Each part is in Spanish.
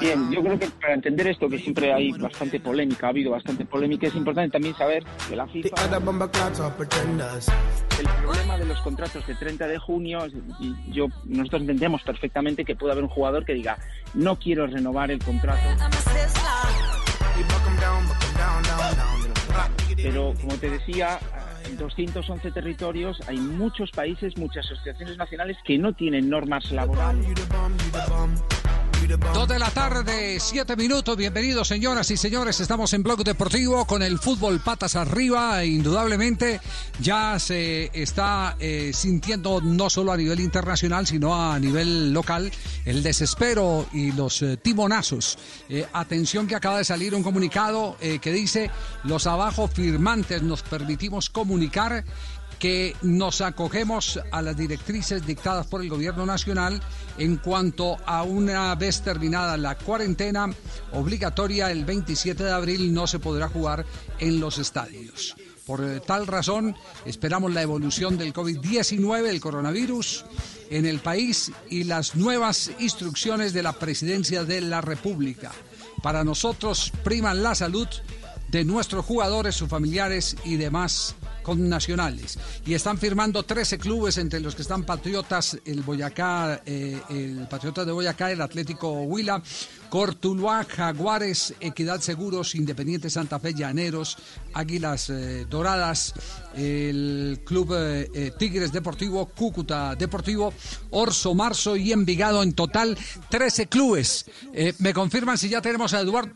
Bien, yo creo que para entender esto, que siempre hay bastante polémica, ha habido bastante polémica, es importante también saber que la FIFA... El problema de los contratos de 30 de junio, yo, nosotros entendemos perfectamente que puede haber un jugador que diga, no quiero renovar el contrato. Pero como te decía, en 211 territorios hay muchos países, muchas asociaciones nacionales que no tienen normas laborales. Dos de la tarde, siete minutos. Bienvenidos, señoras y señores. Estamos en Blog Deportivo con el fútbol patas arriba. E indudablemente ya se está eh, sintiendo no solo a nivel internacional, sino a nivel local el desespero y los eh, timonazos. Eh, atención que acaba de salir un comunicado que dice los abajo firmantes nos permitimos comunicar que nos acogemos a las directrices dictadas por el gobierno nacional en cuanto a una vez terminada la cuarentena obligatoria el 27 de abril no se podrá jugar en los estadios. Por eh, tal razón, esperamos la evolución del COVID-19, el coronavirus, en el país y las nuevas instrucciones de la presidencia de la República. Para nosotros priman la salud de nuestros jugadores, sus familiares y demás con nacionales. Y están firmando 13 clubes, entre los que están Patriotas, el Boyacá, eh, el Patriotas de Boyacá, el Atlético Huila, Cortuluá, Jaguares, Equidad Seguros, Independiente Santa Fe, Llaneros, Águilas eh, Doradas, el Club eh, Tigres Deportivo, Cúcuta Deportivo, Orso Marzo y Envigado. En total, 13 clubes. me confirman si ya tenemos a Eduardo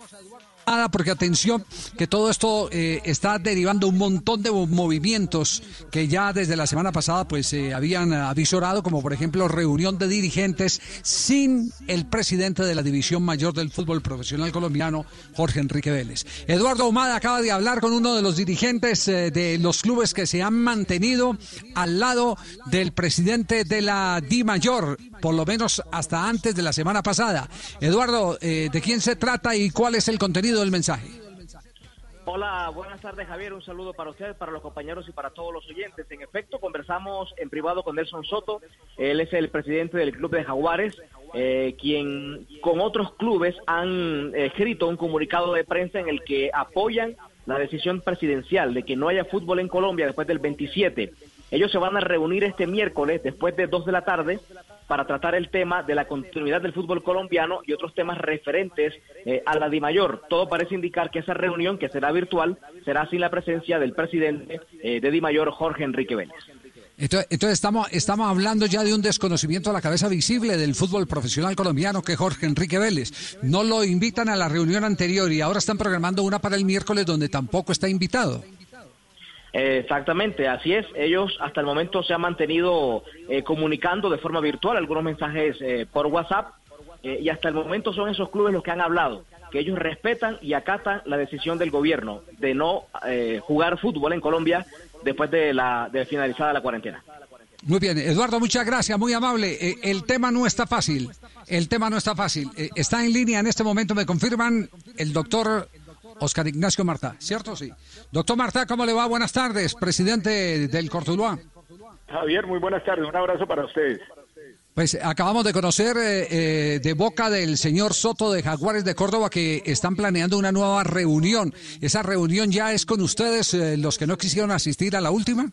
porque atención, que todo esto eh, está derivando un montón de movimientos que ya desde la semana pasada pues se habían avisorado, como por ejemplo reunión de dirigentes sin el presidente de la División Mayor del Fútbol Profesional Colombiano, Jorge Enrique Vélez. Eduardo Humada acaba de hablar con uno de los dirigentes eh, de los clubes que se han mantenido al lado del presidente de la Di Mayor, por lo menos hasta antes de la semana pasada. Eduardo, eh, ¿de quién se trata y cuál es el contenido del mensaje? Hola, buenas tardes Javier, un saludo para ustedes, para los compañeros y para todos los oyentes. En efecto, conversamos en privado con Nelson Soto, él es el presidente del Club de Jaguares, eh, quien con otros clubes han escrito un comunicado de prensa en el que apoyan la decisión presidencial de que no haya fútbol en Colombia después del 27. Ellos se van a reunir este miércoles después de dos de la tarde para tratar el tema de la continuidad del fútbol colombiano y otros temas referentes eh, a la DIMAYOR. Todo parece indicar que esa reunión, que será virtual, será sin la presencia del presidente eh, de DIMAYOR, Jorge Enrique Vélez. Entonces, estamos, estamos hablando ya de un desconocimiento a la cabeza visible del fútbol profesional colombiano que Jorge Enrique Vélez. No lo invitan a la reunión anterior y ahora están programando una para el miércoles donde tampoco está invitado. Exactamente, así es. Ellos hasta el momento se han mantenido eh, comunicando de forma virtual algunos mensajes eh, por WhatsApp eh, y hasta el momento son esos clubes los que han hablado, que ellos respetan y acatan la decisión del gobierno de no jugar fútbol en Colombia después de, la, de finalizada la cuarentena. Muy bien, Eduardo, muchas gracias, muy amable. el tema no está fácil, el tema no está fácil. está en línea en este momento, me confirman el doctor Oscar Ignacio Marta, ¿cierto? Sí. Doctor Marta, ¿cómo le va? Buenas tardes, presidente del Cortuluá. Javier, muy buenas tardes, un abrazo para ustedes. Pues acabamos de conocer eh, eh, de boca del señor Soto de Jaguares de Córdoba que están planeando una nueva reunión. ¿Esa reunión ya es con ustedes, eh, los que no quisieron asistir a la última?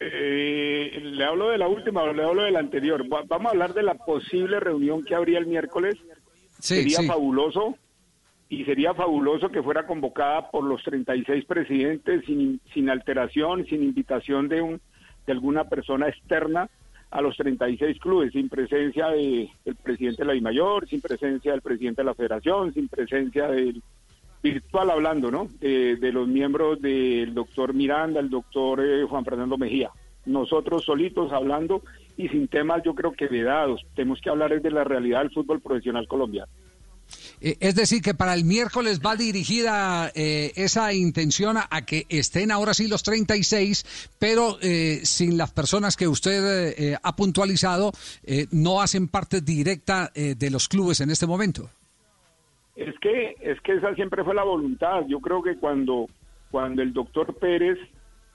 le hablo de la última o le hablo de la anterior. vamos a hablar de la posible reunión que habría el miércoles. Sería fabuloso y sería fabuloso que fuera convocada por los 36 presidentes sin, sin alteración, sin invitación de, un, de alguna persona externa a los 36 clubes, sin presencia de, del presidente de la mayor sin presencia del presidente de la federación, sin presencia del virtual hablando, ¿no? De, de los miembros del doctor Miranda, el doctor eh, Juan Fernando Mejía. Nosotros solitos hablando y sin temas yo creo que vedados. Tenemos que hablar de la realidad del fútbol profesional colombiano. Eh, es decir, que para el miércoles va dirigida eh, esa intención a, que estén ahora sí los 36, pero eh, sin las personas que usted ha puntualizado, no hacen parte directa de los clubes en este momento. Es que, es que esa siempre fue la voluntad. Yo creo que cuando, cuando el doctor Pérez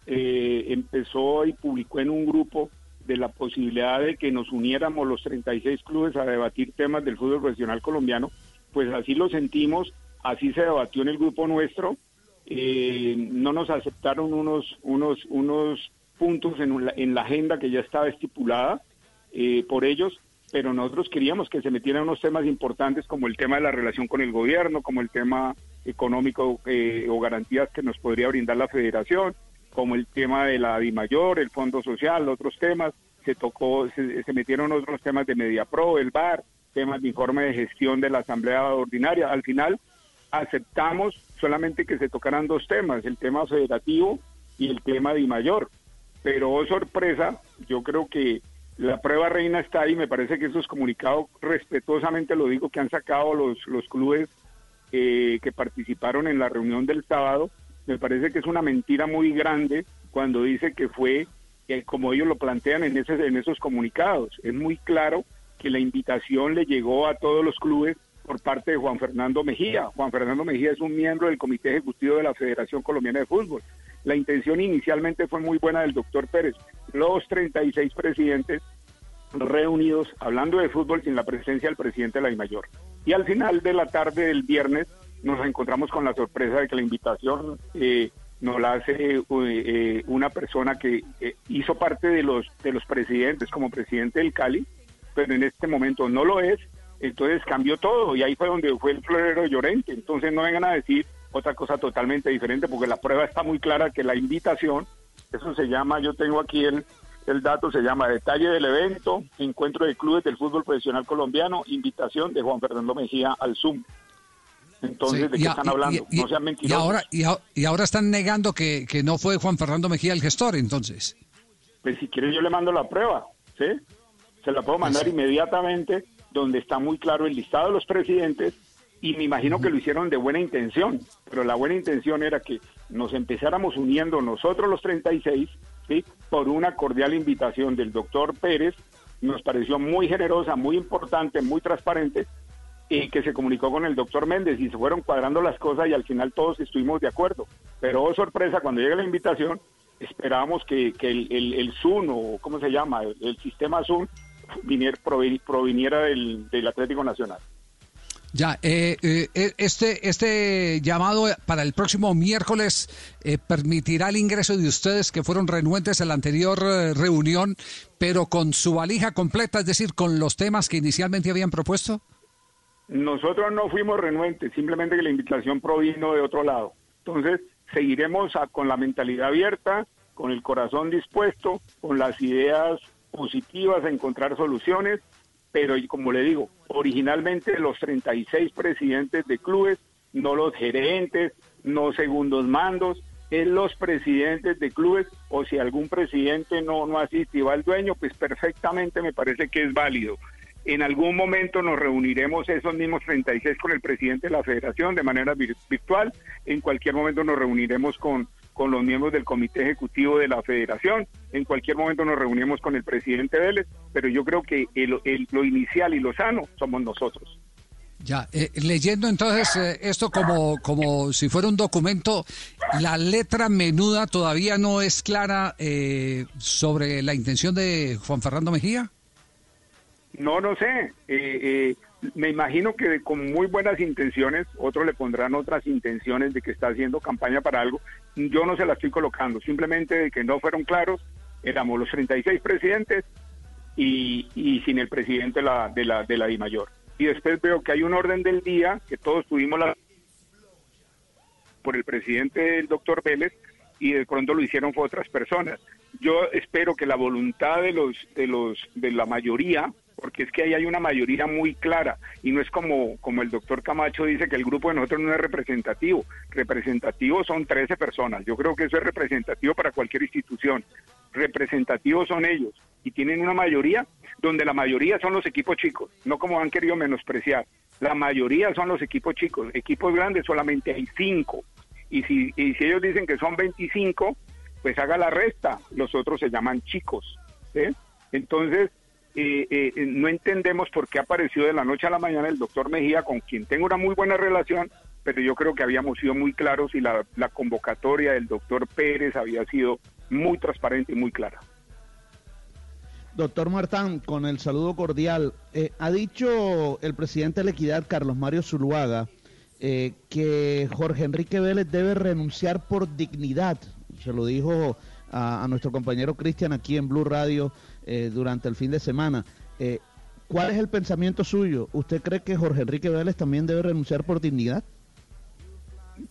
eh, empezó y publicó en un grupo de la posibilidad de que nos uniéramos los 36 clubes a debatir temas del fútbol profesional colombiano, pues así lo sentimos, así se debatió en el grupo nuestro. Eh, no nos aceptaron unos, unos, unos puntos en, en la agenda que ya estaba estipulada eh, por ellos, pero nosotros queríamos que se metieran unos temas importantes como el tema de la relación con el gobierno, como el tema económico eh, o garantías que nos podría brindar la federación, como el tema de la mayor el Fondo Social, otros temas. Se tocó, se, metieron otros temas de MediaPro, el VAR, temas de informe de gestión de la Asamblea Ordinaria. Al final aceptamos solamente que se tocaran dos temas, el tema federativo y el tema de mayor. Pero oh sorpresa, yo creo que la prueba reina está ahí, me parece que esos comunicados, respetuosamente lo digo, que han sacado los, los clubes eh, que participaron en la reunión del sábado, me parece que es una mentira muy grande cuando dice que fue eh, como ellos lo plantean en, ese, en esos comunicados. Es muy claro que la invitación le llegó a todos los clubes por parte de Juan Fernando Mejía. Juan Fernando Mejía es un miembro del Comité Ejecutivo de la Federación Colombiana de Fútbol. La intención inicialmente fue muy buena del doctor Pérez. Los 36 presidentes reunidos hablando de fútbol sin la presencia del presidente de la IMAYOR. Y al final de la tarde del viernes nos encontramos con la sorpresa de que la invitación eh, nos la hace eh, eh, una persona que hizo parte de los, de los presidentes como presidente del Cali, pero en este momento no lo es entonces cambió todo y ahí fue donde fue el florero Llorente. Entonces no vengan a decir otra cosa totalmente diferente porque la prueba está muy clara que la invitación, eso se llama, yo tengo aquí el, el dato, se llama detalle del evento, encuentro de clubes del fútbol profesional colombiano, invitación de Juan Fernando Mejía al Zoom. Entonces, ¿de qué están hablando? no sean mentirosos. Y ahora, y, ahora están negando que, que no fue Juan Fernando Mejía el gestor, entonces. Pues si quieres yo le mando la prueba, ¿sí? Se la puedo mandar inmediatamente donde está muy claro el listado de los presidentes y me imagino que lo hicieron de buena intención, pero la buena intención era que nos empezáramos uniendo nosotros los 36, ¿sí? por una cordial invitación del doctor Pérez, nos pareció muy generosa, muy importante, muy transparente, y que se comunicó con el doctor Méndez y se fueron cuadrando las cosas y al final todos estuvimos de acuerdo. Pero oh, sorpresa, cuando llega la invitación, esperábamos que, el, el, Zoom o cómo se llama, el sistema Zoom proviniera del, del Atlético Nacional. Ya, eh, eh, eh, este, este llamado para el próximo miércoles permitirá el ingreso de ustedes que fueron renuentes en la anterior reunión, pero con su valija completa, es decir, con los temas que inicialmente habían propuesto. Nosotros no fuimos renuentes, simplemente que la invitación provino de otro lado. Entonces, seguiremos con la mentalidad abierta, con el corazón dispuesto, con las ideas positivas a encontrar soluciones, pero como le digo, originalmente los 36 presidentes de clubes, no los gerentes, no segundos mandos, es los presidentes de clubes o si algún presidente no, no asiste y va el dueño, pues perfectamente me parece que es válido. En algún momento nos reuniremos esos mismos 36 con el presidente de la federación de manera virtual, en cualquier momento nos reuniremos con con los miembros del comité ejecutivo de la federación. En cualquier momento nos reunimos con el presidente Vélez, pero yo creo que lo inicial y lo sano somos nosotros. Ya, eh, leyendo entonces eh, esto como, como si fuera un documento, la letra menuda todavía no es clara eh, sobre la intención de Juan Fernando Mejía. No, no sé me imagino que con muy buenas intenciones, otros le pondrán otras intenciones de que está haciendo campaña para algo. Yo no se la estoy colocando, simplemente de que no fueron claros, éramos los 36 presidentes y, y sin el presidente de la, de la, de la DIMAYOR. Y después veo que hay un orden del día, que todos tuvimos la por el presidente el doctor Vélez y de pronto lo hicieron por otras personas. Yo espero que la voluntad de los de los de la mayoría porque es que ahí hay una mayoría muy clara y no es como, como el doctor Camacho dice que el grupo de nosotros no es representativo. Representativo son 13 personas. Yo creo que eso es representativo para cualquier institución. Representativos son ellos y tienen una mayoría donde la mayoría son los equipos chicos, no como han querido menospreciar. La mayoría son los equipos chicos. Equipos grandes solamente hay 5. Y si, y si ellos dicen que son 25, pues haga la resta. Los otros se llaman chicos. Entonces, eh, eh, no entendemos por qué apareció de la noche a la mañana el doctor Mejía, con quien tengo una muy buena relación, pero yo creo que habíamos sido muy claros y la, convocatoria del doctor Pérez había sido muy transparente y muy clara. Doctor Martán, con el saludo cordial, eh, ha dicho el presidente de la Equidad, Carlos Mario Zuluaga, eh, que Jorge Enrique Vélez debe renunciar por dignidad. Se lo dijo a, nuestro compañero Cristian aquí en Blue Radio eh, durante el fin de semana. ¿Cuál es el pensamiento suyo? ¿Usted cree que Jorge Enrique Vélez también debe renunciar por dignidad?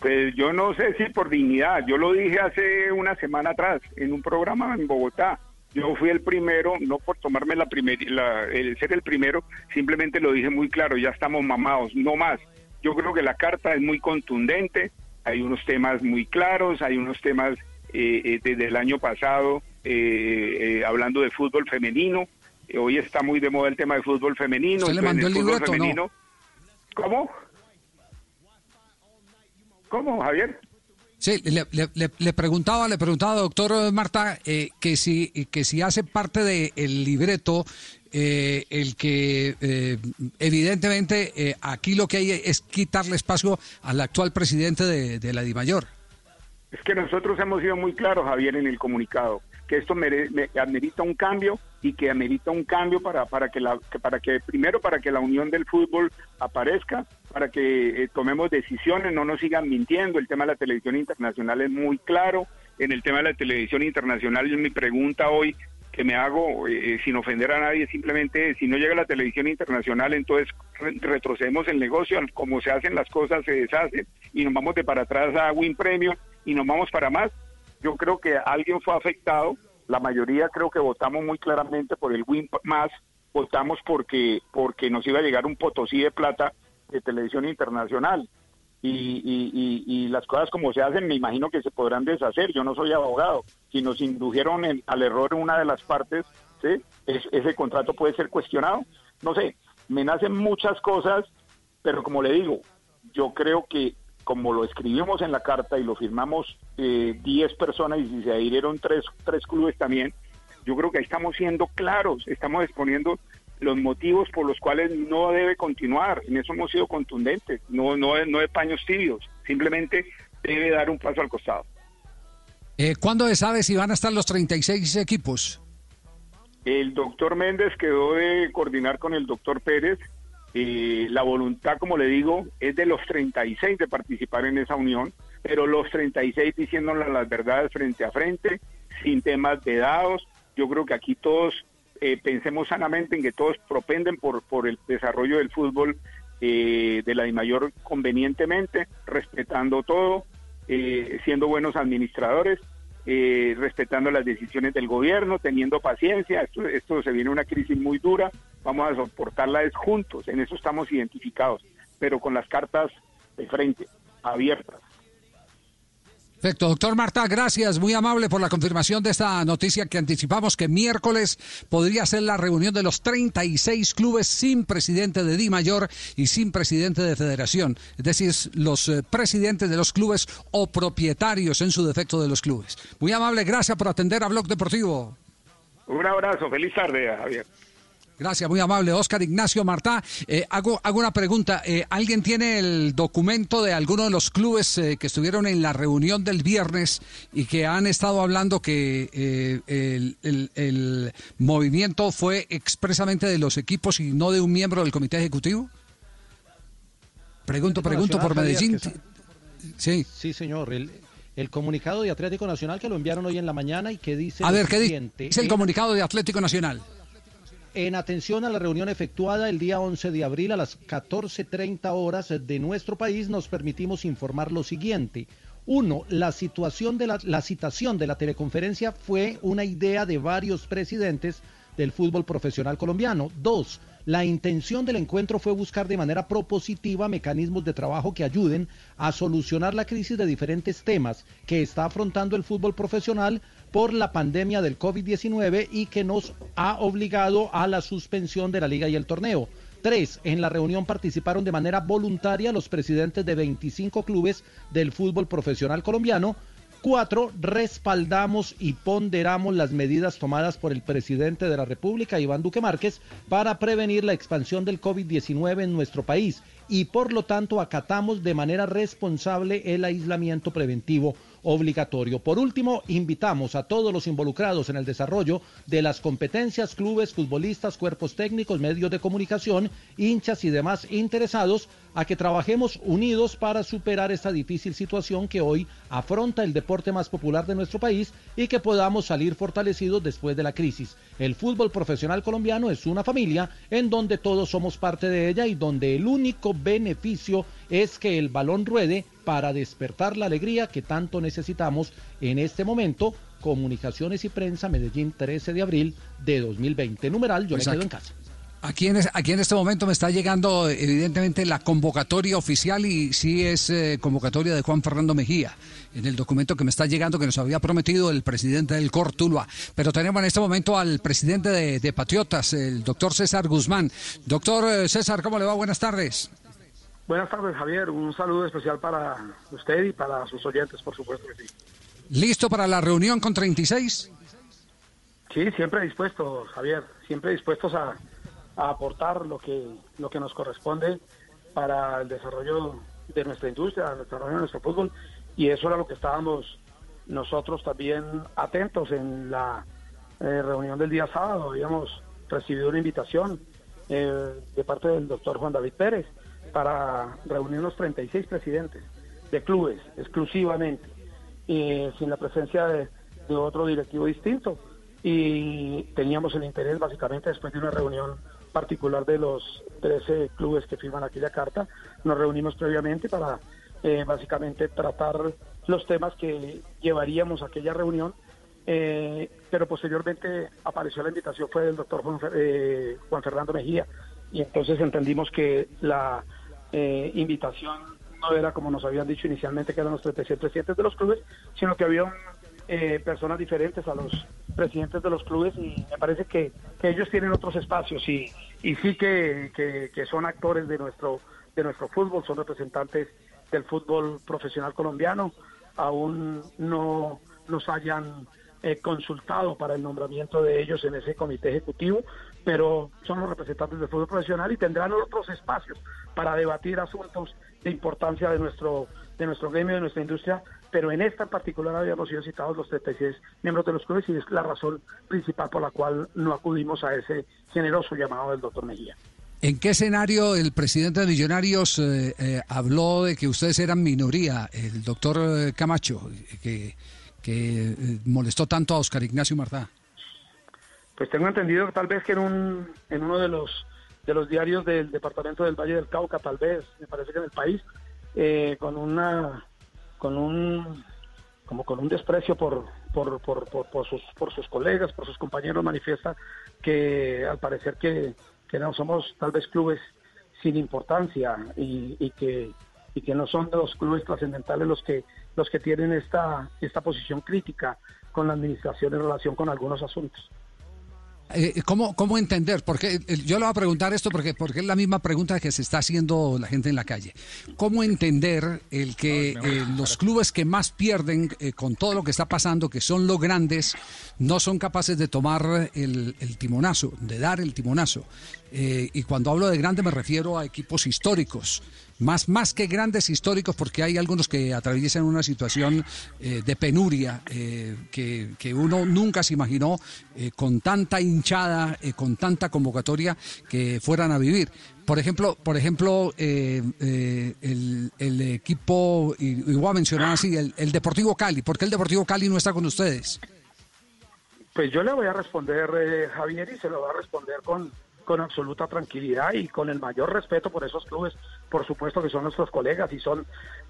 Pues yo no sé si por dignidad. Yo lo dije hace una semana atrás en un programa en Bogotá. Yo fui el primero, no por tomarme la primera, el ser el primero, simplemente lo dije muy claro, ya estamos mamados, no más. Yo creo que la carta es muy contundente, hay unos temas muy claros, hay unos temas eh, eh, desde el año pasado eh, hablando de fútbol femenino, hoy está muy de moda el tema de fútbol femenino. ¿Se le mandó el, fútbol femenino. ¿Cómo? ¿Cómo, Javier? Sí, le, preguntaba, le preguntaba, doctor Marta, eh, que si que si hace parte del libreto eh, el que eh, evidentemente aquí lo que hay es quitarle espacio al actual presidente de, de la DIMAYOR. Es que nosotros hemos sido muy claros, Javier, en el comunicado que esto amerita un cambio y que amerita un cambio para, para, que la, para que primero para que la unión del fútbol aparezca, para que eh, tomemos decisiones, no nos sigan mintiendo. El tema de la televisión internacional es muy claro. En el tema de la televisión internacional, mi pregunta hoy que me hago, eh, eh, sin ofender a nadie, simplemente si no llega la televisión internacional, entonces retrocedemos el negocio, como se hacen las cosas, se deshacen y nos vamos de para atrás a Win Premio y nos vamos para más yo creo que alguien fue afectado, la mayoría creo que votamos muy claramente por el Win más, votamos porque porque nos iba a llegar un potosí de plata de televisión internacional. Y, y, las cosas como se hacen, me imagino que se podrán deshacer. Yo no soy abogado. Si nos indujeron al error en una de las partes, ¿sí? ese contrato puede ser cuestionado. No sé, me nacen muchas cosas, pero como le digo, yo creo que como lo escribimos en la carta y lo firmamos 10 eh, personas y si se adhirieron tres, tres clubes también, yo creo que ahí estamos siendo claros, estamos exponiendo los motivos por los cuales no debe continuar. En eso hemos sido contundentes, no, no, no de paños tibios, simplemente debe dar un paso al costado. Eh, ¿Cuándo se sabe si van a estar los 36 equipos? El doctor Méndez quedó de coordinar con el doctor Pérez eh, la voluntad, como le digo, es de los 36 de participar en esa unión, pero los 36 diciéndonos las verdades frente a frente, sin temas de dados. Yo creo que aquí todos eh, pensemos sanamente en que todos propenden por, por el desarrollo del fútbol eh, de la mayor convenientemente, respetando todo, siendo buenos administradores eh, respetando las decisiones del gobierno, teniendo paciencia. Esto, esto se viene una crisis muy dura, vamos a soportarla juntos, en eso estamos identificados, pero con las cartas de frente, abiertas. Perfecto, doctor Marta, gracias, muy amable por la confirmación de esta noticia que anticipamos que miércoles podría ser la reunión de los 36 clubes sin presidente de Di Mayor y sin presidente de federación, es decir, los eh, presidentes de los clubes o propietarios en su defecto de los clubes. Muy amable, gracias por atender a Blog Deportivo. Un abrazo, feliz tarde, Javier. Gracias, muy amable. Oscar Ignacio Martá, eh, hago, hago una pregunta. Eh, ¿Alguien tiene el documento de alguno de los clubes eh, que estuvieron en la reunión del viernes y que han estado hablando que el, movimiento fue expresamente de los equipos y no de un miembro del comité ejecutivo? Pregunto, pregunto por Medellín. Sí. Sí, señor. El, comunicado de Atlético Nacional que lo enviaron hoy en la mañana y que dice... A ver, ¿qué dice el comunicado de Atlético Nacional? En atención a la reunión efectuada el día 11 de abril a las 14.30 horas de nuestro país, nos permitimos informar lo siguiente. Uno, la situación de la, citación de la teleconferencia fue una idea de varios presidentes del fútbol profesional colombiano. Dos, la intención del encuentro fue buscar de manera propositiva mecanismos de trabajo que ayuden a solucionar la crisis de diferentes temas que está afrontando el fútbol profesional por la pandemia del COVID-19 y que nos ha obligado a la suspensión de la liga y el torneo. Tres, en la reunión participaron de manera voluntaria los presidentes de 25 clubes del fútbol profesional colombiano Cuatro, respaldamos y ponderamos las medidas tomadas por el presidente de la República, Iván Duque Márquez, para prevenir la expansión del COVID-19 en nuestro país y por lo tanto acatamos de manera responsable el aislamiento preventivo obligatorio. Por último, invitamos a todos los involucrados en el desarrollo de las competencias, clubes, futbolistas, cuerpos técnicos, medios de comunicación, hinchas y demás interesados a que trabajemos unidos para superar esta difícil situación que hoy afronta el deporte más popular de nuestro país y que podamos salir fortalecidos después de la crisis. El fútbol profesional colombiano es una familia en donde todos somos parte de ella y donde el único beneficio es que el balón ruede para despertar la alegría que tanto necesitamos en este momento. Comunicaciones y Prensa, Medellín, 13 de abril de 2020. Numeral, yo me quedo en casa. Aquí en, aquí en este momento me está llegando evidentemente la convocatoria oficial y sí es eh, convocatoria de Juan Fernando Mejía en el documento que me está llegando que nos había prometido el presidente del Cortulua. Pero tenemos en este momento al presidente de, Patriotas, el doctor César Guzmán. Doctor eh, César, ¿cómo le va? Buenas tardes. Buenas tardes, Javier. Un saludo especial para usted y para sus oyentes, por supuesto que sí. ¿Listo para la reunión con 36? Sí, siempre dispuestos, Javier. Siempre dispuestos a a aportar lo que, lo que nos corresponde para el desarrollo de nuestra industria, el desarrollo de nuestro fútbol. Y eso era lo que estábamos nosotros también atentos en la eh, reunión del día sábado. Habíamos recibido una invitación eh, de parte del doctor Juan David Pérez para reunir los 36 presidentes de clubes exclusivamente, y sin la presencia de otro directivo distinto. Y teníamos el interés básicamente después de una reunión particular de los 13 clubes que firman aquella carta. Nos reunimos previamente para eh, básicamente tratar los temas que llevaríamos a aquella reunión, eh, pero posteriormente apareció la invitación fue del doctor Juan, eh, Juan Fernando Mejía y entonces entendimos que la invitación no era como nos habían dicho inicialmente que eran los 37 presidentes de los clubes, sino que había personas diferentes a los presidentes de los clubes y me parece que, ellos tienen otros espacios y, y sí que, que, son actores de nuestro, de nuestro fútbol, son representantes del fútbol profesional colombiano, aún no nos hayan eh, consultado para el nombramiento de ellos en ese comité ejecutivo, pero son los representantes del fútbol profesional y tendrán otros espacios para debatir asuntos de importancia de nuestro de nuestro gremio, de nuestra industria, pero en esta en particular habíamos sido citados los 36 miembros de los clubes y es la razón principal por la cual no acudimos a ese generoso llamado del doctor Mejía. ¿En qué escenario el presidente de Millonarios eh, eh, habló de que ustedes eran minoría, el doctor eh, Camacho, que, que molestó tanto a Oscar Ignacio Martá? Pues tengo entendido que tal vez que en, un, en uno de los, de los diarios del departamento del Valle del Cauca, tal vez, me parece que en el país, eh, con una con un como con un desprecio por por, por, por, sus por sus colegas por sus compañeros manifiesta que al parecer que, que no somos tal vez clubes sin importancia y, que y que no son los clubes trascendentales los que los que tienen esta esta posición crítica con la administración en relación con algunos asuntos. Eh, ¿cómo, ¿Cómo entender? Porque eh, yo le voy a preguntar esto porque, porque es la misma pregunta que se está haciendo la gente en la calle. ¿Cómo entender el que eh, los clubes que más pierden con todo lo que está pasando, que son los grandes, no son capaces de tomar el, el timonazo, de dar el timonazo? y cuando hablo de grande me refiero a equipos históricos más, más que grandes históricos, porque hay algunos que atraviesan una situación eh, de penuria eh, que, que, uno nunca se imaginó eh, con tanta hinchada, con tanta convocatoria que fueran a vivir. Por ejemplo, por ejemplo el, el, equipo, y, voy a mencionar así, el, el Deportivo Cali. ¿Por qué el Deportivo Cali no está con ustedes? Pues yo le voy a responder, Javier, y se lo voy a responder con, con absoluta tranquilidad y con el mayor respeto por esos clubes, por supuesto que son nuestros colegas y son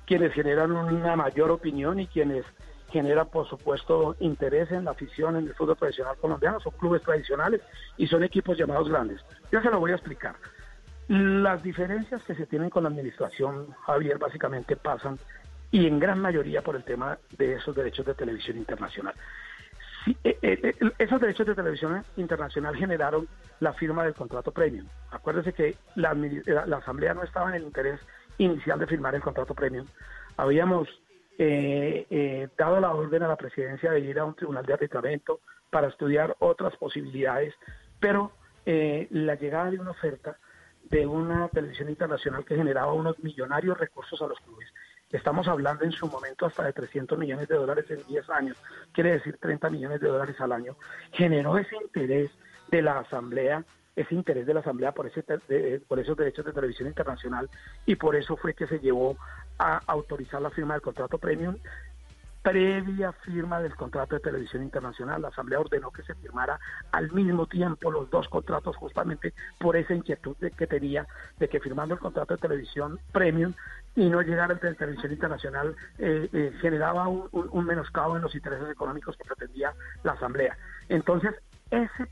quienes generan una mayor opinión y quienes generan, por supuesto, interés en la afición en el fútbol profesional colombiano. Son clubes tradicionales y son equipos llamados grandes. Yo se lo voy a explicar. Las diferencias que se tienen con la administración, Javier, básicamente pasan y en gran mayoría por el tema de esos derechos de televisión internacional. Eh, eh, eh, esos derechos de televisión internacional generaron la firma del contrato premium. Acuérdese que la, Asamblea no estaba en el interés inicial de firmar el contrato premium. Habíamos dado la orden a la presidencia de ir a un tribunal de arbitramiento para estudiar otras posibilidades, pero la llegada de una oferta de una televisión internacional que generaba unos millonarios recursos a los clubes. Estamos hablando en su momento hasta de 300 millones de dólares en 10 años, quiere decir 30 millones de dólares al año. Generó ese interés de la Asamblea, ese interés de la Asamblea por, ese, por esos derechos de televisión internacional y por eso fue que se llevó a autorizar la firma del contrato premium previa firma del contrato de televisión internacional. La Asamblea ordenó que se firmara al mismo tiempo los dos contratos justamente por esa inquietud que tenía de que firmando el contrato de televisión premium y no llegar al de televisión internacional eh, eh, generaba un, un, menoscabo en los intereses económicos que pretendía la Asamblea. Entonces, ese,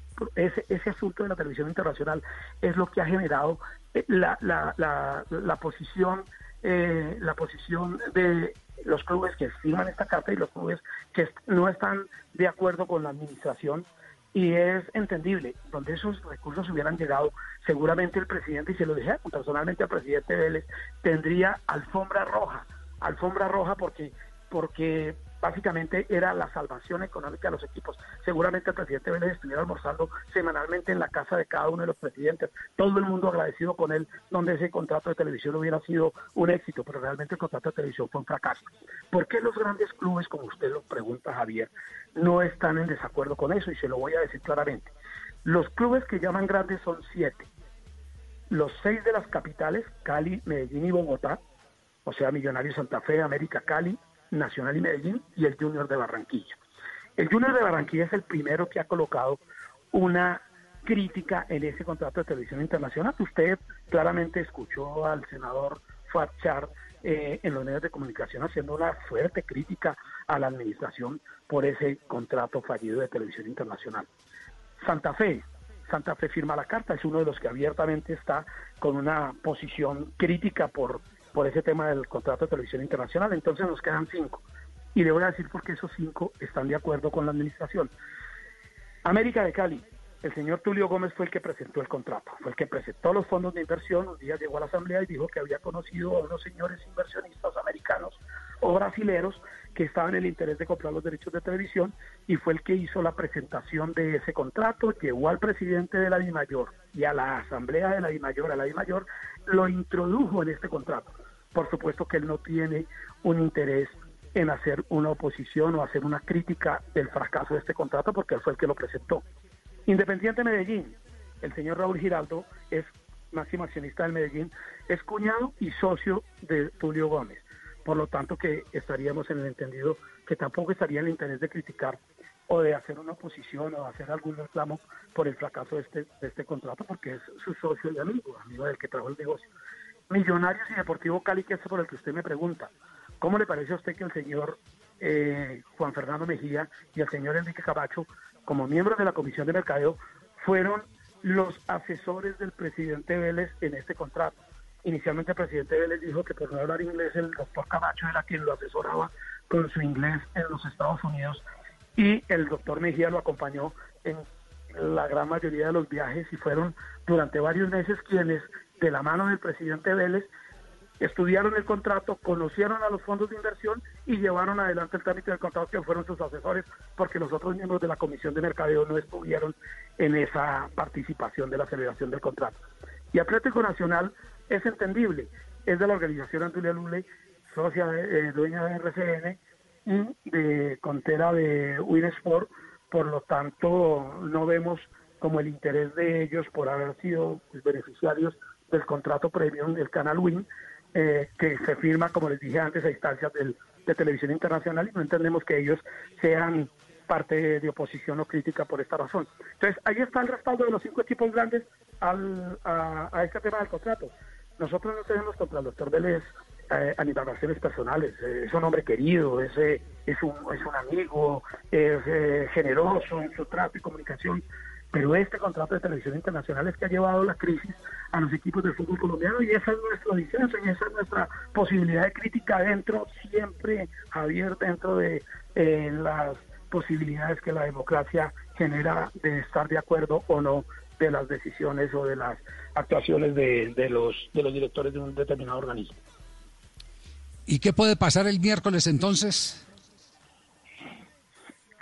ese, asunto de la televisión internacional es lo que ha generado eh, la, la, la, posición la posición de los clubes que firman esta carta y los clubes que no están de acuerdo con la administración y es entendible, donde esos recursos hubieran llegado, seguramente el presidente, y se lo dije personalmente al presidente Vélez, tendría alfombra roja, alfombra roja porque, porque básicamente era la salvación económica de los equipos. Seguramente el presidente Vélez estuviera almorzando semanalmente en la casa de cada uno de los presidentes, todo el mundo agradecido con él, donde ese contrato de televisión hubiera sido un éxito, pero realmente el contrato de televisión fue un fracaso. ¿Por qué los grandes clubes, como usted lo pregunta Javier, no están en desacuerdo con eso? Y se lo voy a decir claramente. Los clubes que llaman grandes son siete. Los seis de las capitales, Cali, Medellín y Bogotá, o sea, Millonarios Santa Fe, América Cali, Nacional y Medellín y el Junior de Barranquilla. El Junior de Barranquilla es el primero que ha colocado una crítica en ese contrato de televisión internacional. Usted claramente escuchó al senador Fuad eh, en los medios de comunicación haciendo una fuerte crítica a la administración por ese contrato fallido de televisión internacional. Santa Fe, Santa Fe firma la carta, es uno de los que abiertamente está con una posición crítica por por ese tema del contrato de televisión internacional. Entonces nos quedan cinco. Y le voy a decir por qué esos cinco están de acuerdo con la administración. América de Cali, el señor Tulio Gómez fue el que presentó el contrato, fue el que presentó los fondos de inversión, un día llegó a la asamblea y dijo que había conocido a unos señores inversionistas americanos o brasileros que estaban en el interés de comprar los derechos de televisión y fue el que hizo la presentación de ese contrato, llevó al presidente de la DIMAYOR y a la asamblea de la DIMAYOR, a la DIMAYOR, lo introdujo en este contrato por supuesto que él no tiene un interés en hacer una oposición o hacer una crítica del fracaso de este contrato porque él fue el que lo presentó. Independiente Medellín, el señor Raúl Giraldo es máximo accionista del Medellín, es cuñado y socio de Tulio Gómez. Por lo tanto, que estaríamos en el entendido que tampoco estaría en el interés de criticar o de hacer una oposición o de hacer algún reclamo por el fracaso de este, de este contrato, porque es su socio y amigo, amigo del que trajo el negocio. Millonarios y Deportivo Cali, que es por el que usted me pregunta. ¿Cómo le parece a usted que el señor eh, Juan Fernando Mejía y el señor Enrique Cabacho, como miembros de la Comisión de Mercadeo, fueron los asesores del presidente Vélez en este contrato? Inicialmente el presidente Vélez dijo que por no hablar inglés el doctor Camacho era quien lo asesoraba con su inglés en los Estados Unidos y el doctor Mejía lo acompañó en la gran mayoría de los viajes y fueron durante varios meses quienes de la mano del presidente Vélez, estudiaron el contrato, conocieron a los fondos de inversión y llevaron adelante el trámite del contrato que fueron sus asesores, porque los otros miembros de la Comisión de Mercadeo no estuvieron en esa participación de la celebración del contrato. Y Atlético Nacional es entendible, es de la organización Antulia Lule, socia eh, dueña de RCN y de contera de Winsport, por lo tanto no vemos como el interés de ellos por haber sido beneficiarios del contrato premium del canal WIN, eh, que se firma, como les dije antes, a instancias del, de televisión internacional y no entendemos que ellos sean parte de oposición o crítica por esta razón. Entonces, ahí está el respaldo de los cinco equipos grandes al, a, este tema del contrato. Nosotros no tenemos contra el doctor Vélez eh, animaciones personales. Eh, es un hombre querido, es, es, un, es un amigo, es eh, generoso en su trato y comunicación pero este contrato de televisión internacional es que ha llevado la crisis a los equipos del fútbol colombiano y esa es nuestra diseño y esa es nuestra posibilidad de crítica dentro, siempre, Javier, dentro de eh, las posibilidades que la democracia genera de estar de acuerdo o no de las decisiones o de las actuaciones de, los, de los directores de un determinado organismo. ¿Y qué puede pasar el miércoles entonces?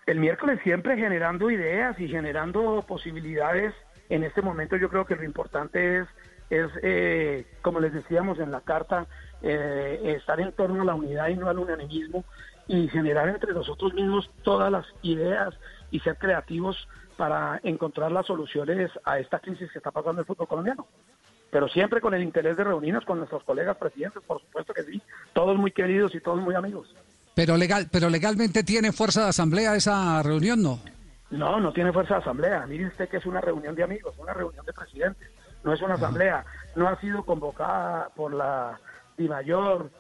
El miércoles siempre generando ideas y generando posibilidades. En este momento yo creo que lo importante es, es eh, como les decíamos en la carta, eh, estar en torno a la unidad y no al unanimismo y generar entre nosotros mismos todas las ideas y ser creativos para encontrar las soluciones a esta crisis que está pasando el fútbol colombiano. Pero siempre con el interés de reunirnos con nuestros colegas presidentes, por supuesto que sí, todos muy queridos y todos muy amigos. Pero legal, pero legalmente tiene fuerza de asamblea esa reunión, ¿no? No, no tiene fuerza de asamblea. Mire usted que es una reunión de amigos, una reunión de presidentes, no es una asamblea. No ha sido convocada por la DIMAYOR,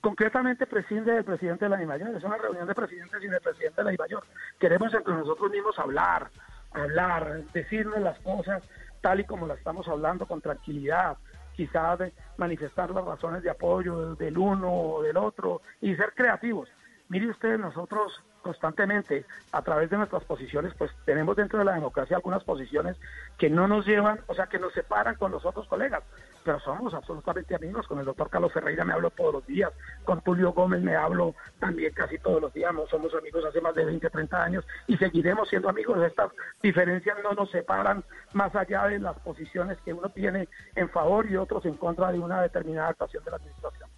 concretamente preside el presidente de la DIMAYOR, es una reunión de presidentes y del presidente de la DIMAYOR. Queremos entre nosotros mismos hablar, hablar, decirnos las cosas tal y como las estamos hablando con tranquilidad, quizás manifestar las razones de apoyo del uno o del otro y ser creativos. Mire usted, nosotros constantemente, a través de nuestras posiciones, pues tenemos dentro de la democracia algunas posiciones que no nos llevan, o sea, que nos separan con los otros colegas pero somos absolutamente amigos. Con el doctor Carlos Ferreira me hablo todos los días, con Tulio Gómez me hablo también casi todos los días. Somos amigos hace más de 20, 30 años y seguiremos siendo amigos. Estas diferencias no nos separan más allá de las posiciones que uno tiene en favor y otros en contra de una determinada actuación de la administración.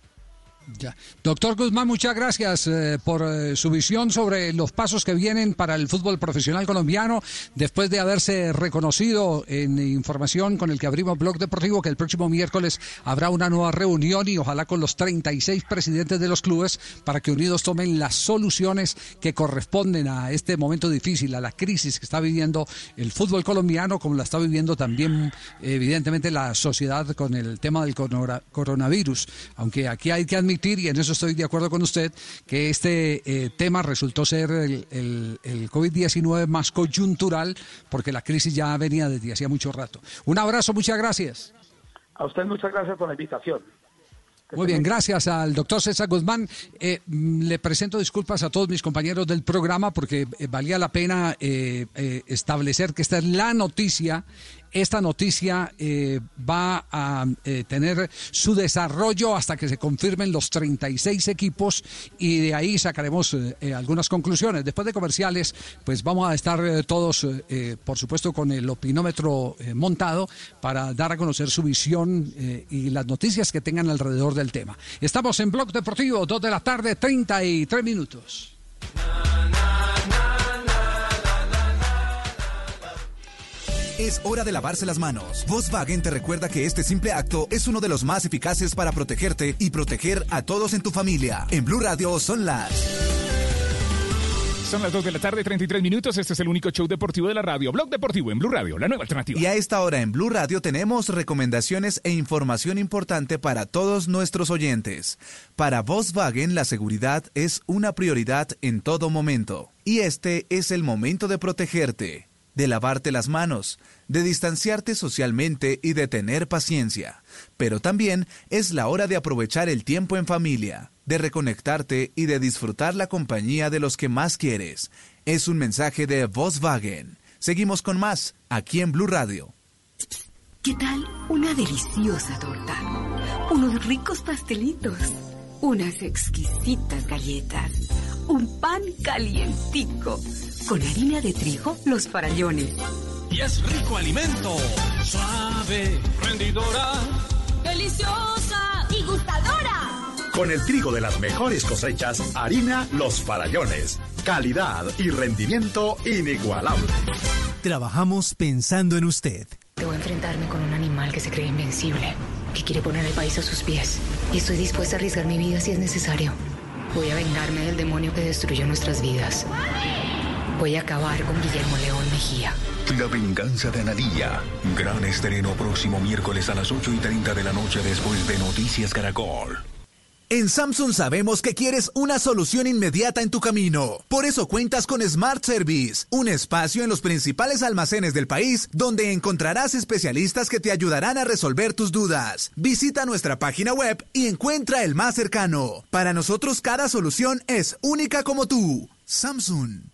Doctor Guzmán, muchas gracias eh, por eh, su visión sobre los pasos que vienen para el fútbol profesional colombiano después de haberse reconocido en información con el que abrimos Blog Deportivo que el próximo miércoles habrá una nueva reunión y ojalá con los 36 presidentes de los clubes para que unidos tomen las soluciones que corresponden a este momento difícil, a la crisis que está viviendo el fútbol colombiano como la está viviendo también evidentemente la sociedad con el tema del coronavirus, aunque aquí hay que admitir y en eso estoy de acuerdo con usted, que este eh, tema resultó ser el, el, COVID-19 más coyuntural, porque la crisis ya venía desde hacía mucho rato. Un abrazo, muchas gracias. A usted muchas gracias por la invitación. Muy bien, gracias al doctor César Guzmán. Eh, mm, le presento disculpas a todos mis compañeros del programa porque eh, valía la pena establecer que esta es la noticia esta noticia eh, va a eh, tener su desarrollo hasta que se confirmen los 36 equipos y de ahí sacaremos eh, algunas conclusiones. Después de comerciales, pues vamos a estar todos, por supuesto, con el opinómetro montado para dar a conocer su visión y las noticias que tengan alrededor del tema. Estamos en Blog Deportivo, 2 de la tarde, 33 minutos. Es hora de lavarse las manos. Volkswagen te recuerda que este simple acto es uno de los más eficaces para protegerte y proteger a todos en tu familia. En Blue Radio son las... Son las 2 de la tarde, 33 minutos. Este es el único show deportivo de la radio. Blog Deportivo en Blue Radio, la nueva alternativa. Y a esta hora en Blue Radio tenemos recomendaciones e información importante para todos nuestros oyentes. Para Volkswagen, la seguridad es una prioridad en todo momento. Y este es el momento de protegerte de lavarte las manos, de distanciarte socialmente y de tener paciencia. Pero también es la hora de aprovechar el tiempo en familia, de reconectarte y de disfrutar la compañía de los que más quieres. Es un mensaje de Volkswagen. Seguimos con más aquí en Blue Radio. ¿Qué tal una deliciosa torta? Unos ricos pastelitos, unas exquisitas galletas, un pan calientico con harina de trigo, los farallones. Y es rico alimento, suave, rendidora, deliciosa y gustadora. Con el trigo de las mejores cosechas, harina Los Farallones. Calidad y rendimiento inigualable. Trabajamos pensando en usted. Debo enfrentarme con un animal que se cree invencible, que quiere poner el país a sus pies. Y estoy dispuesta a arriesgar mi vida si es necesario. Voy a vengarme del demonio que destruyó nuestras vidas. Voy a acabar con Guillermo León Mejía. La venganza de Anadilla. Gran estreno próximo miércoles a las 8 y 30 de la noche después de Noticias Caracol. En Samsung sabemos que quieres una solución inmediata en tu camino. Por eso cuentas con Smart Service, un espacio en los principales almacenes del país donde encontrarás especialistas que te ayudarán a resolver tus dudas. Visita nuestra página web y encuentra el más cercano. Para nosotros cada solución es única como tú. Samsung.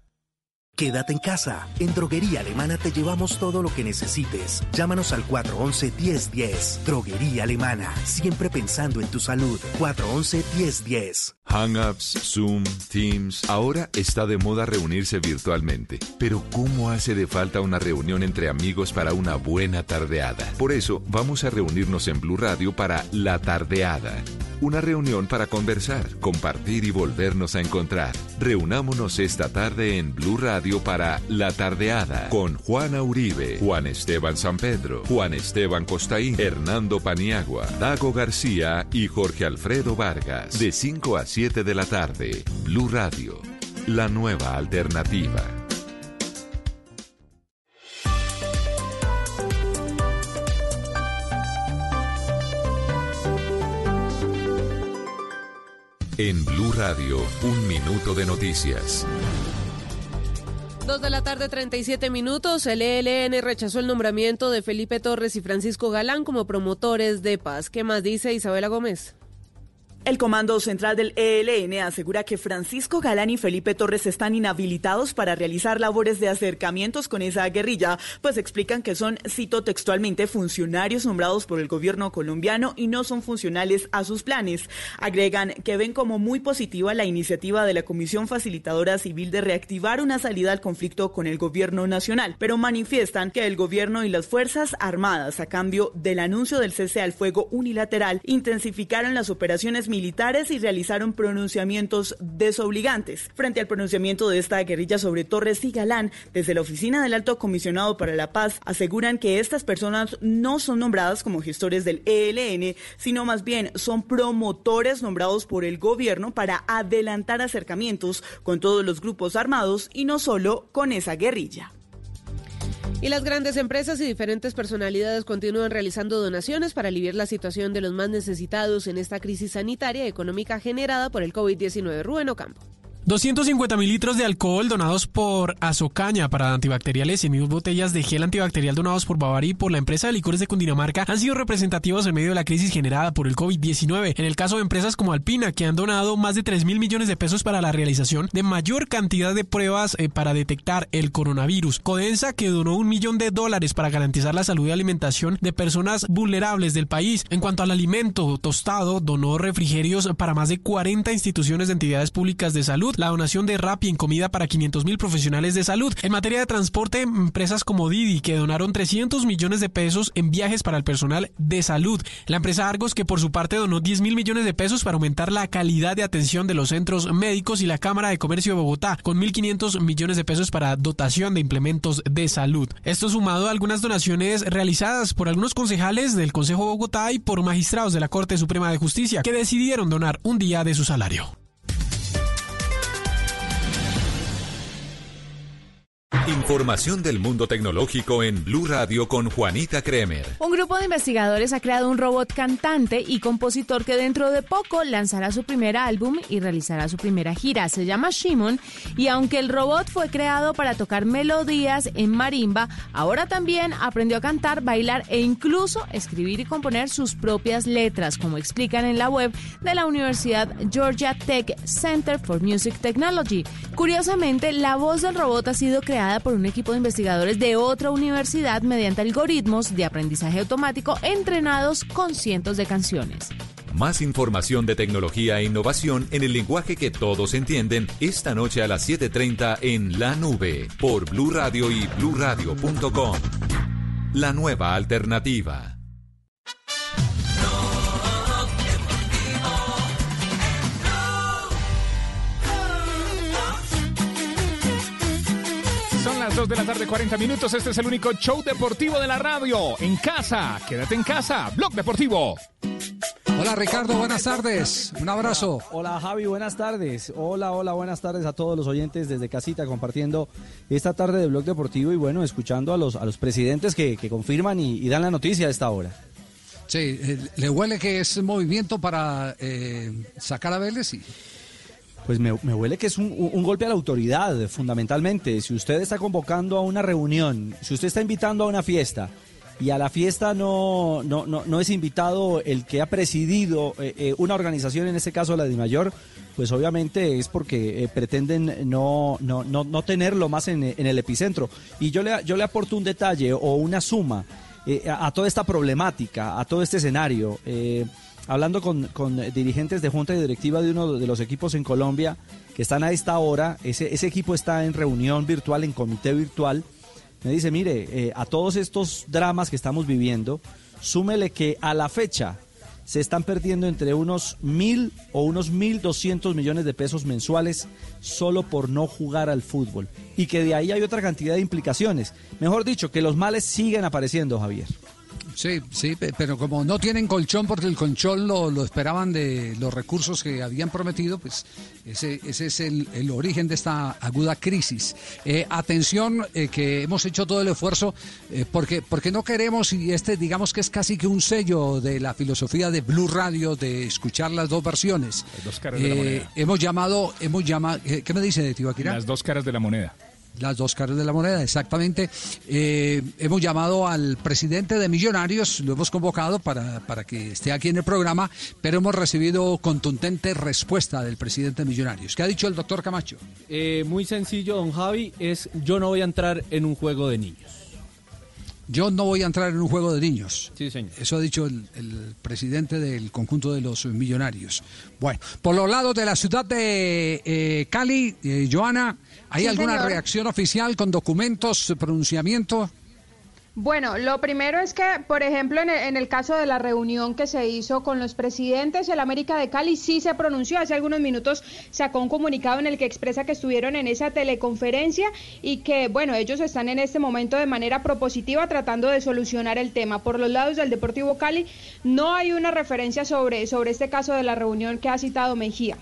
Quédate en casa. En Droguería Alemana te llevamos todo lo que necesites. Llámanos al 411-1010. Droguería Alemana. Siempre pensando en tu salud. 411-1010. Hangouts, Zoom, Teams. Ahora está de moda reunirse virtualmente. Pero ¿cómo hace de falta una reunión entre amigos para una buena tardeada? Por eso vamos a reunirnos en Blue Radio para La Tardeada. Una reunión para conversar, compartir y volvernos a encontrar. Reunámonos esta tarde en Blue Radio para La Tardeada con Juana Uribe, Juan Esteban San Pedro, Juan Esteban Costaín, Hernando Paniagua, Dago García y Jorge Alfredo Vargas. De 5 a 7 de la tarde, Blue Radio, la nueva alternativa. En Blue Radio, un minuto de noticias. Dos de la tarde, 37 minutos. El ELN rechazó el nombramiento de Felipe Torres y Francisco Galán como promotores de paz. ¿Qué más dice Isabela Gómez? El Comando Central del ELN asegura que Francisco Galán y Felipe Torres están inhabilitados para realizar labores de acercamientos con esa guerrilla, pues explican que son, cito textualmente, funcionarios nombrados por el gobierno colombiano y no son funcionales a sus planes. Agregan que ven como muy positiva la iniciativa de la Comisión Facilitadora Civil de reactivar una salida al conflicto con el gobierno nacional, pero manifiestan que el gobierno y las Fuerzas Armadas, a cambio del anuncio del cese al fuego unilateral, intensificaron las operaciones militares y realizaron pronunciamientos desobligantes. Frente al pronunciamiento de esta guerrilla sobre Torres y Galán, desde la oficina del Alto Comisionado para la Paz aseguran que estas personas no son nombradas como gestores del ELN, sino más bien son promotores nombrados por el gobierno para adelantar acercamientos con todos los grupos armados y no solo con esa guerrilla. Y las grandes empresas y diferentes personalidades continúan realizando donaciones para aliviar la situación de los más necesitados en esta crisis sanitaria y económica generada por el COVID-19. Rubén Ocampo. 250 mil litros de alcohol donados por Azocaña para antibacteriales y mil botellas de gel antibacterial donados por Bavarí y por la empresa de licores de Cundinamarca han sido representativos en medio de la crisis generada por el COVID-19. En el caso de empresas como Alpina, que han donado más de 3 mil millones de pesos para la realización de mayor cantidad de pruebas eh, para detectar el coronavirus. Codensa, que donó un millón de dólares para garantizar la salud y alimentación de personas vulnerables del país. En cuanto al alimento tostado, donó refrigerios para más de 40 instituciones de entidades públicas de salud la donación de Rappi en comida para 500 mil profesionales de salud. En materia de transporte, empresas como Didi, que donaron 300 millones de pesos en viajes para el personal de salud. La empresa Argos, que por su parte donó 10 mil millones de pesos para aumentar la calidad de atención de los centros médicos y la Cámara de Comercio de Bogotá, con 1.500 millones de pesos para dotación de implementos de salud. Esto sumado a algunas donaciones realizadas por algunos concejales del Consejo de Bogotá y por magistrados de la Corte Suprema de Justicia, que decidieron donar un día de su salario. Información del mundo tecnológico en Blue Radio con Juanita Kremer. Un grupo de investigadores ha creado un robot cantante y compositor que dentro de poco lanzará su primer álbum y realizará su primera gira. Se llama Shimon y aunque el robot fue creado para tocar melodías en marimba, ahora también aprendió a cantar, bailar e incluso escribir y componer sus propias letras, como explican en la web de la Universidad Georgia Tech Center for Music Technology. Curiosamente, la voz del robot ha sido creada por un equipo de investigadores de otra universidad mediante algoritmos de aprendizaje automático entrenados con cientos de canciones. Más información de tecnología e innovación en el lenguaje que todos entienden esta noche a las 7:30 en La Nube por Blue Radio y bluradio.com. La nueva alternativa. Las 2 de la tarde, 40 minutos. Este es el único show deportivo de la radio. En casa, quédate en casa. Blog Deportivo. Hola Ricardo, buenas tardes. Un abrazo. Hola, Javi, buenas tardes. Hola, hola, buenas tardes a todos los oyentes desde casita compartiendo esta tarde de Blog Deportivo y bueno, escuchando a los, a los presidentes que, confirman y, dan la noticia a esta hora. Sí, eh, ¿le huele que es movimiento para eh, sacar a Vélez? Pues me, huele que es un, golpe a la autoridad, fundamentalmente. Si usted está convocando a una reunión, si usted está invitando a una fiesta y a la fiesta no, no, no, es invitado el que ha presidido eh, eh, una organización, en este caso la de Mayor, pues obviamente es porque eh, pretenden no, no, no, tenerlo más en, el epicentro. Y yo le, yo le aporto un detalle o una suma a, toda esta problemática, a todo este escenario. Hablando con, con dirigentes de junta y directiva de uno de los equipos en Colombia que están a esta hora, ese, ese equipo está en reunión virtual, en comité virtual me dice, mire, eh, a todos estos dramas que estamos viviendo, súmele que a la fecha se están perdiendo entre unos mil o unos mil doscientos millones de pesos mensuales solo por no jugar al fútbol. Y que de ahí hay otra cantidad de implicaciones. Mejor dicho, que los males siguen apareciendo, Javier. Sí, sí, pero como no tienen colchón porque el colchón lo, esperaban de los recursos que habían prometido, pues ese, ese es el, origen de esta aguda crisis. Eh, atención, eh, que hemos hecho todo el esfuerzo eh, porque, porque no queremos, y este digamos que es casi que un sello de la filosofía de Blue Radio, de escuchar las dos versiones. Las dos caras de la moneda. Hemos llamado, hemos llamado, ¿qué me dice de Tibaquira? Las dos caras de la moneda. Las dos caras de la moneda, exactamente. Eh, hemos llamado al presidente de Millonarios, lo hemos convocado para, para que esté aquí en el programa, pero hemos recibido contundente respuesta del presidente de Millonarios. ¿Qué ha dicho el doctor Camacho? Eh, muy sencillo, don Javi, es yo no voy a entrar en un juego de niños. Yo no voy a entrar en un juego de niños. Sí, señor. Eso ha dicho el, presidente del conjunto de los millonarios. Bueno, por los lados de la ciudad de eh, Cali, Joana, ¿Hay alguna reacción oficial con documentos, pronunciamiento? Bueno, lo primero es que, por ejemplo, en el, caso de la reunión que se hizo con los presidentes, el América de Cali sí se pronunció. Hace algunos minutos sacó un comunicado en el que expresa que estuvieron en esa teleconferencia y que, bueno, ellos están en este momento de manera propositiva tratando de solucionar el tema. Por los lados del Deportivo Cali no hay una referencia sobre, sobre este caso de la reunión que ha citado Mejía.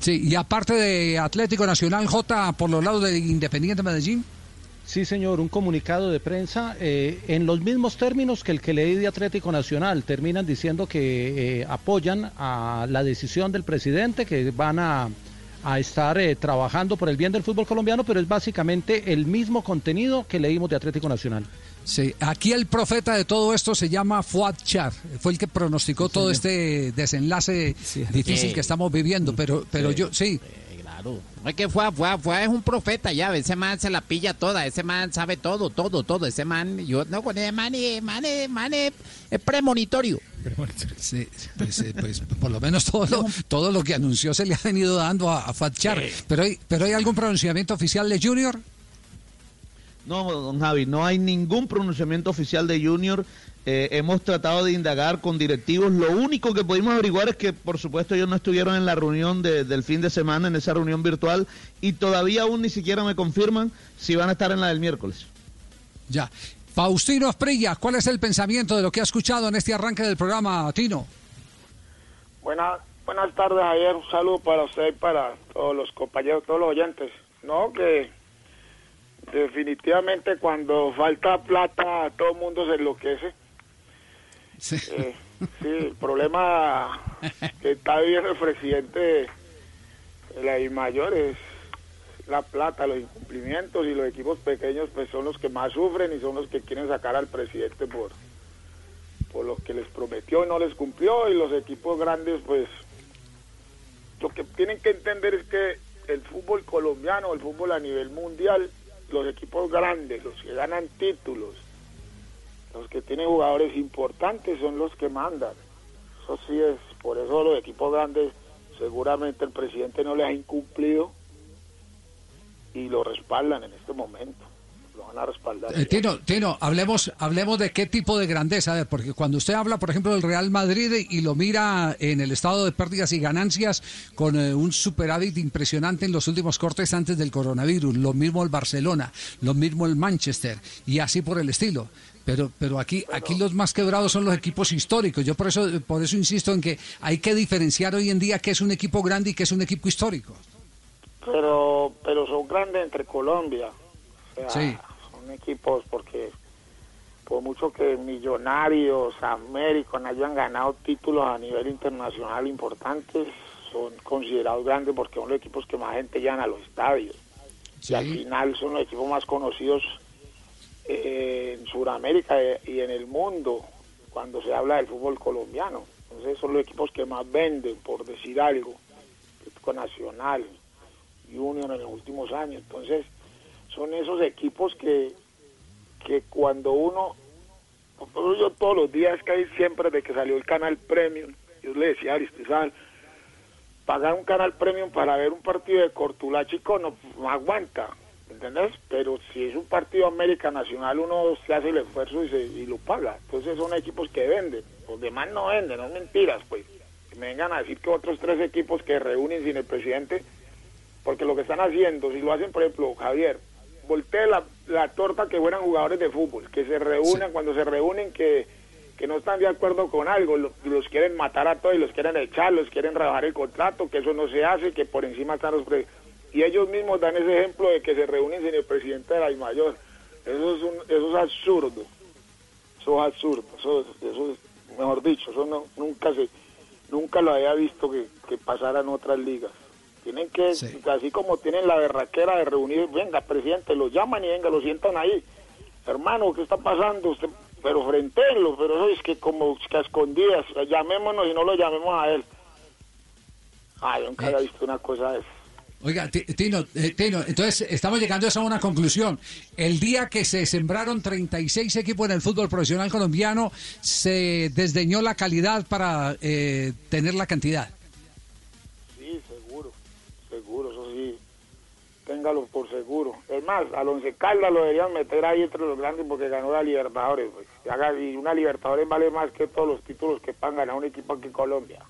Sí, y aparte de Atlético Nacional, J, por los lados de Independiente Medellín. Sí, señor, un comunicado de prensa eh, en los mismos términos que el que leí de Atlético Nacional. Terminan diciendo que eh, apoyan a la decisión del presidente, que van a, estar eh, trabajando por el bien del fútbol colombiano, pero es básicamente el mismo contenido que leímos de Atlético Nacional. Sí, aquí el profeta de todo esto se llama Fuad Char, fue el que pronosticó todo este desenlace difícil que estamos viviendo, pero, pero yo, sí. Claro. Es que Fuad, Fuad, Fuad es un profeta ya, ese man se la pilla toda, ese man sabe todo, todo, todo, ese man, yo no con ese man, man, man es premonitorio. Sí, pues, eh, pues, por lo menos todo lo, todo lo que anunció se le ha venido dando a, a Char. Pero, hay, pero ¿hay algún pronunciamiento oficial de Junior? No, don Javi, no hay ningún pronunciamiento oficial de Junior. Eh, hemos tratado de indagar con directivos. Lo único que pudimos averiguar es que, por supuesto, ellos no estuvieron en la reunión del fin de semana, en esa reunión virtual, y todavía aún ni siquiera me confirman si van a estar en la del miércoles. Ya. Faustino Asprilla, ¿cuál es el pensamiento de lo que ha escuchado en este arranque del programa, Tino? Buenas, buenas tardes, ayer. Un saludo para usted y para todos los compañeros, todos los oyentes. No, que definitivamente cuando falta plata todo el mundo se enloquece. Sí. Eh, sí, el problema que está viviendo el presidente de la I mayor es la plata, los incumplimientos y los equipos pequeños pues son los que más sufren y son los que quieren sacar al presidente por, por lo que les prometió y no les cumplió y los equipos grandes pues lo que tienen que entender es que el fútbol colombiano, el fútbol a nivel mundial los equipos grandes, los que ganan títulos, los que tienen jugadores importantes son los que mandan. Eso sí es, por eso los equipos grandes seguramente el presidente no les ha incumplido y lo respaldan en este momento van a respaldar. Eh, Tino, Tino, hablemos, hablemos de qué tipo de grandeza, porque cuando usted habla, por ejemplo, del Real Madrid y lo mira en el estado de pérdidas y ganancias con eh, un superávit impresionante en los últimos cortes antes del coronavirus, lo mismo el Barcelona, lo mismo el Manchester y así por el estilo. Pero, pero aquí, aquí los más quebrados son los equipos históricos. Yo por eso, por eso insisto en que hay que diferenciar hoy en día qué es un equipo grande y qué es un equipo histórico. Pero, pero son grandes entre Colombia. O sea, Sí. Son equipos porque por mucho que Millonarios, América hayan ganado títulos a nivel internacional importantes, son considerados grandes porque son los equipos que más gente llevan a los estadios. Y al final son los equipos más conocidos eh, en Sudamérica y en el mundo cuando se habla del fútbol colombiano. Entonces son los equipos que más venden, por decir algo, Atlético Nacional, Junior en los últimos años. Entonces son esos equipos que, que cuando uno, yo todos los días que hay siempre de que salió el canal Premium, yo le decía a Aristizal, pagar un canal Premium para ver un partido de Cortulachico no, no aguanta, ¿entendés? Pero si es un partido América Nacional, uno se hace el esfuerzo y, se, y lo paga. Entonces son equipos que venden, los demás no venden, no mentiras, pues. Que me vengan a decir que otros tres equipos que reúnen sin el presidente, porque lo que están haciendo, si lo hacen, por ejemplo, Javier, voltee la, la torta que fueran jugadores de fútbol, que se reúnan, cuando se reúnen, que, que no están de acuerdo con algo, lo- los quieren matar a todos y los quieren echar, los quieren rebajar el contrato, que eso no se hace, que por encima están los... pre- y ellos mismos dan ese ejemplo de que se reúnen sin el presidente de la mayor. Eso es, un, eso es absurdo. Eso es absurdo. Eso, es- eso es, mejor dicho, eso no, nunca se nunca lo había visto que, que pasara en otras ligas. Tienen que, así como tienen la berraquera de reunir, venga, presidente, los llaman y venga, lo sientan ahí. Hermano, ¿qué está pasando? Usted, pero frentenlo, pero eso es que como que a escondidas, llamémonos y no lo llamemos a él. Ay, nunca había visto una cosa de esa. Oiga, Ti- Tino, eh, Tino, entonces estamos llegando a una conclusión. El día que se sembraron 36 equipos en el fútbol profesional colombiano, se desdeñó la calidad para eh, tener la cantidad. Téngalo por seguro. Es más, al Once lo deberían meter ahí entre los grandes porque ganó la Libertadores. Pues. Y una Libertadores vale más que todos los títulos que puedan ganar un equipo aquí en Colombia.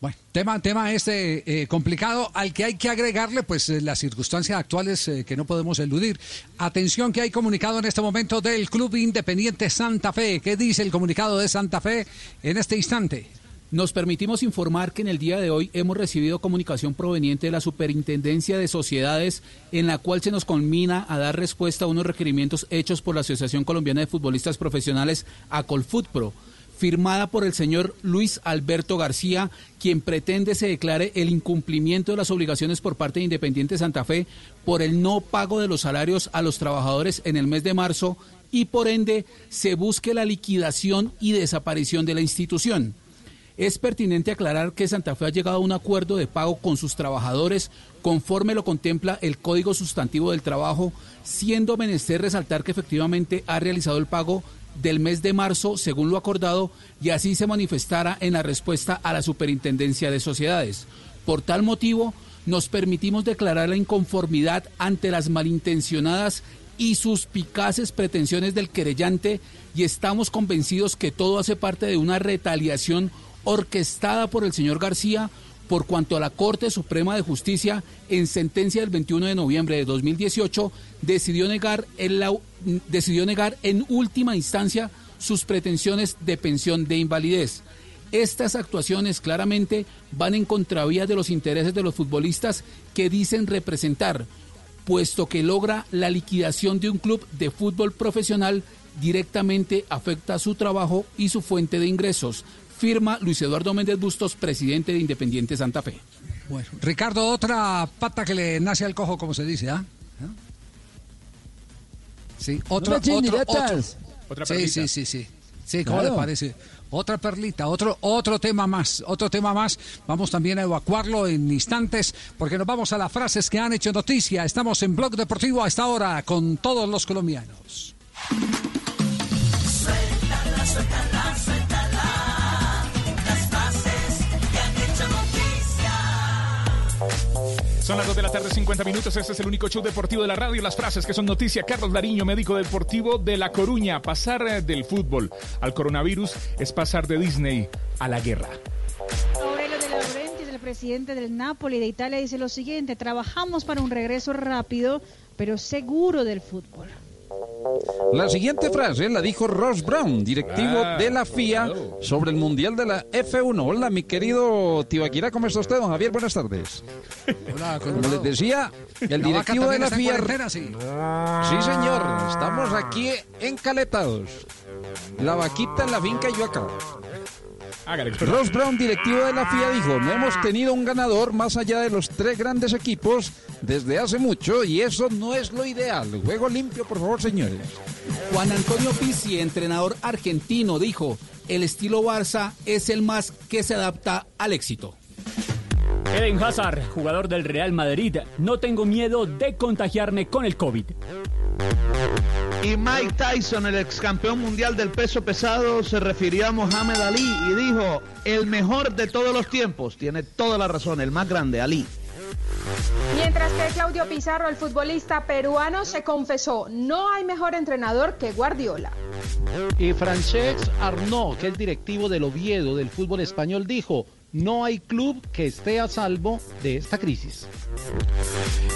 Bueno, tema, tema este eh, complicado al que hay que agregarle pues eh, las circunstancias actuales eh, que no podemos eludir. Atención que hay comunicado en este momento del Club Independiente Santa Fe. ¿Qué dice el comunicado de Santa Fe en este instante? Nos permitimos informar que en el día de hoy hemos recibido comunicación proveniente de la Superintendencia de Sociedades en la cual se nos conmina a dar respuesta a unos requerimientos hechos por la Asociación Colombiana de Futbolistas Profesionales Acolfutpro, firmada por el señor Luis Alberto García, quien pretende se declare el incumplimiento de las obligaciones por parte de Independiente Santa Fe por el no pago de los salarios a los trabajadores en el mes de marzo y por ende se busque la liquidación y desaparición de la institución. Es pertinente aclarar que Santa Fe ha llegado a un acuerdo de pago con sus trabajadores conforme lo contempla el Código Sustantivo del Trabajo, siendo menester resaltar que efectivamente ha realizado el pago del mes de marzo según lo acordado y así se manifestara en la respuesta a la Superintendencia de Sociedades. Por tal motivo, nos permitimos declarar la inconformidad ante las malintencionadas y suspicaces pretensiones del querellante y estamos convencidos que todo hace parte de una retaliación orquestada por el señor García por cuanto a la Corte Suprema de Justicia en sentencia del 21 de noviembre de 2018 decidió negar, en la- decidió negar en última instancia sus pretensiones de pensión de invalidez. Estas actuaciones claramente van en contravía de los intereses de los futbolistas que dicen representar, puesto que logra la liquidación de un club de fútbol profesional directamente afecta su trabajo y su fuente de ingresos. Firma Luis Eduardo Méndez Bustos, presidente de Independiente Santa Fe. Bueno, Ricardo, otra pata que le nace al cojo, como se dice, ¿ah? ¿Ah? Sí, otro, Unas otro, otro. Otra sí, perlita. sí, sí, sí. Sí, ¿cómo Claro. le parece? Otra perlita, otro, otro tema más, otro tema más. Vamos también a evacuarlo en instantes porque nos vamos a las frases que han hecho noticia. Estamos en Blog Deportivo a esta hora con todos los colombianos. Suéltala, suéltala, suéltala. Son las 2 de la tarde, 50 minutos. Este es el único show deportivo de la radio. Las frases que son noticia. Carlos Dariño, médico deportivo de La Coruña. Pasar eh, del fútbol al coronavirus es pasar de Disney a la guerra. Aurelio de Laurentiis, el presidente del Napoli de Italia, dice lo siguiente, trabajamos para un regreso rápido, pero seguro del fútbol. La siguiente frase la dijo Ross Brown, directivo Ah, de la FIA, sobre el Mundial de la F1. Hola, mi querido Tibaquira, ¿cómo está usted, don Javier? Buenas tardes. Hola, Como les decía, el La directivo de la FIA... Sí, señor, estamos aquí encaletados. La vaquita en la finca y yo acá. Ross Brown, directivo de la FIA, dijo, no hemos tenido un ganador más allá de los tres grandes equipos desde hace mucho y eso no es lo ideal. Juego limpio, por favor, señores. Juan Antonio Pizzi, entrenador argentino, dijo, el estilo Barça es el más que se adapta al éxito. Eden Hazard, jugador del Real Madrid, no tengo miedo de contagiarme con el COVID. Y Mike Tyson, el ex campeón mundial del peso pesado, se refirió a Mohamed Ali y dijo, el mejor de todos los tiempos. Tiene toda la razón, el más grande, Ali. Mientras que Claudio Pizarro, el futbolista peruano, se confesó, no hay mejor entrenador que Guardiola. Y Francesc Arnaud, que es directivo del Oviedo del fútbol español, dijo, no hay club que esté a salvo de esta crisis.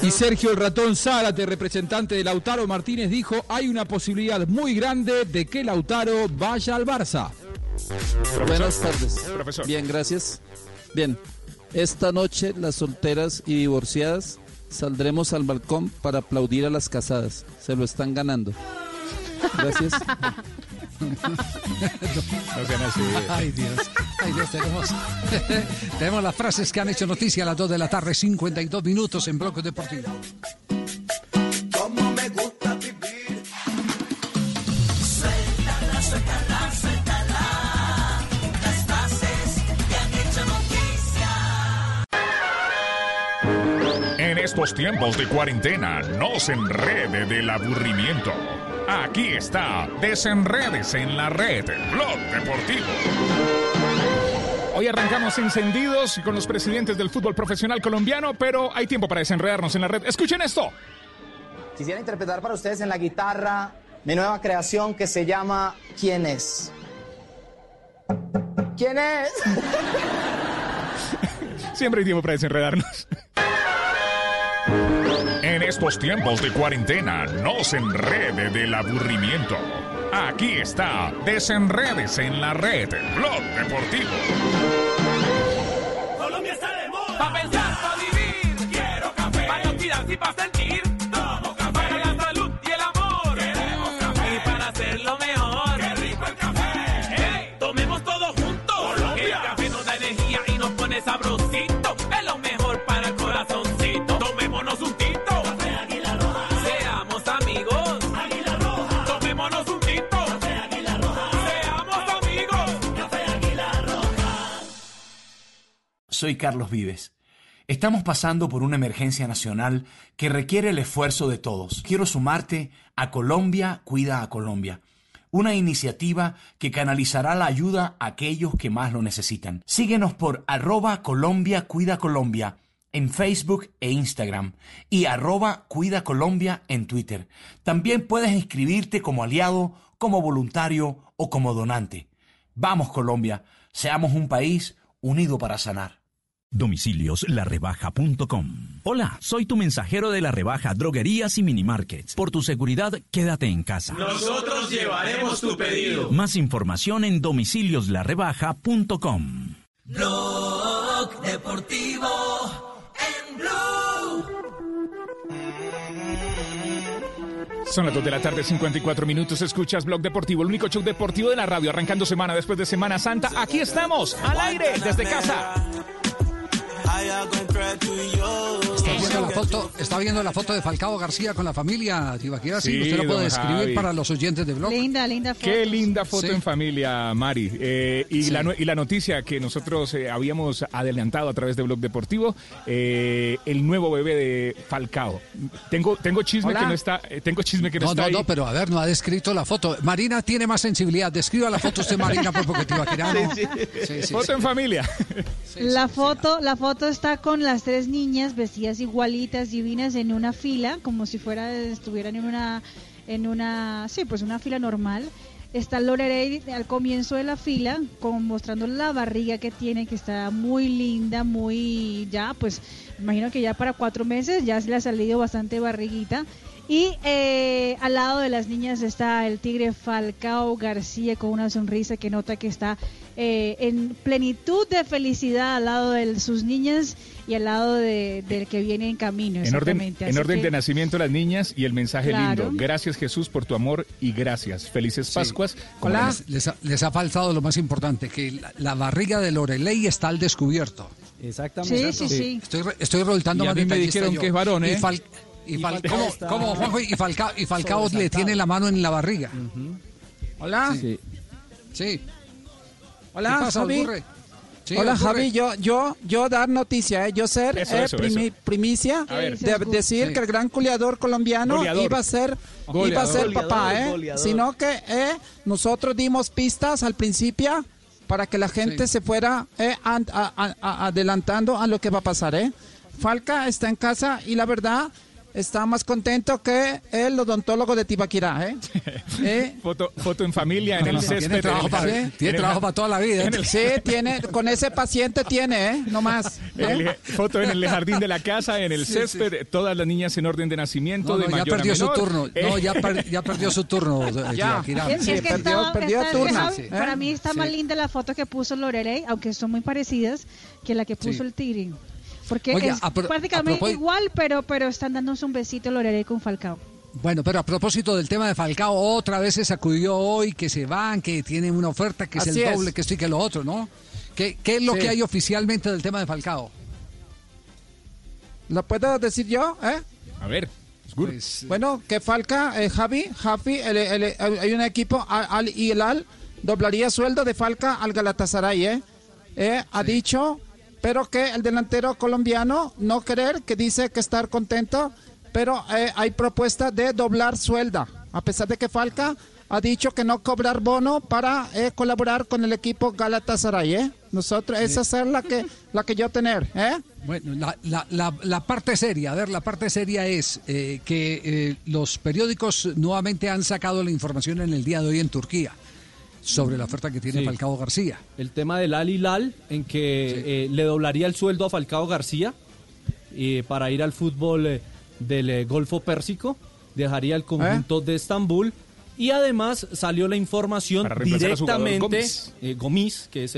Y Sergio el Ratón Zárate, representante de Lautaro Martínez, dijo, hay una posibilidad muy grande de que Lautaro vaya al Barça. Buenas tardes. Profesor. Bien, gracias. Bien, esta noche las solteras y divorciadas saldremos al balcón para aplaudir a las casadas. Se lo están ganando. Gracias. No sean así. Ay, Dios. Ay, Dios, tenemos, tenemos las frases que han hecho noticia a las 2 de la tarde, 52 minutos en Bloque Deportivo. Como me gusta vivir. Suéltala, suéltala, suéltala. Las frases que han hecho noticia. En estos tiempos de cuarentena, no se enrede del aburrimiento. Aquí está, desenredes en la red, Blog Deportivo. Hoy arrancamos encendidos con los presidentes del fútbol profesional colombiano, pero hay tiempo para desenredarnos en la red. Escuchen esto. Quisiera interpretar para ustedes en la guitarra mi nueva creación que se llama ¿Quién es? ¿Quién es? Siempre hay tiempo para desenredarnos. En estos tiempos de cuarentena, no se enrede del aburrimiento. Aquí está, desenredes en la red, Blog Deportivo. Colombia está de moda. Pa' pensar, pa' vivir. Quiero café. Pa' actividad y pa' sentir. Soy Carlos Vives. Estamos pasando por una emergencia nacional que requiere el esfuerzo de todos. Quiero sumarte a Colombia Cuida a Colombia, una iniciativa que canalizará la ayuda a aquellos que más lo necesitan. Síguenos por arroba Colombia Cuida Colombia en Facebook e Instagram y arroba Cuida Colombia en Twitter. También puedes inscribirte como aliado, como voluntario o como donante. Vamos Colombia, seamos un país unido para sanar. Domicilios larebaja.com. Hola, soy tu mensajero de la rebaja Droguerías y Minimarkets. Por tu seguridad, quédate en casa. Nosotros llevaremos tu pedido. Más información en domicilioslarebaja.com. Blog Deportivo en Blue. Son las 2 de la tarde, 54 minutos. Escuchas Blog Deportivo, el único show deportivo de la radio, arrancando semana después de Semana Santa. Aquí estamos, al aire, desde casa. I am going to pray to you. Está viendo la foto, está viendo la foto de Falcao García con la familia Tibaquira. Sí, Sí, usted lo puede describir Javi. para los oyentes de blog. Linda, linda foto. Qué linda foto Sí. en familia, Mari. Eh, y, Sí. la, y la noticia que nosotros eh, habíamos adelantado a través de Blog Deportivo, eh, el nuevo bebé de Falcao. Tengo, tengo chisme Hola. que no está, eh, tengo chisme que no, No, está no, ahí. no, pero a ver, no ha descrito la foto. Marina tiene más sensibilidad. Describa la foto usted, Marina, por porque Tibaquira no. Sí, sí, foto sí. en familia. La foto, la foto está con las tres niñas vestidas igualitas, divinas, en una fila, como si fuera estuvieran en una, en una, sí, pues una fila normal. Está Lorelei al comienzo de la fila, con, mostrando la barriga que tiene, que está muy linda, muy ya, pues imagino que ya para cuatro meses ya se le ha salido bastante barriguita. Y eh, al lado de las niñas está el tigre Falcao García con una sonrisa que nota que está eh, en plenitud de felicidad al lado de sus niñas y al lado de- del que viene en camino. En orden, exactamente. en orden que- de nacimiento las niñas y el mensaje Claro. lindo. Gracias Jesús por tu amor y gracias. Felices Pascuas. Hola. la- Les, les ha, les ha faltado lo más importante, que la, la barriga de Lorelei está al descubierto. Exactamente. Sí, sí, sí. Estoy, re- estoy resultando Y a más mí me dijeron yo. que es varón, ¿eh? Y, Fal- y Y Fal- Falcao ¿cómo, está- cómo, Juanjo? Y Falcao, y Falcao le tiene la mano en la barriga. Hola. Sí. Sí. Hola, ¿Qué pasa, Javi. Sí, Hola, ocurre. Javi. Yo, yo, yo dar noticia, ¿eh? yo ser Eso, eh, eso, primi- eso. primicia A ver. de decir Sí. que el gran goleador colombiano Goleador. iba a ser, iba a Goleador. ser Goleador, papá, ¿eh? goleador. Sino que eh, nosotros dimos pistas al principio para que la gente Sí. se fuera eh, a- a- a- adelantando a lo que va a pasar, ¿eh? Falca está en casa y la verdad está más contento que el odontólogo de Tibaquirá, ¿eh? ¿Eh? Foto, foto en familia en el césped. Tiene trabajo, en el para, jardín. tiene trabajo para toda la vida. ¿eh? El- Sí, tiene, con ese paciente tiene, ¿eh? No más. ¿eh? el- foto en el jardín de la casa, en el Sí, césped, todas las niñas en orden de nacimiento, No, de no, ya a perdió su turno. No, Eh, ya, per- ya perdió su turno. eh, Ya. Tibaquirá. Es, Sí, es que perdió- está- perdió está- turno. Javi, Sí. Para mí está Sí. más linda la foto que puso Lorelei, aunque son muy parecidas, que la que puso Sí. el tigre. Porque Oye, es pro- prácticamente propós- igual, pero pero están dándose un besito Lorelei con Falcao. Bueno, pero a propósito del tema de Falcao, otra vez se sacudió hoy que se van, que tienen una oferta, que es Así el es. doble, que esto y que lo otro, ¿no? ¿Qué, qué es lo Sí. que hay oficialmente del tema de Falcao? ¿Lo puedo decir yo? ¿eh? A ver. Pues, Bueno, que Falca, eh, Javi, Javi, el- el- el- hay un equipo, Al Al Hilal, doblaría sueldo de Falca al Galatasaray, ¿eh? Eh, Ha dicho, pero que el delantero colombiano no querer, que dice que estar contento, pero eh, hay propuesta de doblar suelda, a pesar de que Falca ha dicho que no cobrar bono para eh, colaborar con el equipo Galatasaray, ¿eh? Nosotros, esa es la que, la que yo tener, ¿eh? Bueno, la, la- la- la parte seria, a ver, la parte seria es eh, que los periódicos nuevamente han sacado la información en el día de hoy en Turquía sobre la oferta que tiene Sí. Falcao García. El tema del Al Hilal, en que eh, le doblaría el sueldo a Falcao García eh, para ir al fútbol eh, del eh, Golfo Pérsico, dejaría el conjunto de Estambul y además salió la información directamente Gomis. eh, que es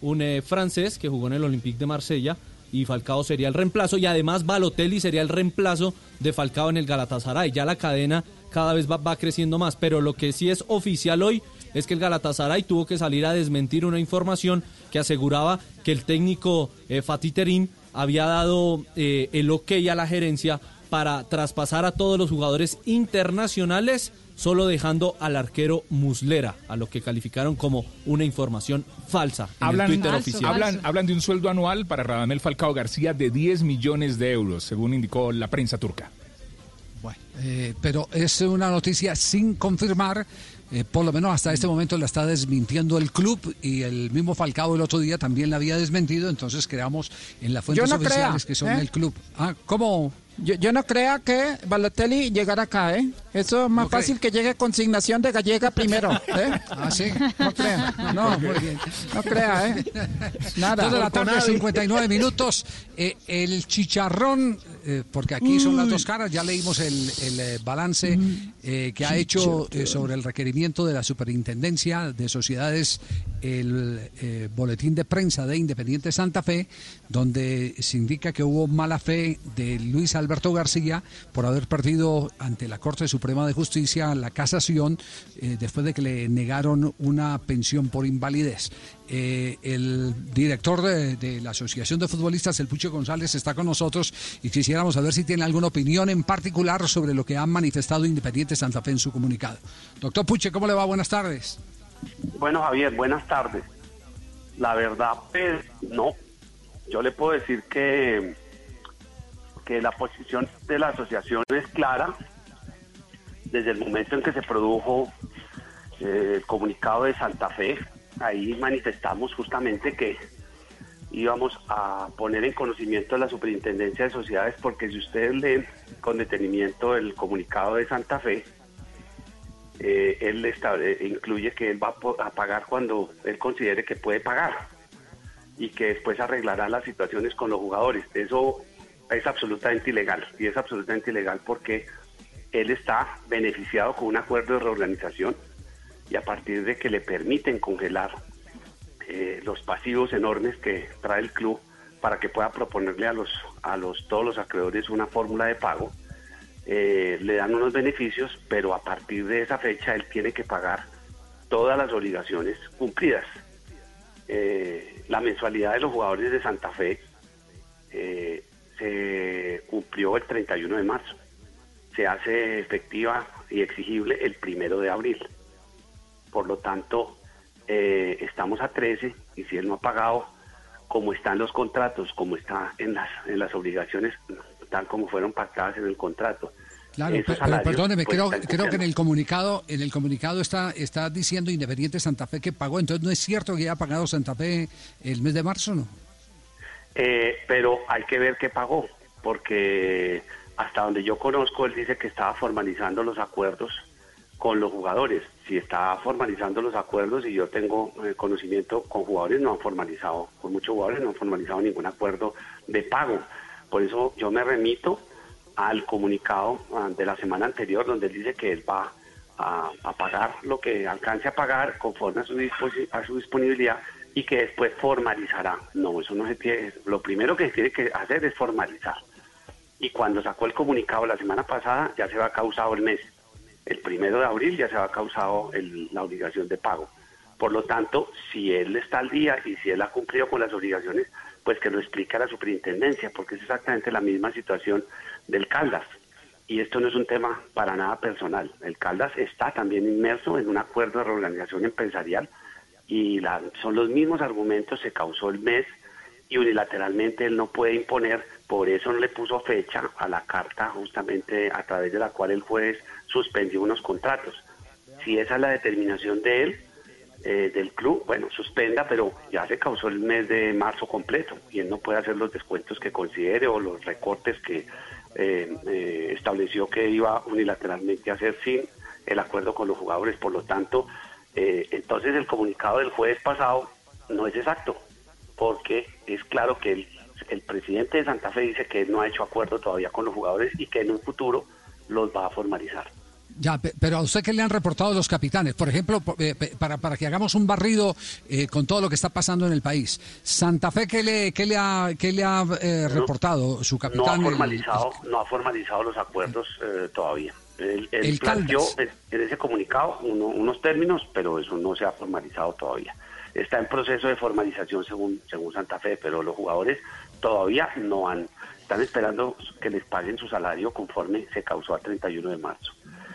un eh, francés que jugó en el Olympique de Marsella y Falcao sería el reemplazo y además Balotelli sería el reemplazo de Falcao en el Galatasaray. Ya la cadena cada vez va, va creciendo más, pero lo que sí es oficial hoy es que el Galatasaray tuvo que salir a desmentir una información que aseguraba que el técnico eh, Fatih Terim había dado eh, el ok a la gerencia para traspasar a todos los jugadores internacionales, solo dejando al arquero Muslera, a lo que calificaron como una información falsa en Hablan, el Twitter oficial. hablan, hablan de un sueldo anual para Radamel Falcao García de 10 millones de euros, según indicó la prensa turca. Eh, pero es una noticia sin confirmar, eh, por lo menos hasta este momento la está desmintiendo el club y el mismo Falcao el otro día también la había desmentido, entonces creamos en las fuentes no oficiales crea, que son ¿eh? el club. Ah, ¿cómo? Yo, yo no crea que Balotelli llegara acá, ¿eh? Eso es más ¿No cree? fácil que llegue consignación de gallega primero, ¿eh? Ah, sí. No crea, no, Muy bien. no crea, ¿eh? Nada. De la tarde, 59 minutos. Eh, el chicharrón, eh, porque aquí son las dos caras, ya leímos el, el, eh, balance eh, que ha hecho eh, sobre el requerimiento de la Superintendencia de Sociedades, el boletín de prensa de Independiente Santa Fe, donde se indica que hubo mala fe de Luis Alberto García por haber perdido ante la Corte Suprema de Justicia la casación después de que le negaron una pensión por invalidez. Eh, el director de, de la Asociación de Futbolistas, el Pucho González, está con nosotros y quisiéramos saber si tiene alguna opinión en particular sobre lo que ha manifestado Independiente Santa Fe en su comunicado. Doctor Puche, ¿cómo le va? Buenas tardes. Bueno, Javier, buenas tardes. La verdad, pues, no. Yo le puedo decir que, que la posición de la asociación es clara. Desde el momento en que se produjo eh, el comunicado de Santa Fe, ahí manifestamos justamente que íbamos a poner en conocimiento de la Superintendencia de Sociedades, porque si ustedes leen con detenimiento el comunicado de Santa Fe, eh, él estable- incluye que él va a a pagar cuando él considere que puede pagar y que después arreglará las situaciones con los jugadores. Eso es absolutamente ilegal y es absolutamente ilegal porque él está beneficiado con un acuerdo de reorganización y a partir de que le permiten congelar eh, los pasivos enormes que trae el club para que pueda proponerle a los a los todos los acreedores una fórmula de pago. Eh, le dan unos beneficios pero a partir de esa fecha él tiene que pagar todas las obligaciones cumplidas. Eh, la mensualidad de los jugadores de Santa Fe se cumplió el 31 de marzo. Se hace efectiva y exigible el primero de abril. Por lo tanto eh, estamos a 13 y si él no ha pagado como están los contratos, como está en las, en las obligaciones, tal como fueron pactadas en el contrato. Claro, pero salarios, perdóneme, pues, creo, creo que en el comunicado, en el comunicado está, está diciendo Independiente Santa Fe que pagó, entonces no es cierto que haya pagado Santa Fe el mes de marzo, ¿no? Eh, pero hay que ver qué pagó, porque hasta donde yo conozco, él dice que estaba formalizando los acuerdos con los jugadores. Si está formalizando los acuerdos y yo tengo eh, conocimiento con jugadores, no han formalizado, con muchos jugadores no han formalizado ningún acuerdo de pago. Por eso yo me remito al comunicado ah, de la semana anterior donde él dice que él va a, pagar lo que alcance a pagar conforme a su, a su disponibilidad y que después formalizará. No, eso no se tiene, lo primero que se tiene que hacer es formalizar. Y cuando sacó el comunicado la semana pasada ya se va causado el mes. El primero de abril ya se va causado el- la obligación de pago. Por lo tanto, si él está al día y si él ha cumplido con las obligaciones, pues que lo explique a la superintendencia, porque es exactamente la misma situación del Caldas. Y esto no es un tema para nada personal. El Caldas está también inmerso en un acuerdo de reorganización empresarial y la- son los mismos argumentos, se causó el mes y unilateralmente él no puede imponer, por eso no le puso fecha a la carta justamente a través de la cual el juez suspendió unos contratos. Si esa es la determinación de él, eh, del club, bueno, suspenda, pero ya se causó el mes de marzo completo y él no puede hacer los descuentos que considere o los recortes que eh, eh, estableció que iba unilateralmente a hacer sin el acuerdo con los jugadores. Por lo tanto, eh, entonces el comunicado del jueves pasado no es exacto, porque es claro que el, el presidente de Santa Fe dice que él no ha hecho acuerdo todavía con los jugadores y que en un futuro los va a formalizar. Ya, pe- pero a usted qué le han reportado los capitanes, por ejemplo, eh, para, para que hagamos un barrido eh, con todo lo que está pasando en el país. Santa Fe, ¿qué le, qué le ha, qué le ha eh, reportado su no ha capitán? el- formalizado, no ha formalizado los acuerdos eh, todavía. Él, él El planteó en, ese comunicado uno- unos términos, pero eso no se ha formalizado todavía. Está en proceso de formalización según según Santa Fe, pero los jugadores todavía no han están esperando que les paguen su salario conforme se causó al 31 de marzo.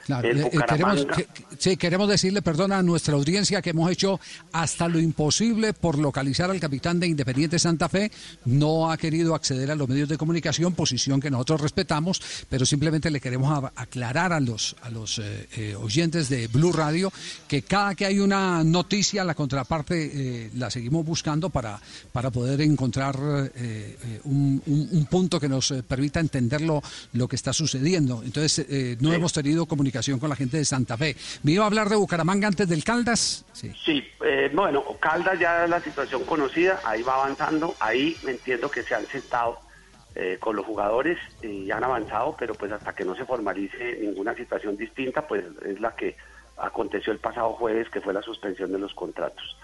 Claro, El eh, eh, queremos, que- sí, queremos decirle, perdona a nuestra audiencia, que hemos hecho hasta lo imposible por localizar al capitán de Independiente Santa Fe. No ha querido acceder a los medios de comunicación, posición que nosotros respetamos, pero simplemente le queremos aclarar a los, a los eh, eh, oyentes de Blue Radio que cada que hay una noticia, la contraparte eh, la seguimos buscando para, para poder encontrar un, un- un punto que nos permita entender lo, lo que está sucediendo. Entonces, eh, no hemos tenido comunicación con la gente de Santa Fe. ¿Me iba a hablar de Bucaramanga antes del Caldas? Sí. Sí, eh, bueno, Caldas ya es la situación conocida, ahí va avanzando, ahí entiendo que se han sentado eh, con los jugadores y han avanzado, pero pues hasta que no se formalice ninguna situación distinta, pues es la que aconteció el pasado jueves, que fue la suspensión de los contratos.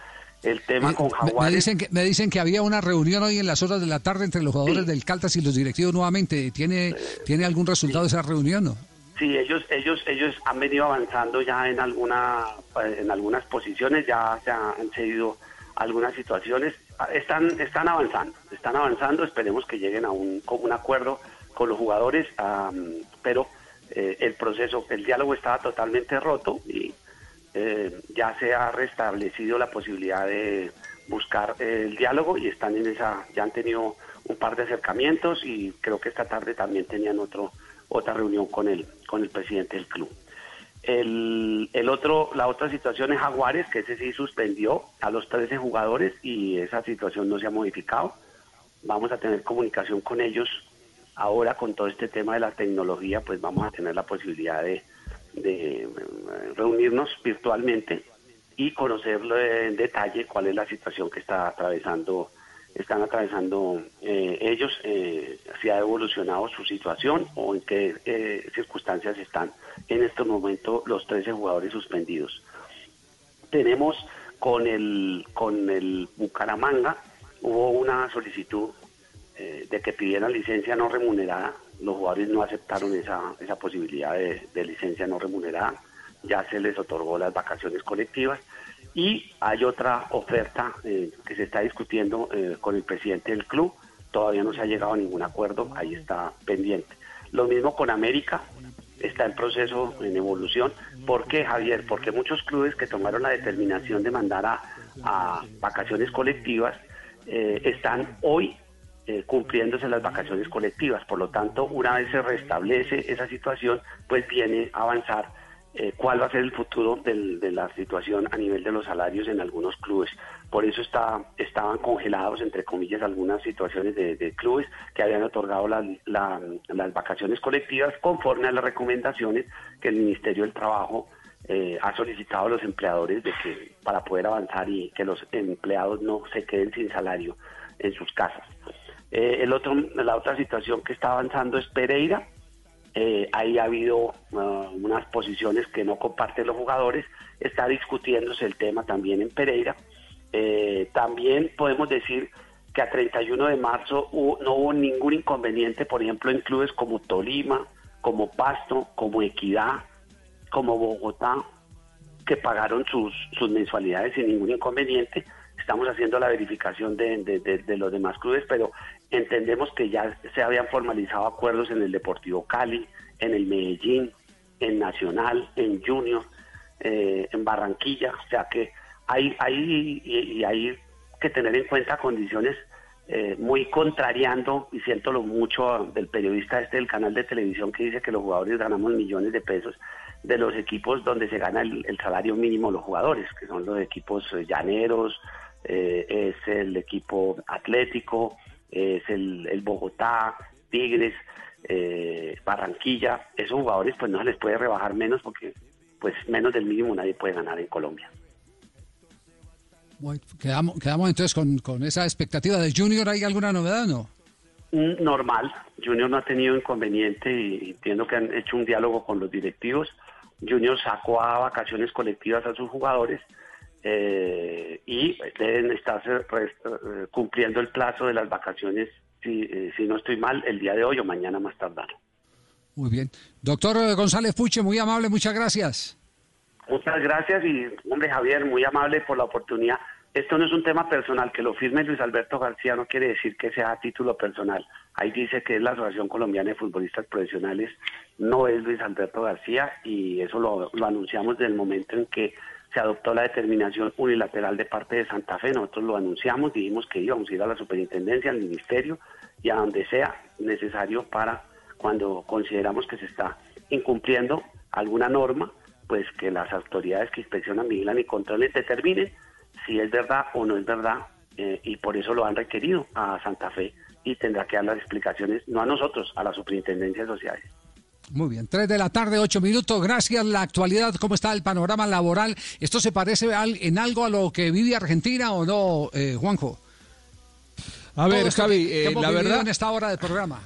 El tema con Eh, Me- Me, Jaguares... dicen que, me dicen que había una reunión hoy en las horas de la tarde entre los jugadores del Caldas y los directivos nuevamente. ¿Tiene, ¿tiene algún resultado de esa reunión? No? Sí, ellos, ellos, ellos han venido avanzando ya en alguna, en algunas posiciones, ya se han cedido algunas situaciones, están, están avanzando, están avanzando, esperemos que lleguen a un, un acuerdo con los jugadores, am, pero eh, el proceso, el diálogo estaba totalmente roto y eh, ya se ha restablecido la posibilidad de buscar eh, el diálogo y están en esa, ya han tenido un par de acercamientos y creo que esta tarde también tenían otro otra reunión con el con el presidente del club. El, el otro, la otra situación es Jaguares, que ese sí suspendió a los 13 jugadores y esa situación no se ha modificado. Vamos a tener comunicación con ellos. Ahora con todo este tema de la tecnología, pues vamos a tener la posibilidad de, eh, reunirnos virtualmente y conocer en detalle cuál es la situación que está atravesando están atravesando eh, ellos, eh, si ha evolucionado su situación o en qué eh, circunstancias están en estos momentos los 13 jugadores suspendidos. Tenemos con el, con el Bucaramanga, hubo una solicitud eh, de que pidieran licencia no remunerada, los jugadores no aceptaron esa, esa posibilidad de licencia no remunerada, ya se les otorgó las vacaciones colectivas y hay otra oferta eh, que se está discutiendo eh, con el presidente del club, todavía no se ha llegado a ningún acuerdo, ahí está pendiente. Lo mismo con América, está en proceso, en evolución. ¿Por qué, Javier? Porque muchos clubes que tomaron la determinación de mandar a, a vacaciones colectivas eh, están hoy eh, cumpliéndose las vacaciones colectivas. Por lo tanto, una vez se restablece esa situación, pues viene a avanzar eh, cuál va a ser el futuro del- de la situación a nivel de los salarios en algunos clubes. Por eso está, estaban congelados, entre comillas, algunas situaciones de, clubes que habían otorgado la- la- las vacaciones colectivas conforme a las recomendaciones que el Ministerio del Trabajo eh, ha solicitado a los empleadores de que para poder avanzar y que los empleados no se queden sin salario en sus casas. Eh, el otro, la otra situación que está avanzando es Pereira. Eh, ahí ha habido ah, unas posiciones que no comparten los jugadores. Está discutiéndose el tema también en Pereira. Eh, también podemos decir que a 31 de marzo no hubo ningún inconveniente, por ejemplo, en clubes como Tolima, como Pasto, como Equidad, como Bogotá, que pagaron sus, sus mensualidades sin ningún inconveniente. Estamos haciendo la verificación de- de los demás clubes, pero entendemos que ya se habían formalizado acuerdos en el Deportivo Cali, en el Medellín, en Nacional, en Junior, eh, en Barranquilla. O sea que hay, hay, y, y hay que tener en cuenta condiciones eh, muy contrariando, y siento lo mucho del periodista este del canal de televisión que dice que los jugadores ganamos millones de pesos de los equipos donde se gana el, salario mínimo los jugadores, que son los equipos eh, llaneros, eh, es el equipo atlético, es el, el Bogotá, Tigres, eh, Barranquilla, esos jugadores pues no se les puede rebajar menos porque pues menos del mínimo nadie puede ganar en Colombia. Bueno, quedamos, quedamos entonces con, con esa expectativa de Junior. ¿Hay alguna novedad o no? Mm, Normal, Junior no ha tenido inconveniente y entiendo que han hecho un diálogo con los directivos. Junior sacó a vacaciones colectivas a sus jugadores eh, y deben estarse res- eh, cumpliendo el plazo de las vacaciones, si, eh, si no estoy mal, el día de hoy o mañana más tardar. Muy bien. Doctor eh, González Puche, muy amable, muchas gracias. Muchas gracias y, hombre, Javier, muy amable por la oportunidad. Esto no es un tema personal, que lo firme Luis Alberto García no quiere decir que sea a título personal. Ahí dice que es la Asociación Colombiana de Futbolistas Profesionales, no es Luis Alberto García y eso lo, lo anunciamos desde el momento en que se adoptó la determinación unilateral de parte de Santa Fe. Nosotros lo anunciamos, dijimos que íbamos a ir a la superintendencia, al ministerio y a donde sea necesario para cuando consideramos que se está incumpliendo alguna norma, pues que las autoridades que inspeccionan, vigilan y controlen determinen si es verdad o no es verdad eh, y por eso lo han requerido a Santa Fe y tendrá que dar las explicaciones, no a nosotros, a la superintendencia de sociedades. Muy bien, 3 de la tarde, 8 minutos. Gracias. La actualidad, ¿cómo está el panorama laboral? ¿Esto se parece al- en algo a lo que vive Argentina o no, eh, Juanjo? A ver, Javi, eh, la verdad- en esta hora del programa.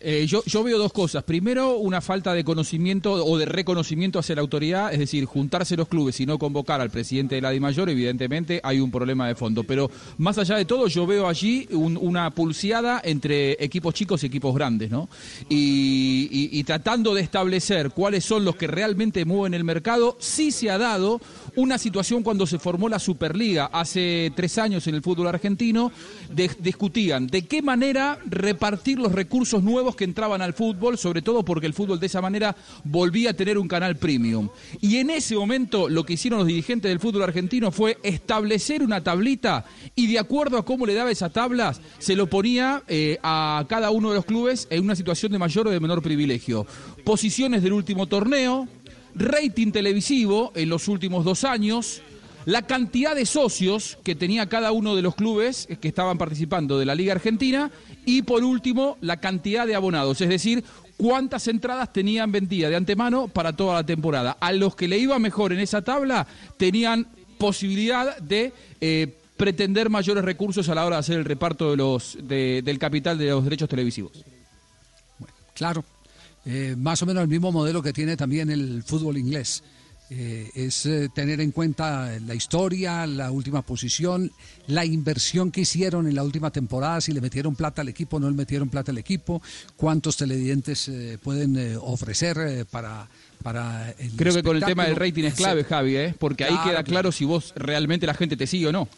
Eh, yo, yo veo dos cosas. Primero, una falta de conocimiento o de reconocimiento hacia la autoridad, es decir, juntarse los clubes y no convocar al presidente de la DIMAYOR, evidentemente hay un problema de fondo. Pero más allá de todo, yo veo allí un- una pulseada entre equipos chicos y equipos grandes, ¿no? Y, y- y tratando de establecer cuáles son los que realmente mueven el mercado, sí se ha dado una situación cuando se formó la Superliga hace tres años en el fútbol argentino, discutían de qué manera repartir los recursos nuevos que entraban al fútbol, sobre todo porque el fútbol de esa manera volvía a tener un canal premium. Y en ese momento lo que hicieron los dirigentes del fútbol argentino fue establecer una tablita y de acuerdo a cómo le daba esas tablas, se lo ponía eh, a cada uno de los clubes en una situación de mayor o de menor privilegio. Posiciones del último torneo, rating televisivo en los últimos dos años, la cantidad de socios que tenía cada uno de los clubes que estaban participando de la Liga Argentina y por último la cantidad de abonados, es decir, cuántas entradas tenían vendidas de antemano para toda la temporada. A los que le iba mejor en esa tabla tenían posibilidad de... eh, pretender mayores recursos a la hora de hacer el reparto de los de- del capital de los derechos televisivos. Claro, eh, más o menos el mismo modelo que tiene también el fútbol inglés. Eh, es eh, tener en cuenta la historia, la última posición, la inversión que hicieron en la última temporada, si le metieron plata al equipo o no le metieron plata al equipo, cuántos televidentes eh, pueden ofrecer para, para el Creo que con el tema del rating es clave. Javi, ¿eh? porque ahí Claro, queda claro si vos realmente la gente te sigue o no.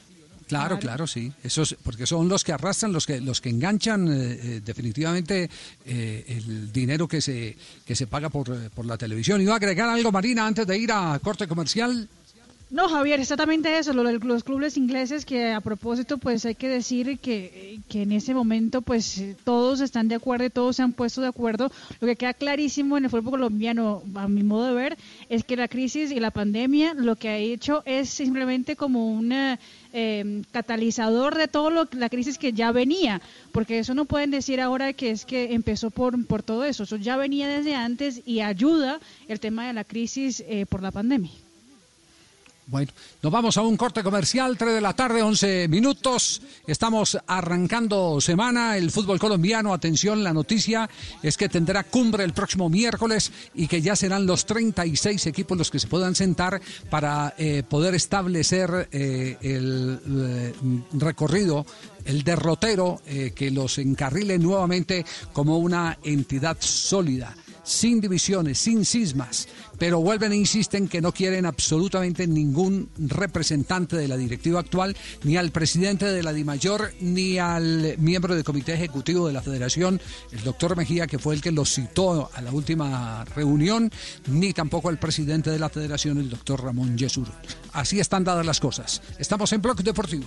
Claro, claro, sí. Esos, porque son los que arrastran, los que los que enganchan eh, eh, definitivamente eh, el dinero que se que se paga por, eh, por la televisión. ¿Iba a agregar algo, Marina, antes de ir a corte comercial? No, Javier, exactamente eso, lo de los clubes ingleses que a propósito pues hay que decir que, que en ese momento pues eh, todos están de acuerdo y todos se han puesto de acuerdo. Lo que queda clarísimo en el fútbol colombiano, a mi modo de ver, es que la crisis y la pandemia lo que ha hecho es simplemente como un eh, eh, catalizador de todo lo la crisis que ya venía, porque eso no pueden decir ahora que es que empezó por, por todo eso, eso ya venía desde antes y ayuda el tema de la crisis eh, por la pandemia. Bueno, nos vamos a un corte comercial, 3 de la tarde, 11 minutos. Estamos arrancando semana, el fútbol colombiano. Atención, la noticia es que tendrá cumbre el próximo miércoles y que ya serán los 36 equipos los que se puedan sentar para eh, poder establecer eh, el eh, recorrido el derrotero que los encarrile nuevamente como una entidad sólida, sin divisiones, sin cismas, pero vuelven e insisten que no quieren absolutamente ningún representante de la directiva actual, ni al presidente de la DIMAYOR, ni al miembro del comité ejecutivo de la federación, el doctor Mejía, que fue el que los citó a la última reunión, ni tampoco al presidente de la federación, el doctor Ramón Yesur. Así están dadas las cosas. Estamos en Bloque Deportivo.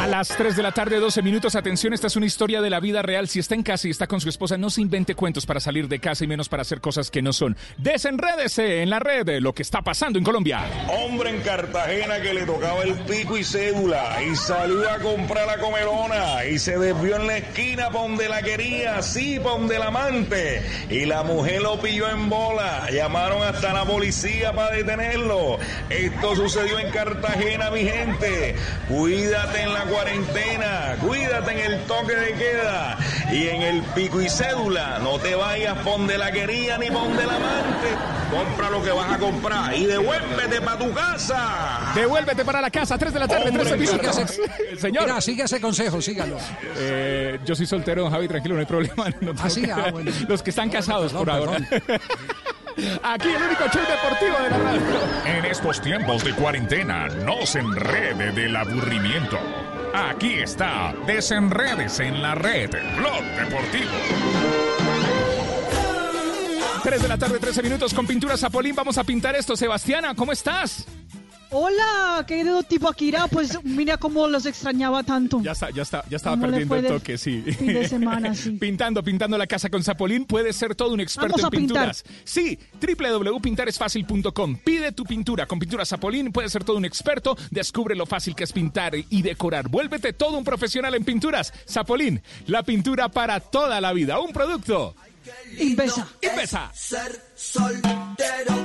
A las 3 de la tarde, 12 minutos. Atención, esta es una historia de la vida real. Si está en casa y está con su esposa, no se invente cuentos para salir de casa y menos para hacer cosas que no son. Desenrédese en la red de lo que está pasando en Colombia. Hombre en Cartagena que le tocaba el pico y cédula y salió a comprar la comelona y se desvió en la esquina pa' donde la quería, sí, pa' donde la amante. Y la mujer lo pilló en bola. Llamaron hasta la policía para detenerlo. Esto sucedió en Cartagena, mi gente. Cuídate en la cuarentena, cuídate en el toque de queda y en el pico y cédula. No te vayas pa' donde la quería ni pa' donde la amante. Compra lo que vas a comprar y devuélvete para tu casa. Devuélvete para la casa, 3 de la tarde, Hombre, 13 minutos. Señor. Mira, sigue ese consejo, sígalo. Eh, yo soy soltero, don Javi, tranquilo, no hay problema. no Ah, sí, que- ah, bueno. Los que están casados perdón, por ahora. Aquí el único show deportivo de la radio. En estos tiempos de cuarentena, no se enrede del aburrimiento. Aquí está, desenredes en la red, Blog Deportivo. 3 de la tarde, 13 minutos con pintura Zapolín. Vamos a pintar esto. Sebastiana, ¿cómo estás? Hola, querido tipo Akira, pues mira cómo los extrañaba tanto. Ya está, ya está, ya estaba ¿Cómo le perdiendo el de toque, sí. fin de semana, sí. Pintando, pintando la casa con Zapolín, puedes ser todo un experto Vamos en a pintar. pinturas. Sí, www.pintaresfacil.com. Pide tu pintura con pintura Zapolín, puedes ser todo un experto, descubre lo fácil que es pintar y decorar. Vuélvete todo un profesional en pinturas. Zapolín, la pintura para toda la vida. Un producto. Invesa. Invesa. Ser soltero.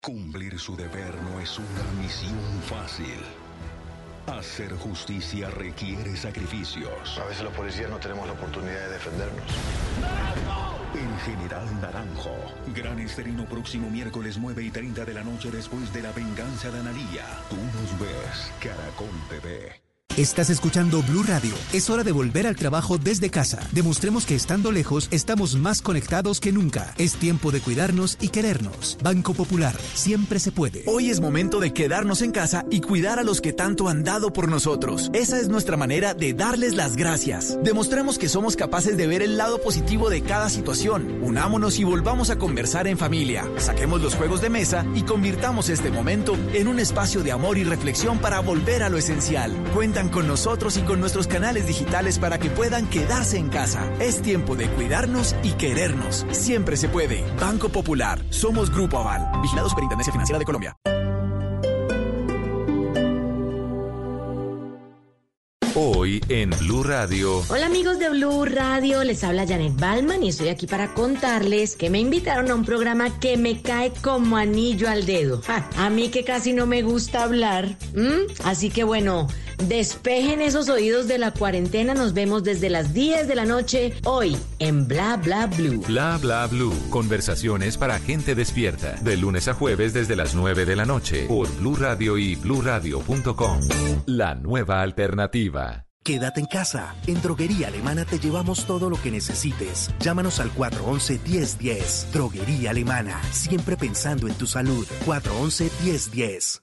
Cumplir su deber no es una misión fácil. Hacer justicia requiere sacrificios. A veces los policías no tenemos la oportunidad de defendernos. En General Naranjo, gran estreno próximo miércoles 9 y 30 de la noche después de la venganza de Analía. Tú nos ves, Caracol TV. Estás escuchando Blue Radio. Es hora de volver al trabajo desde casa. Demostremos que estando lejos estamos más conectados que nunca. Es tiempo de cuidarnos y querernos. Banco Popular, siempre se puede. Hoy es momento de quedarnos en casa y cuidar a los que tanto han dado por nosotros. Esa es nuestra manera de darles las gracias. Demostremos que somos capaces de ver el lado positivo de cada situación. Unámonos y volvamos a conversar en familia. Saquemos los juegos de mesa y convirtamos este momento en un espacio de amor y reflexión para volver a lo esencial. Cuentan con nosotros y con nuestros canales digitales para que puedan quedarse en casa. Es tiempo de cuidarnos y querernos. Siempre se puede. Banco Popular. Somos Grupo Aval. Vigilado Superintendencia Financiera de Colombia. Hoy en Blue Radio. Hola amigos de Blue Radio, les habla Janet Balman y estoy aquí para contarles que me invitaron a un programa que me cae como anillo al dedo. Ja, a mí que casi no me gusta hablar. Así que bueno, despejen esos oídos de la cuarentena. Nos vemos desde las 10 de la noche hoy en Bla Bla Blue. Bla bla blue. Conversaciones para gente despierta. De lunes a jueves desde las 9 de la noche. Por Blue Radio y bluradio.com. La nueva alternativa. Quédate en casa. En Droguería Alemana te llevamos todo lo que necesites. Llámanos al 411-1010. Droguería Alemana. Siempre pensando en tu salud. 411-1010.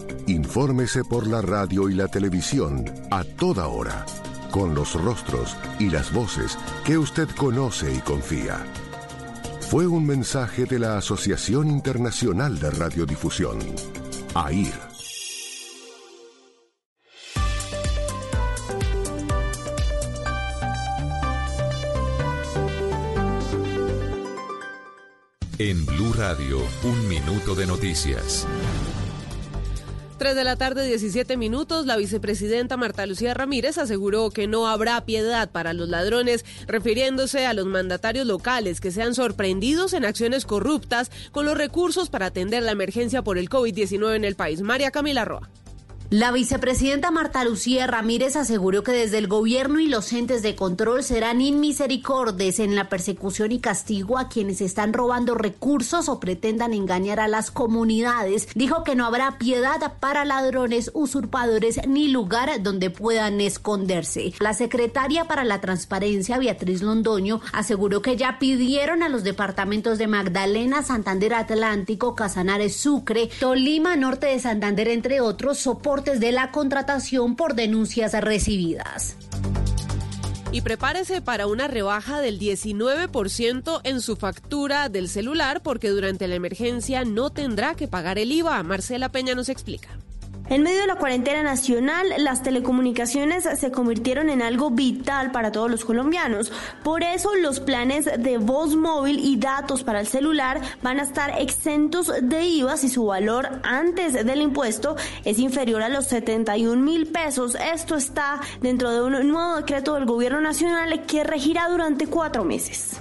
Infórmese por la radio y la televisión a toda hora, con los rostros y las voces que usted conoce y confía. Fue un mensaje de la Asociación Internacional de Radiodifusión, AIR. En Blue Radio, un minuto de noticias. 3 de la tarde, 17 minutos, la vicepresidenta Marta Lucía Ramírez aseguró que no habrá piedad para los ladrones, refiriéndose a los mandatarios locales que sean sorprendidos en acciones corruptas con los recursos para atender la emergencia por el COVID-19 en el país. María Camila Roa. La vicepresidenta Marta Lucía Ramírez aseguró que desde el gobierno y los entes de control serán inmisericordes en la persecución y castigo a quienes están robando recursos o pretendan engañar a las comunidades. Dijo que no habrá piedad para ladrones, usurpadores ni lugar donde puedan esconderse. La secretaria para la transparencia, Beatriz Londoño, aseguró que ya pidieron a los departamentos de Magdalena, Santander Atlántico, Casanares, Sucre, Tolima, Norte de Santander, entre otros, soporte de la contratación por denuncias recibidas. Y prepárese para una rebaja del 19% en su factura del celular porque durante la emergencia no tendrá que pagar el IVA. Marcela Peña nos explica. En medio de la cuarentena nacional, las telecomunicaciones se convirtieron en algo vital para todos los colombianos. Por eso los planes de voz móvil y datos para el celular van a estar exentos de IVA si su valor antes del impuesto es inferior a los 71 mil pesos. Esto está dentro de un nuevo decreto del gobierno nacional que regirá durante cuatro meses.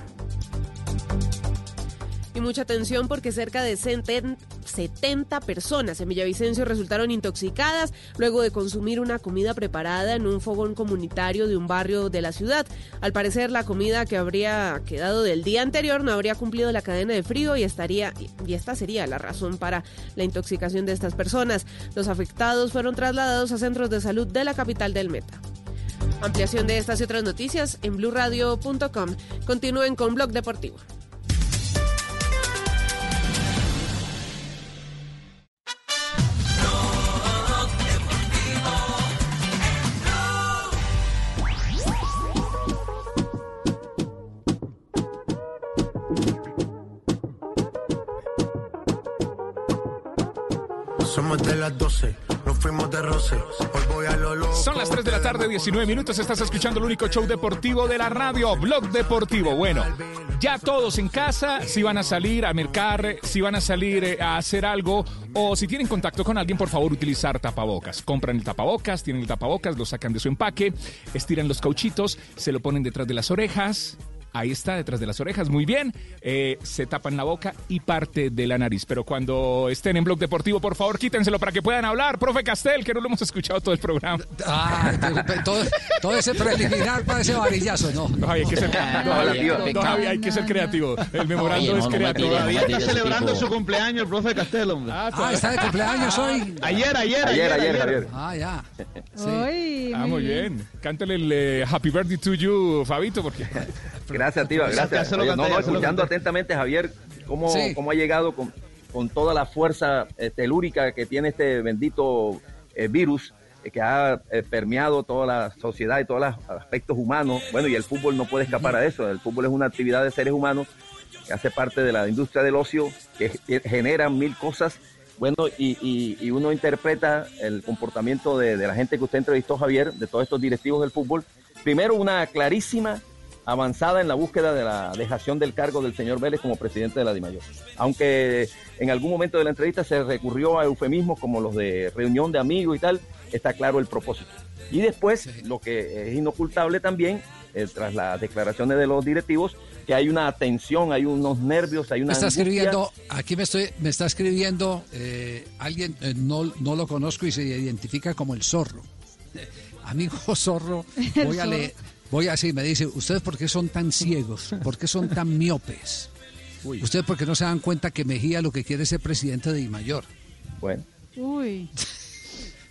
Mucha atención porque cerca de 70 personas en Villavicencio resultaron intoxicadas luego de consumir una comida preparada en un fogón comunitario de un barrio de la ciudad. Al parecer la comida que habría quedado del día anterior no habría cumplido la cadena de frío y estaría y esta sería la razón para la intoxicación de estas personas. Los afectados fueron trasladados a centros de salud de la capital del Meta. Ampliación de estas y otras noticias en blurradio.com. Continúen con Blog Deportivo. Las 12, los fuimos de roce. Hoy voy a lo loco. Son las 3 de la tarde, 19 minutos. Estás escuchando el único show deportivo de la radio, Blog Deportivo. Bueno, ya todos en casa, si van a salir a mercar, si van a salir eh, a hacer algo o si tienen contacto con alguien, por favor, utilizar tapabocas. Compran el tapabocas, tienen el tapabocas, lo sacan de su empaque, estiran los cauchitos, se lo ponen detrás de las orejas. Ahí está, detrás de las orejas, muy bien. Eh, se tapan la boca y parte de la nariz. Pero cuando estén en Blog Deportivo, por favor, quítenselo para que puedan hablar. Profe Castel, que no lo hemos escuchado todo el programa. Ah, todo, todo ese preliminar parece varillazo, ¿no? No, hay que ser, no, Javi, no, Javi, hay que ser creativo. El memorando es creativo. Todavía está celebrando su cumpleaños el profe Castel, hombre. Ah, está de cumpleaños hoy. Ayer, ayer, Ayer, ayer, Javier. Ah, ya. Uy, Ah, muy bien. Cántale el eh, Happy Birthday to you, Fabito, porque... Gracias, Tiva, gracias. Canté, no, no, escuchando atentamente, Javier, cómo, Sí. cómo ha llegado con, con toda la fuerza telúrica que tiene este bendito eh, virus eh, que ha eh, permeado toda la sociedad y todos los aspectos humanos. Bueno, y el fútbol no puede escapar a eso. El fútbol es una actividad de seres humanos que hace parte de la industria del ocio, que ge- genera mil cosas. Bueno, y, y- y uno interpreta el comportamiento de, de la gente que usted entrevistó, Javier, de todos estos directivos del fútbol. Primero, una clarísima avanzada en la búsqueda de la dejación del cargo del señor Vélez como presidente de la DIMAYOR. Aunque en algún momento de la entrevista se recurrió a eufemismos como los de reunión de amigos y tal, está claro el propósito. Y después, lo que es inocultable también, eh, tras las declaraciones de los directivos, que hay una tensión, hay unos nervios, hay una... Me está angustia. escribiendo, aquí me estoy, me está escribiendo eh, alguien, eh, no, no lo conozco y se identifica como el zorro. Amigo zorro, voy a leer, voy a decir, me dice, ¿ustedes por qué son tan ciegos? ¿Por qué son tan miopes? ¿Ustedes por qué no se dan cuenta que Mejía lo que quiere es ser presidente de Mayor? Bueno, Uy.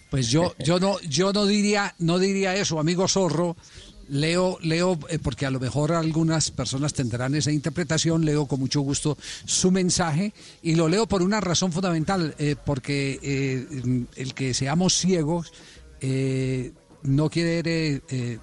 Pues yo, yo no, yo no diría, no diría eso, amigo zorro. Leo, leo, eh, porque a lo mejor algunas personas tendrán esa interpretación, leo con mucho gusto su mensaje y lo leo por una razón fundamental, eh, porque eh, el que seamos ciegos eh, no quiere eh,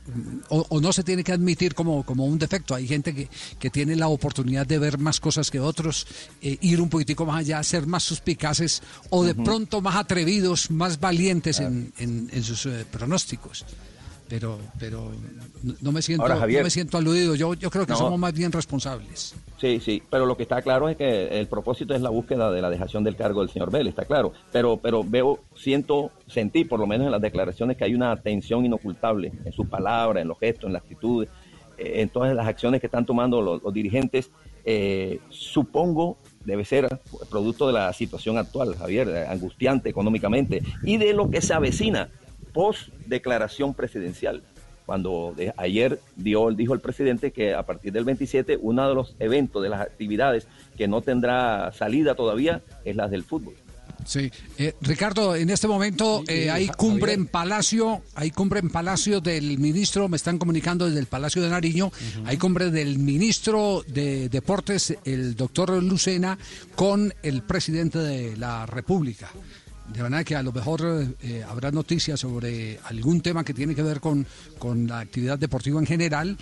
o, o no se tiene que admitir como, como un defecto. Hay gente que, que tiene la oportunidad de ver más cosas que otros, eh, ir un poquitico más allá, ser más suspicaces o de pronto más atrevidos, más valientes en, en- en sus eh, pronósticos. Pero, pero no, me siento, Ahora, Javier. no me siento aludido. Yo, yo creo que No. somos más bien responsables. Sí, sí, pero lo que está claro es que el propósito es la búsqueda de la dejación del cargo del señor Vélez, está claro. Pero, pero veo, siento, sentí, por lo menos en las declaraciones, que hay una tensión inocultable en sus palabras, en los gestos, en la actitud, eh, en todas las acciones que están tomando los, los dirigentes. Eh, supongo debe ser producto de la situación actual, Javier, eh, angustiante económicamente, y de lo que se avecina post declaración presidencial cuando de- ayer dio, dijo el presidente que a partir del 27 uno de los eventos, de las actividades que no tendrá salida todavía es las del fútbol. Sí. Eh, Ricardo, en este momento eh, hay cumbre en Palacio, hay cumbre en Palacio del ministro, me están comunicando desde el Palacio de Nariño, hay cumbre del ministro de Deportes, el doctor Lucena, con el presidente de la República. De manera que a lo mejor eh, habrá noticias sobre algún tema que tiene que ver con, con la actividad deportiva en general.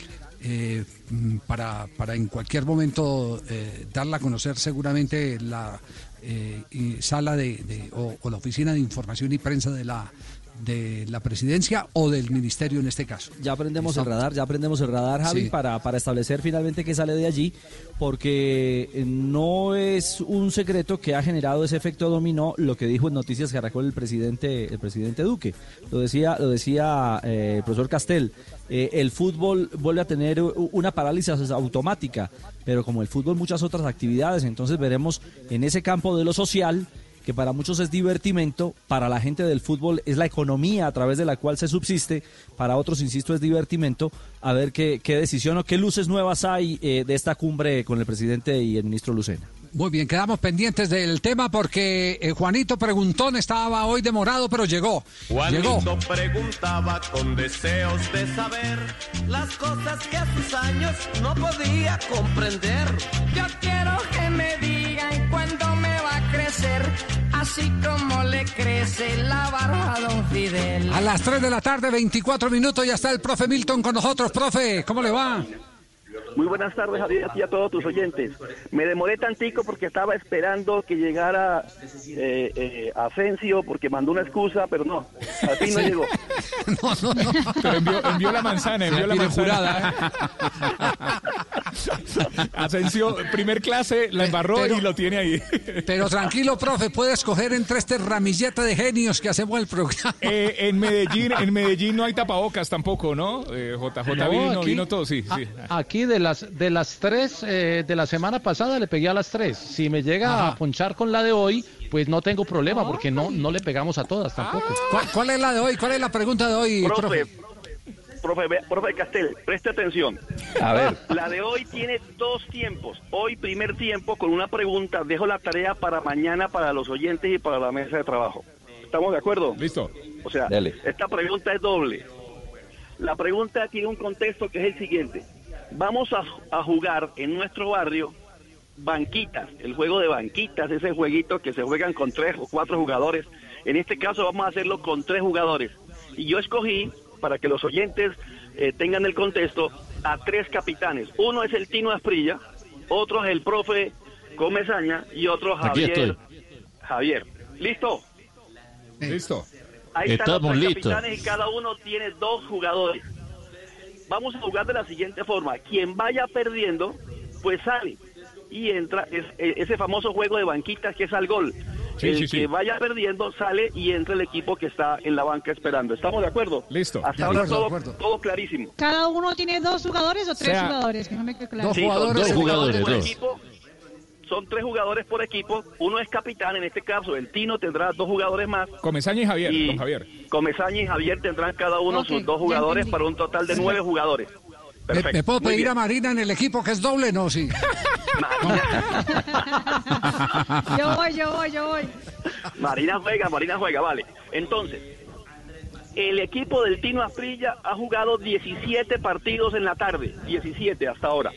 eh, mm, para, para en cualquier momento eh, darla a conocer seguramente la sala de, de- o la oficina de información y prensa de la de la presidencia o del ministerio en este caso. Ya aprendemos el radar, ya aprendemos el radar, Javi, Sí. para, para establecer finalmente qué sale de allí, porque eh, no es un secreto que ha generado ese efecto dominó lo que dijo en Noticias Caracol el presidente, el presidente Duque. Lo decía, lo decía eh, el profesor Castel. eh, el fútbol vuelve a tener una parálisis automática, pero como el fútbol muchas otras actividades, entonces veremos en ese campo de lo social que para muchos es divertimento, para la gente del fútbol es la economía a través de la cual se subsiste, para otros, insisto, es divertimento, a ver qué, qué decisión o qué luces nuevas hay eh, de esta cumbre con el presidente y el ministro Lucena. Muy bien, quedamos pendientes del tema porque eh, Juanito Preguntón estaba hoy demorado, pero llegó. Llegó. Juanito preguntaba con deseos de saber las cosas que a sus años no podía comprender. Yo quiero que me digan cuándo me va a crecer, así como le crece la barba a don Fidel. A las 3 de la tarde, 24 minutos, ya está el profe Milton con nosotros. Profe, ¿cómo le va? Muy buenas tardes, Javier, y a todos tus oyentes. Me demoré tantico porque estaba esperando que llegara eh, eh, Asensio porque mandó una excusa, pero no, al fin no Sí. llegó. No, no, no. Pero envió, envió la manzana, envió la manzana. Asensio, primer clase, la embarró Pero- y lo tiene ahí. Pero tranquilo, profe, puede escoger entre este ramillete de genios que hacemos el programa. Eh, en Medellín, en Medellín no hay tapabocas tampoco, ¿no? Eh, JJ No, vino, aquí- vino todo, sí, sí. a- De las de las tres eh, de la semana pasada le pegué a las tres. Si me llega a ponchar con la de hoy, pues no tengo problema porque no no le pegamos a todas tampoco. ¿Cuál, cuál es la de hoy? ¿Cuál es la pregunta de hoy, Profe, profe? profe Castel, preste atención. A ver. La de hoy tiene dos tiempos. Hoy primer tiempo con una pregunta. Dejo la tarea para mañana para los oyentes y para la mesa de trabajo. ¿Estamos de acuerdo? Listo. O sea, Dale. esta pregunta es doble. La pregunta tiene un contexto que es el siguiente. Vamos a, a jugar en nuestro barrio banquitas, el juego de banquitas, ese jueguito que se juegan con tres o cuatro jugadores. En este caso vamos a hacerlo con tres jugadores. Y yo escogí, para que los oyentes eh, tengan el contexto, a tres capitanes. Uno es el Tino Asprilla, otro es el profe Comezaña y otro Javier. Javier. ¿Listo? Listo. Ahí están los Estamos tres listos. capitanes y cada uno tiene dos jugadores. Vamos a jugar de la siguiente forma. Quien vaya perdiendo, pues sale. Y entra es- e- ese famoso juego de banquitas que es al gol. Sí, el sí, que sí. vaya perdiendo sale y entra el equipo que está en la banca esperando. ¿Estamos de acuerdo? Listo. Hasta ahora acuerdo, todo, todo clarísimo. ¿Cada uno tiene dos jugadores o tres sea, jugadores? Que no me queda claro. Dos jugadores. dos. equipo. Son tres jugadores por equipo. Uno es capitán, en este caso el Tino tendrá dos jugadores más. Comesaña y Javier, Y don Javier. Comesaña y Javier tendrán cada uno sus dos jugadores para un total de nueve jugadores. ¿Me, Perfecto. me puedo pedir bien. a Marina en el equipo que es doble? No, sí. Yo voy, yo voy, yo voy. Marina juega, Marina juega, vale. Entonces, el equipo del Tino Asprilla ha jugado 17 partidos en la tarde, 17 hasta ahora.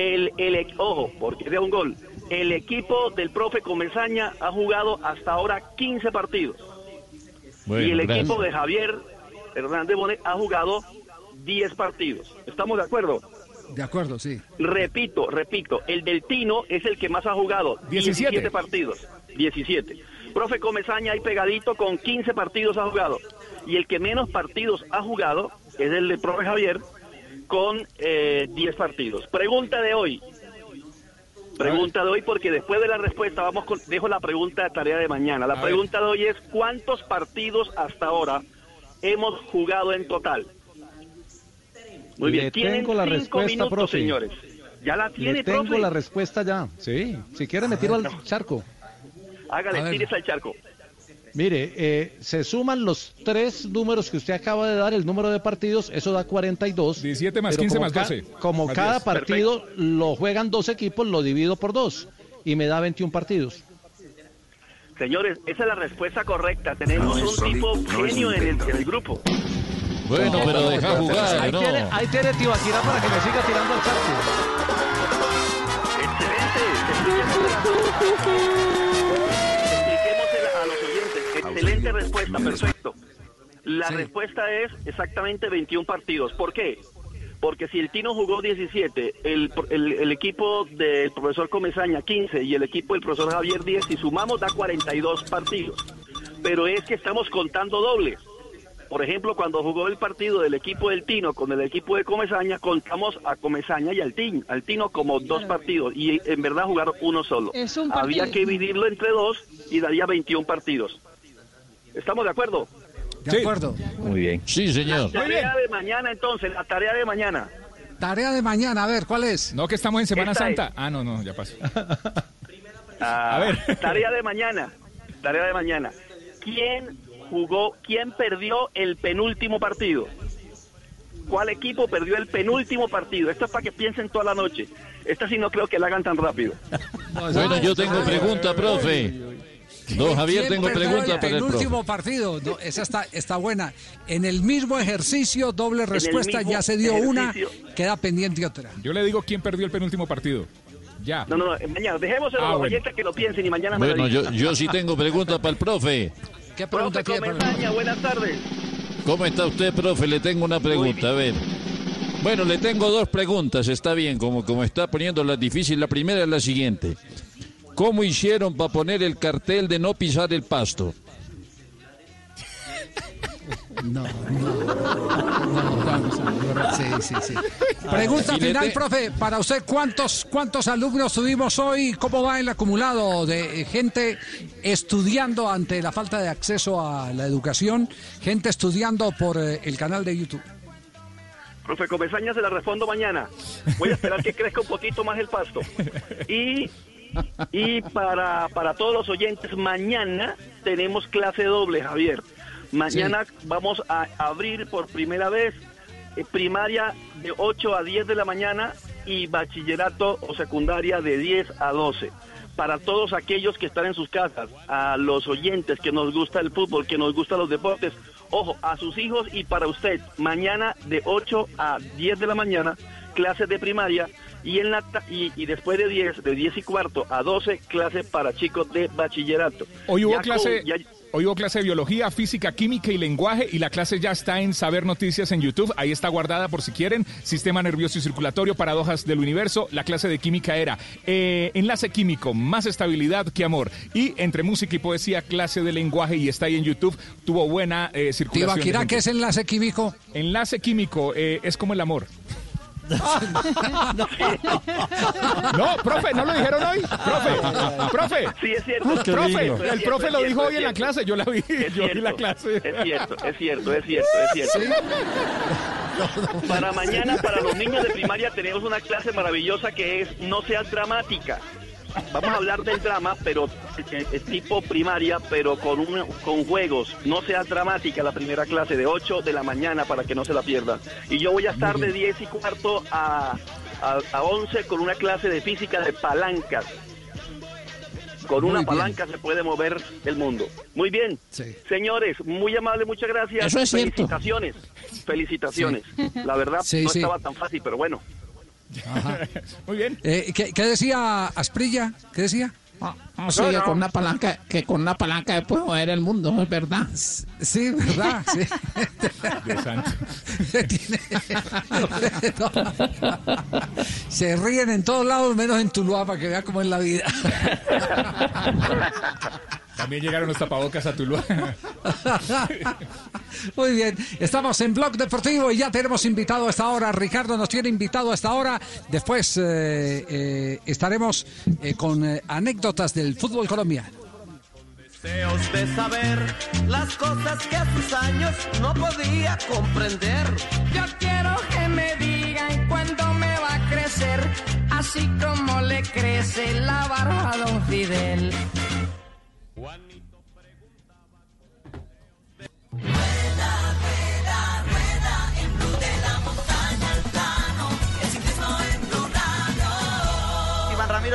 El, el, ojo, porque es de un gol. El equipo del profe Comesaña ha jugado hasta ahora 15 partidos. Bueno, y el gracias. equipo de Javier Hernández Bonet ha jugado 10 partidos. ¿Estamos de acuerdo? De acuerdo, sí. Repito, repito, el del Tino es el que más ha jugado. 17. 17 partidos. 17. Profe Comesaña ahí pegadito con 15 partidos ha jugado. Y el que menos partidos ha jugado es el del profe Javier con eh, 10 partidos. Pregunta de hoy. Pregunta de hoy porque después de la respuesta vamos con, dejo la pregunta de tarea de mañana. La pregunta de hoy es ¿cuántos partidos hasta ahora hemos jugado en total? Muy bien, Le tienen tengo la cinco respuesta, minutos, profe. señores. Ya la tiene, Le tengo profe. la respuesta ya. Sí, si quiere me tiro al charco. Hágale, tírese al charco. Mire, eh, se suman los tres números que usted acaba de dar, el número de partidos, eso da 42. 17 más pero 15 como más ca- 12. Como Más cada 10. partido lo juegan dos equipos, lo divido por dos y me da 21 partidos. Señores, esa es la respuesta correcta. Tenemos un tipo genio en el, en el grupo. Bueno, pero deja jugar, ahí, ¿no? tiene, ahí tiene Tibaquirá para que me siga tirando al charco. Los oyentes. Excelente respuesta, perfecto. La respuesta es exactamente 21 partidos. ¿Por qué? Porque si el Tino jugó 17, el, el- el equipo del profesor Comesaña 15 y el equipo del profesor Javier 10, si sumamos da 42 partidos. Pero es que estamos contando dobles. Por ejemplo, cuando jugó el partido del equipo del Tino con el equipo de Comesaña, contamos a Comesaña y al Tino, al Tino como dos partidos y en verdad jugaron uno solo. Es un Había que dividirlo entre dos y daría 21 partidos. ¿Estamos de acuerdo? De acuerdo. Muy bien. Sí, señor. La tarea de mañana entonces, la tarea de mañana. Tarea de mañana, a ver, ¿cuál es? No, que estamos en Semana Esta es. Santa. Ah, no, no, ya pasó. Ah, A ver. Tarea de mañana. Tarea de mañana. ¿Quién jugó, quién perdió el penúltimo partido? ¿Cuál equipo perdió el penúltimo partido? Esto es para que piensen toda la noche. Esta sí no creo que la hagan tan rápido. Bueno, yo tengo pregunta, profe. Don Javier, ¿Quién tengo pregunta el para el profe. penúltimo partido. No, esa está, está buena. En el mismo ejercicio, doble respuesta, ya se dio una, queda pendiente otra. Yo le digo quién perdió el penúltimo partido. Ya. No, no, no, mañana. Dejémoselo Ah, a los bueno. oyentes que lo piensen y mañana me Bueno, lo yo, yo sí tengo pregunta para el profe. ¿Qué Profe pregunta tiene el Comesaña, buenas tardes. ¿Cómo está usted, profe? Le tengo una pregunta, a ver. Bueno, le tengo dos preguntas, está bien, como, como está poniendo la difícil. La primera es la siguiente. ¿Cómo hicieron para poner el cartel de no pisar el pasto? No, Sí, sí, sí. Pregunta final, profe, para usted, ¿cuántos, ¿cuántos alumnos tuvimos hoy? ¿Cómo va el acumulado de gente estudiando ante la falta de acceso a la educación? Gente estudiando por eh, el canal de YouTube. Profe Comesaña se la respondo mañana. Voy a esperar que crezca un poquito más el pasto. Y, y para, para todos los oyentes, mañana tenemos clase doble, Javier. Mañana vamos a abrir por primera vez eh, primaria de 8 a 10 de la mañana y bachillerato o secundaria de 10 a 12. Para todos aquellos que están en sus casas, a los oyentes que nos gusta el fútbol, que nos gustan los deportes, ojo, a sus hijos y para usted, mañana de 8 a 10 de la mañana, clases de primaria y, en la, ta- y, y después de 10, de 10 y cuarto a 12, clases para chicos de bachillerato. Hoy hubo Ya con- clase, ya- hoy hubo clase de biología, física, química y lenguaje y la clase ya está en Saber Noticias en YouTube. Ahí está guardada por si quieren. Sistema nervioso y circulatorio, paradojas del universo. La clase de química era eh, enlace químico, más estabilidad que amor. Y entre música y poesía, clase de lenguaje y está ahí en YouTube. Tuvo buena eh, circulación. Tibaquirá. ¿qué es enlace químico? Enlace químico eh, es como el amor. No, profe, ¿no lo dijeron hoy? Profe, profe. Sí, es cierto. Profe, el profe es lo cierto, dijo hoy en la clase, yo la vi, Es yo vi la clase. Es cierto, es cierto, es cierto, es cierto, es cierto. Para mañana, para los niños de primaria, tenemos una clase maravillosa que es No seas dramática. Vamos a hablar del drama, pero eh, eh, tipo primaria, pero con, un- con juegos. No seas dramática la primera clase de 8 de la mañana para que no se la pierdan. Y yo voy a estar de 10 y cuarto a, a, a 11 con una clase de física de palancas. Con una palanca se puede mover el mundo. Muy bien. Señores, muy amable, muchas gracias. Eso es cierto. Felicitaciones. Felicitaciones. La verdad Sí, no sí. estaba tan fácil, pero bueno. Muy bien. Eh, ¿qué, qué decía Asprilla? ¿Qué decía? No, sí, que con una palanca, que con una palanca puede mover el mundo, es verdad. Sí, verdad. Sí. Dios santo. Se ríen en todos lados, menos en Tuluá, para que vea cómo es la vida. También llegaron los tapabocas a Tuluá. Muy bien, estamos en Blog Deportivo y ya tenemos invitado a esta hora. Ricardo nos tiene invitado a esta hora. Después eh, eh, estaremos eh, con eh, anécdotas del fútbol colombiano. Deseos de saber las cosas que a sus años no podía comprender. Yo quiero que me digan cuándo me va a crecer, así como le crece la barba a don Fidel.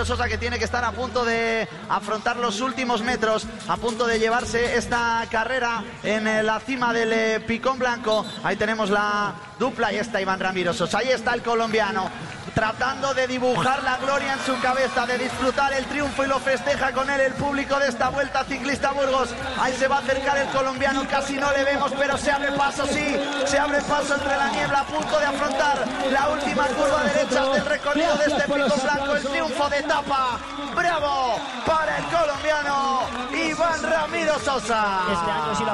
Sosa que tiene que estar a punto de afrontar los últimos metros, a punto de llevarse esta carrera en eh, la cima del eh, Picón Blanco. Ahí tenemos la dupla y está Iván Ramiro Sosa. Ahí está el colombiano tratando de dibujar la gloria en su cabeza, de disfrutar el triunfo y lo festeja con él el público de esta vuelta ciclista Burgos. Ahí se va a acercar el colombiano, casi no le vemos, pero se abre paso, sí, se abre paso entre la niebla, a punto de afrontar la última curva derecha del recorrido de este Picón Blanco, el triunfo de etapa. ¡Bravo! Para el colombiano Iván Ramiro Sosa.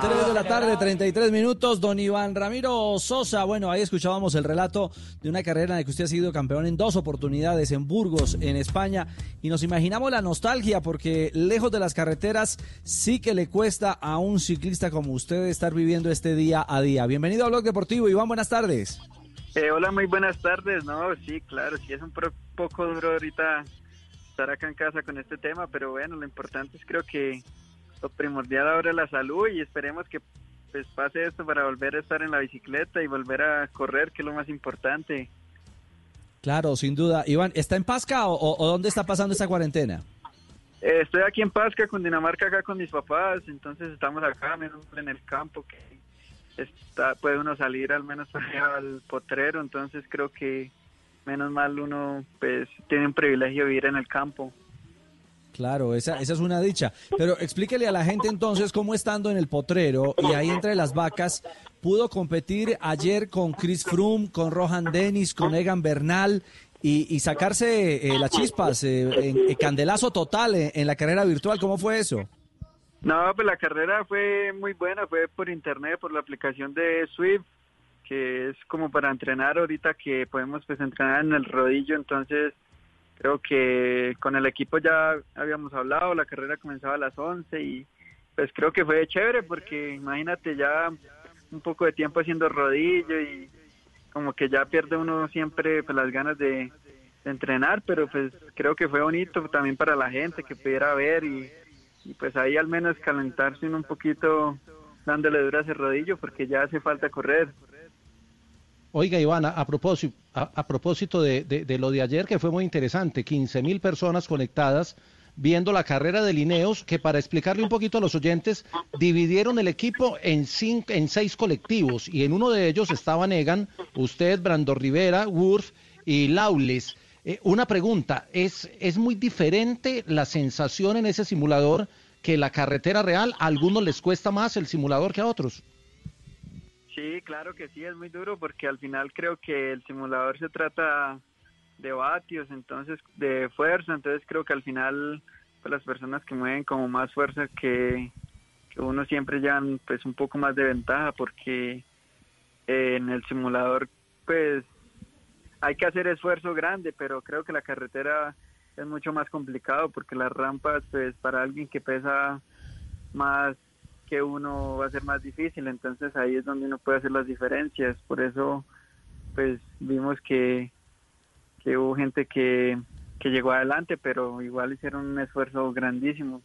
3 de la tarde, 33 minutos. Don Iván Ramiro Sosa. Bueno, ahí escuchábamos el relato de una carrera en la que usted ha sido campeón en dos oportunidades en Burgos, en España. Y nos imaginamos la nostalgia porque lejos de las carreteras sí que le cuesta a un ciclista como usted estar viviendo este día a día. Bienvenido a Blog Deportivo. Iván, buenas tardes. Eh, hola, muy buenas tardes. No, sí, claro, sí es un poco duro ahorita estar acá en casa con este tema, pero bueno, lo importante es creo que lo primordial ahora es la salud y esperemos que pues pase esto para volver a estar en la bicicleta y volver a correr, que es lo más importante. Claro, sin duda. Iván, ¿está en Pasca o, dónde está pasando esta cuarentena? Eh, estoy aquí en Pasca, Cundinamarca, acá con mis papás, entonces estamos acá menos mal en el campo que está, puede uno salir al menos al potrero, entonces creo que menos mal uno pues tiene un privilegio de vivir en el campo. Claro, esa, esa es una dicha. Pero explíquele a la gente entonces cómo estando en el potrero y ahí entre las vacas, pudo competir ayer con Chris Froome, con Rohan Dennis, con Egan Bernal y, sacarse eh, las chispas, eh, en candelazo total en, en la carrera virtual. ¿Cómo fue eso? No, pues la carrera fue muy buena, fue por internet, por la aplicación de Swift, que es como para entrenar ahorita que podemos pues entrenar en el rodillo, entonces creo que con el equipo ya habíamos hablado, la carrera comenzaba a las 11 y pues creo que fue chévere porque imagínate ya un poco de tiempo haciendo rodillo y como que ya pierde uno siempre pues, las ganas de, entrenar, pero pues creo que fue bonito también para la gente que pudiera ver y, pues ahí al menos calentarse un poquito dándole duro a ese rodillo porque ya hace falta correr. Oiga, Ivana, a propósito, a, propósito de, de- de lo de ayer, que fue muy interesante, 15 mil personas conectadas viendo la carrera de Lineos, que para explicarle un poquito a los oyentes, dividieron el equipo en, cinco, en seis colectivos, y en uno de ellos estaban Egan, usted, Brando Rivera, Wurf y Laules. Eh, una pregunta, ¿es, ¿es muy diferente la sensación en ese simulador que la carretera real? ¿A algunos les cuesta más el simulador que a otros? Sí, claro que sí, es muy duro porque al final creo que el simulador se trata de vatios, entonces de fuerza, entonces creo que al final pues, las personas que mueven como más fuerza que, que uno siempre llevan pues un poco más de ventaja porque eh, en el simulador pues hay que hacer esfuerzo grande, pero creo que la carretera es mucho más complicado porque las rampas pues para alguien que pesa más que uno va a ser más difícil, entonces ahí es donde uno puede hacer las diferencias, por eso pues vimos que, que hubo gente que, que llegó adelante, pero igual hicieron un esfuerzo grandísimo.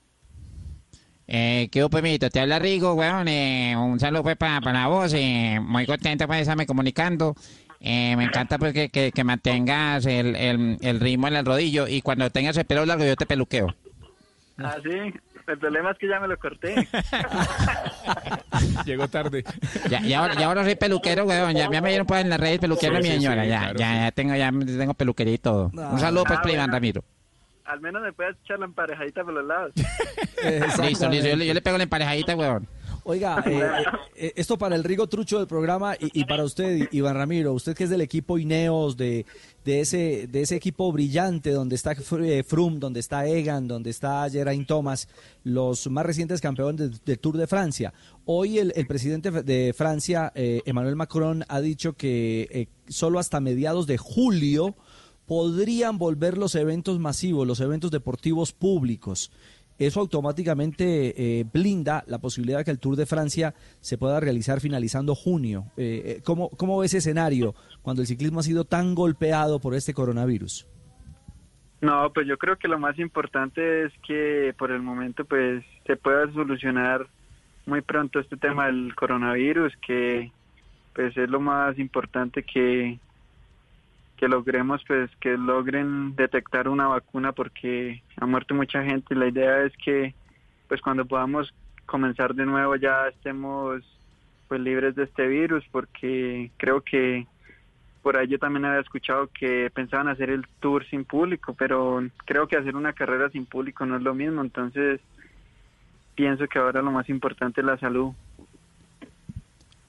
Eh, ¿Qué Pemito? Te habla Rigo, weón. eh, un saludo pues para, para vos. eh, muy contento pues de estarme comunicando. Eh, me encanta pues que, que, que mantengas el, el, el ritmo en el rodillo y cuando tengas el pelo largo yo te peluqueo. Ah, sí, el problema es que ya me lo corté. Llegó tarde. Ya, ya, ahora, ya ahora soy peluquero, weón. Ya, ya me dieron pues en las redes peluquero Sí, mi sí, señora. sí, ya, claro, ya, sí. ya tengo, ya tengo peluquería y todo. Un saludo pues Ah, para Iván bueno. Ramiro. Al menos me puedes echar la emparejadita por los lados. Listo, listo. Yo le, yo le pego la emparejadita, weón. Oiga, eh, eh, esto para el Rigo Trucho del programa y, y para usted, Iván Ramiro, usted que es del equipo Ineos, de, de, ese, de ese equipo brillante donde está eh, Froome, donde está Egan, donde está Geraint Thomas, los más recientes campeones de- del Tour de Francia. Hoy el, el presidente de Francia, eh, Emmanuel Macron, ha dicho que eh, solo hasta mediados de julio podrían volver los eventos masivos, los eventos deportivos públicos. Eso automáticamente eh, blinda la posibilidad de que el Tour de Francia se pueda realizar finalizando junio. Eh, eh, ¿cómo, ¿Cómo ese escenario cuando el ciclismo ha sido tan golpeado por este coronavirus? No, pues yo creo que lo más importante es que por el momento pues se pueda solucionar muy pronto este tema del coronavirus, que pues es lo más importante que, que logremos pues que logren detectar una vacuna porque ha muerto mucha gente y la idea es que pues cuando podamos comenzar de nuevo ya estemos pues libres de este virus porque creo que por ahí yo también había escuchado que pensaban hacer el tour sin público, pero creo que hacer una carrera sin público no es lo mismo, entonces pienso que ahora lo más importante es la salud.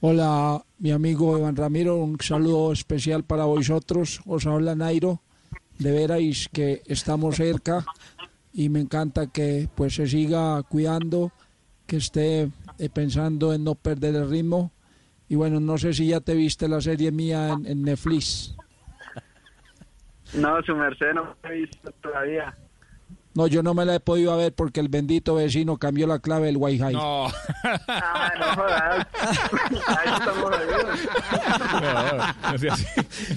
Hola, mi amigo Iván Ramiro, un saludo especial para vosotros. Os habla Nairo. De veras que estamos cerca y me encanta que pues se siga cuidando, que esté eh, pensando en no perder el ritmo. Y bueno, no sé si ya te viste la serie mía en, en Netflix. No, su merced no me he visto todavía. No, yo no me la he podido ver porque el bendito vecino cambió la clave del Wi-Fi. No. Ah, no jodas. Ahí estamos.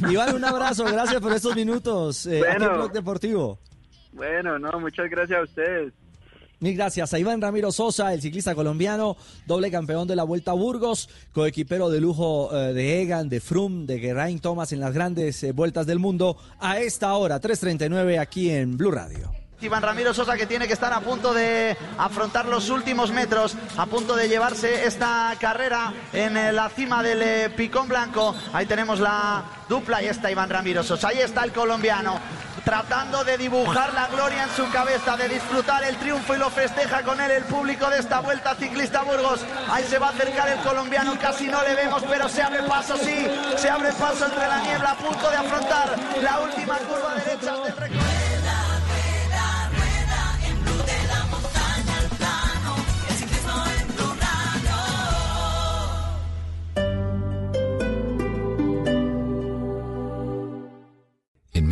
Iván, un abrazo, gracias por estos minutos eh, aquí en Bueno. Blog Deportivo. Bueno, no, muchas gracias a ustedes. Mil gracias a Iván Ramiro Sosa, el ciclista colombiano, doble campeón de la Vuelta a Burgos, coequipero de lujo eh, de Egan, de Froome, de Geraint Thomas en las grandes eh, vueltas del mundo. A esta hora, 3.39 aquí en Blue Radio. Iván Ramiro Sosa que tiene que estar a punto de afrontar los últimos metros, a punto de llevarse esta carrera en eh, la cima del eh, Picón Blanco. Ahí tenemos la dupla y está Iván Ramiro Sosa. Ahí está el colombiano. tratando de dibujar la gloria en su cabeza, de disfrutar el triunfo y lo festeja con él el público de esta vuelta ciclista Burgos. Ahí se va a acercar el colombiano, casi no le vemos, pero se abre paso, sí, se abre paso entre la niebla, a punto de afrontar la última curva derecha del recorrido.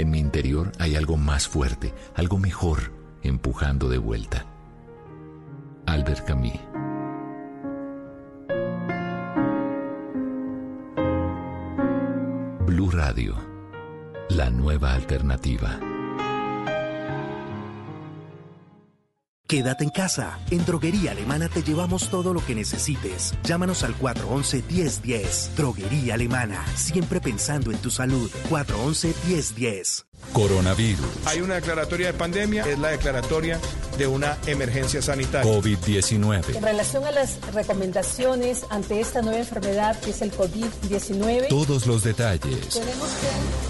en mi interior hay algo más fuerte, algo mejor, empujando de vuelta. Albert Camus. Blue Radio, la nueva alternativa. Quédate en casa. En Droguería Alemana te llevamos todo lo que necesites. Llámanos al 411-1010. Droguería Alemana. Siempre pensando en tu salud. 411-1010. Coronavirus. Hay una declaratoria de pandemia, es la declaratoria de una emergencia sanitaria. COVID-19. En relación a las recomendaciones ante esta nueva enfermedad que es el COVID-19, Todos los detalles. Tenemos que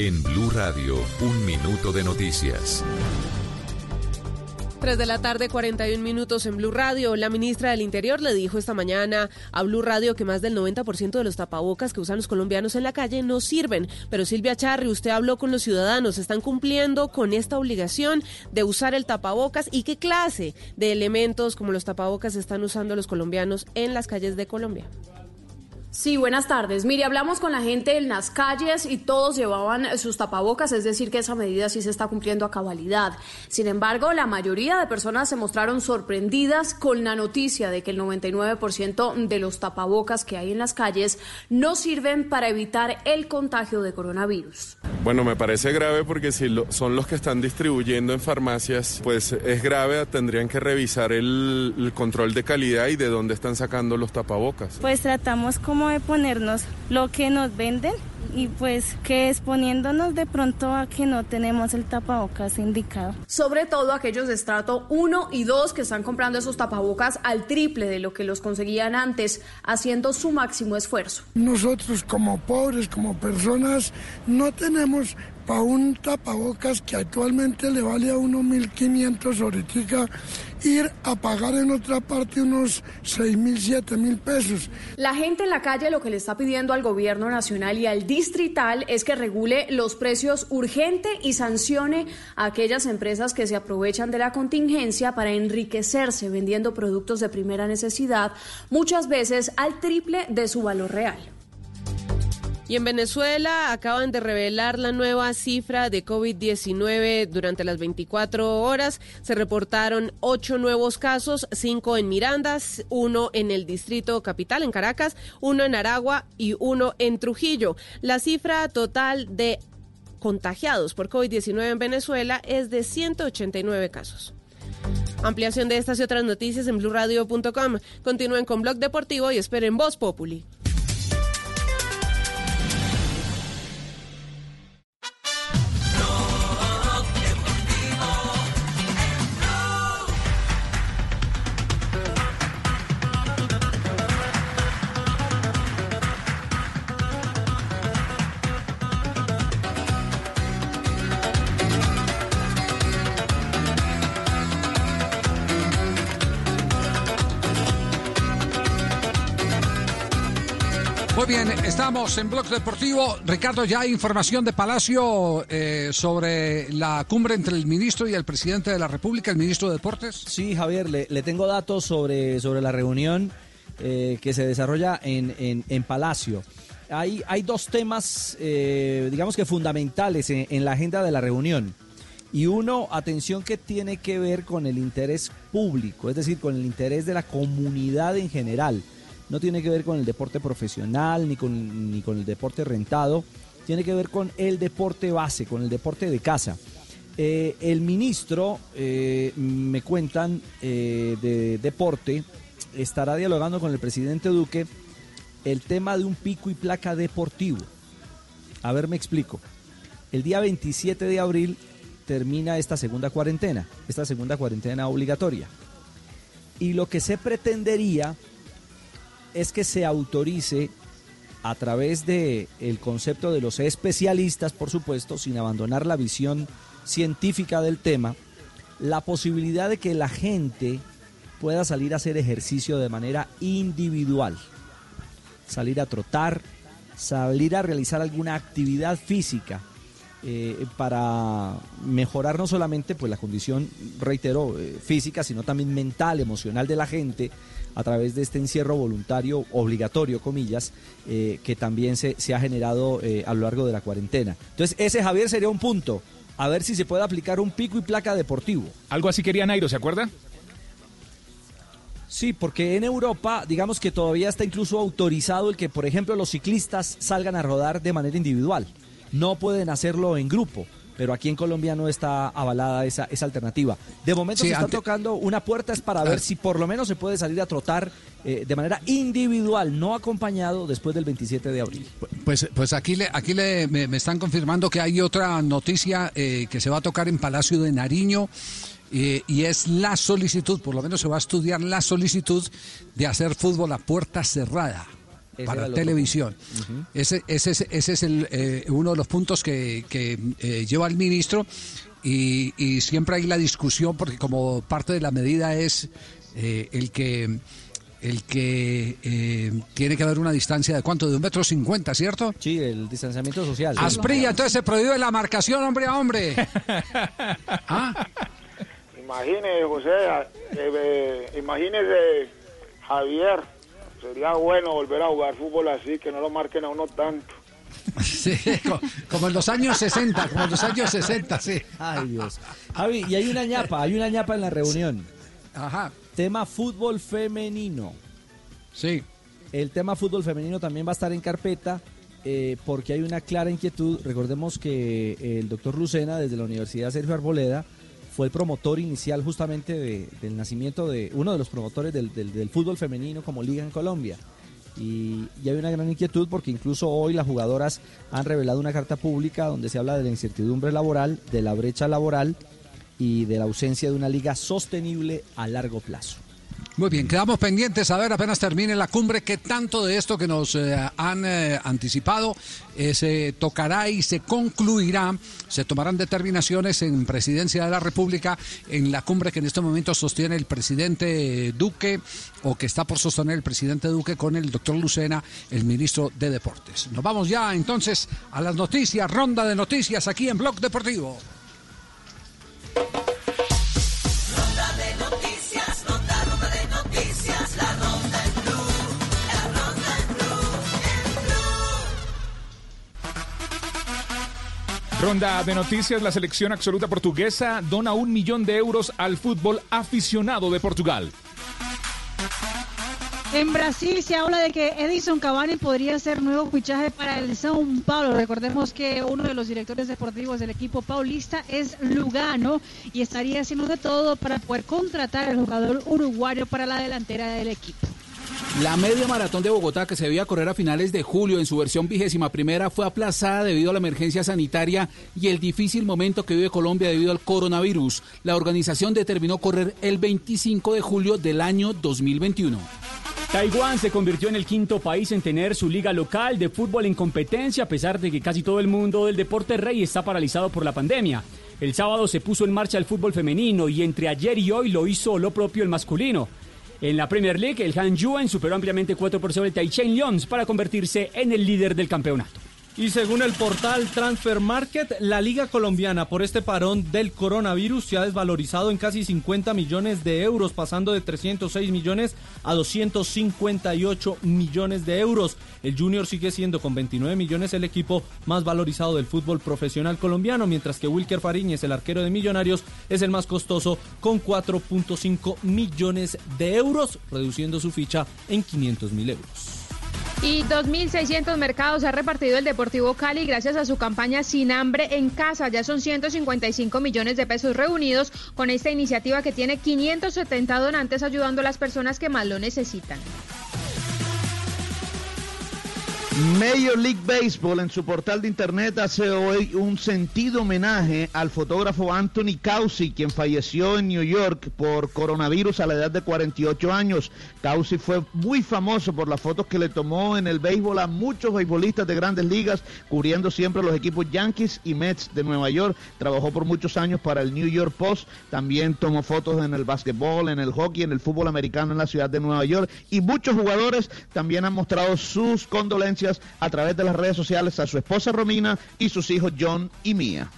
En Blue Radio, un minuto de noticias. 3 de la tarde, 41 minutos en Blue Radio. La ministra del Interior le dijo esta mañana a Blue Radio que más del 90% de los tapabocas que usan los colombianos en la calle no sirven. Pero Silvia Charri, usted habló con los ciudadanos, ¿están cumpliendo con esta obligación de usar el tapabocas? ¿Y qué clase de elementos como los tapabocas están usando los colombianos en las calles de Colombia? Sí, buenas tardes. Mire, hablamos con la gente en las calles y todos llevaban sus tapabocas, es decir, que esa medida sí se está cumpliendo a cabalidad. Sin embargo, la mayoría de personas se mostraron sorprendidas con la noticia de que el 99% de los tapabocas que hay en las calles no sirven para evitar el contagio de coronavirus. Bueno, me parece grave porque si lo- son los que están distribuyendo en farmacias, pues es grave, tendrían que revisar el, el control de calidad y de dónde están sacando los tapabocas. Pues tratamos como de ponernos lo que nos venden y pues que exponiéndonos de pronto a que no tenemos el tapabocas indicado. Sobre todo aquellos de estrato 1 y 2 que están comprando esos tapabocas al triple de lo que los conseguían antes, haciendo su máximo esfuerzo. Nosotros como pobres, como personas, no tenemos para un tapabocas que actualmente le vale a uno 1.500 ahorita ir a pagar en otra parte unos 6.000, 7.000 pesos. La gente en la calle lo que le está pidiendo al gobierno nacional y al distrital es que regule los precios urgente y sancione a aquellas empresas que se aprovechan de la contingencia para enriquecerse vendiendo productos de primera necesidad, muchas veces al triple de su valor real. Y en Venezuela acaban de revelar la nueva cifra de COVID-19 durante las 24 horas. Se reportaron ocho nuevos casos, cinco en Miranda, uno en el distrito capital, en Caracas, uno en Aragua y uno en Trujillo. La cifra total de contagiados por COVID-19 en Venezuela es de 189 casos. Ampliación de estas y otras noticias en blurradio.com. Continúen con Blog Deportivo y esperen Voz Populi. En Blog Deportivo. Ricardo, ya hay información de Palacio eh, sobre la cumbre entre el ministro y el presidente de la República, el ministro de Deportes. Sí, Javier, le, tengo datos sobre, sobre la reunión eh, que se desarrolla en, en- Palacio. Hay, hay dos temas, eh, digamos que fundamentales en, en la agenda de la reunión. Y uno, atención, que tiene que ver con el interés público, es decir, con el interés de la comunidad en general. No tiene que ver con el deporte profesional ni con, ni con el deporte rentado. Tiene que ver con el deporte base, con el deporte de casa. Eh, el ministro, eh, me cuentan, eh, de deporte, estará dialogando con el presidente Duque el tema de un pico y placa deportivo. A ver, me explico. El día 27 de abril termina esta segunda cuarentena, esta segunda cuarentena obligatoria. Y lo que se pretendería es que se autorice a través de el concepto de los especialistas, por supuesto, sin abandonar la visión científica del tema, la posibilidad de que la gente pueda salir a hacer ejercicio de manera individual, salir a trotar, salir a realizar alguna actividad física eh, para mejorar no solamente pues la condición, reitero, eh, física, sino también mental, emocional de la gente a través de este encierro voluntario, obligatorio, comillas, eh, que también se, se ha generado eh, a lo largo de la cuarentena. Entonces, ese Javier sería un punto. A ver si se puede aplicar un pico y placa deportivo. Algo así quería Nairo, ¿se acuerda? Sí, porque en Europa, digamos que todavía está incluso autorizado el que, por ejemplo, los ciclistas salgan a rodar de manera individual. No pueden hacerlo en grupo, pero aquí en Colombia no está avalada esa, esa alternativa. De momento Sí, se está ante- tocando una puerta es para ver Ah. si por lo menos se puede salir a trotar eh, de manera individual, no acompañado después del 27 de abril. Pues, pues aquí, le, aquí le, me, me están confirmando que hay otra noticia eh, que se va a tocar en Palacio de Nariño eh, y es la solicitud, por lo menos se va a estudiar la solicitud de hacer fútbol a puerta cerrada para televisión. Ujú. Ese, ese, es- ese es el, eh, uno de los puntos que, que, eh, lleva el ministro y, y siempre hay la discusión porque como parte de la medida es eh, el que el que eh, tiene que haber una distancia de cuánto, de un metro cincuenta, ¿cierto? Sí, el distanciamiento social. Asprilla, entonces se prohíbe la marcación hombre a hombre. Imagine, José, eh, eh, imagínese, Javier, sería bueno volver a jugar fútbol así, que no lo marquen a uno tanto. Sí, co- como en los años 60, como en los años 60, sí. Ay, Dios. Javi, y hay una ñapa, hay una ñapa en la reunión. Ajá. Tema fútbol femenino. Sí. El tema fútbol femenino también va a estar en carpeta eh, porque hay una clara inquietud. Recordemos que el doctor Lucena, desde la Universidad Sergio Arboleda, fue el promotor inicial justamente de- del nacimiento de uno de los promotores del fútbol femenino como liga en Colombia. Y, y hay una gran inquietud porque incluso hoy las jugadoras han revelado una carta pública donde se habla de la incertidumbre laboral, de la brecha laboral y de la ausencia de una liga sostenible a largo plazo. Muy bien, quedamos pendientes a ver apenas termine la cumbre qué tanto de esto que nos eh, han eh, anticipado eh, se tocará y se concluirá, se tomarán determinaciones en Presidencia de la República en la cumbre que en este momento sostiene el presidente Duque o que está por sostener el presidente Duque con el doctor Lucena, el ministro de Deportes. Nos vamos ya entonces a las noticias, ronda de noticias aquí en Blog Deportivo. Ronda de noticias, la selección absoluta portuguesa dona un millón de euros al fútbol aficionado de Portugal. En Brasil se habla de que Edison Cavani podría ser nuevo fichaje para el São Paulo. Recordemos que uno de los directores deportivos del equipo paulista es Lugano y estaría haciendo de todo para poder contratar al jugador uruguayo para la delantera del equipo. La media maratón de Bogotá que se debía correr a finales de julio en su versión vigésima primera fue aplazada debido a la emergencia sanitaria y el difícil momento que vive Colombia debido al coronavirus. La organización determinó correr el 25 de julio del año 2021. Taiwán se convirtió en el quinto país en tener su liga local de fútbol en competencia, a pesar de que casi todo el mundo del deporte rey está paralizado por la pandemia. El sábado se puso en marcha el fútbol femenino y entre ayer y hoy lo hizo lo propio el masculino. En la Premier League, el Han Yuan superó ampliamente 4 por 0 el Taichung Lions para convertirse en el líder del campeonato. Y según el portal Transfer Market, la Liga Colombiana por este parón del coronavirus se ha desvalorizado en casi 50 millones de euros, pasando de 306 millones a 258 millones de euros. El Junior sigue siendo con 29 millones el equipo más valorizado del fútbol profesional colombiano, mientras que Wilker Fariñez, el arquero de Millonarios, es el más costoso con 4.5 millones de euros, reduciendo su ficha en 500 mil euros. Y 2.600 mercados ha repartido el Deportivo Cali gracias a su campaña Sin Hambre en Casa. Ya son 155 millones de pesos reunidos con esta iniciativa que tiene 570 donantes ayudando a las personas que más lo necesitan. Major League Baseball en su portal de internet hace hoy un sentido homenaje al fotógrafo Anthony Causi, quien falleció en New York por coronavirus a la edad de 48 años. Causi fue muy famoso por las fotos que le tomó en el béisbol a muchos beisbolistas de grandes ligas, cubriendo siempre los equipos Yankees y Mets de Nueva York. Trabajó por muchos años para el New York Post, también tomó fotos en el básquetbol, en el hockey, en el fútbol americano en la ciudad de Nueva York y muchos jugadores también han mostrado sus condolencias a través de las redes sociales a su esposa Romina y sus hijos John y Mia.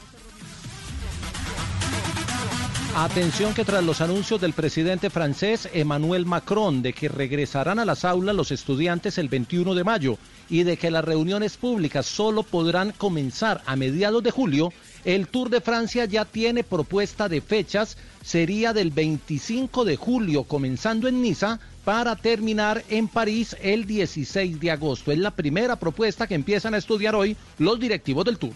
Atención que tras los anuncios del presidente francés Emmanuel Macron de que regresarán a las aulas los estudiantes el 21 de mayo y de que las reuniones públicas solo podrán comenzar a mediados de julio, el Tour de Francia ya tiene propuesta de fechas, sería del 25 de julio comenzando en Niza para terminar en París el 16 de agosto. Es la primera propuesta que empiezan a estudiar hoy los directivos del Tour.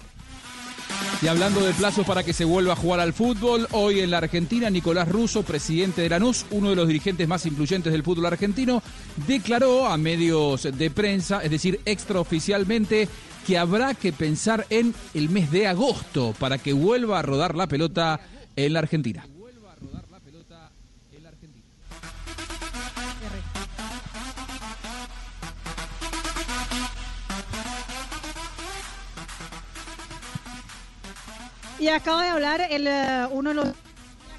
Y hablando de plazos para que se vuelva a jugar al fútbol, hoy en la Argentina Nicolás Russo, presidente de Lanús, uno de los dirigentes más influyentes del fútbol argentino, declaró a medios de prensa, es decir, extraoficialmente, que habrá que pensar en el mes de agosto para que vuelva a rodar la pelota en la Argentina. Y acaba de hablar el, eh, uno de los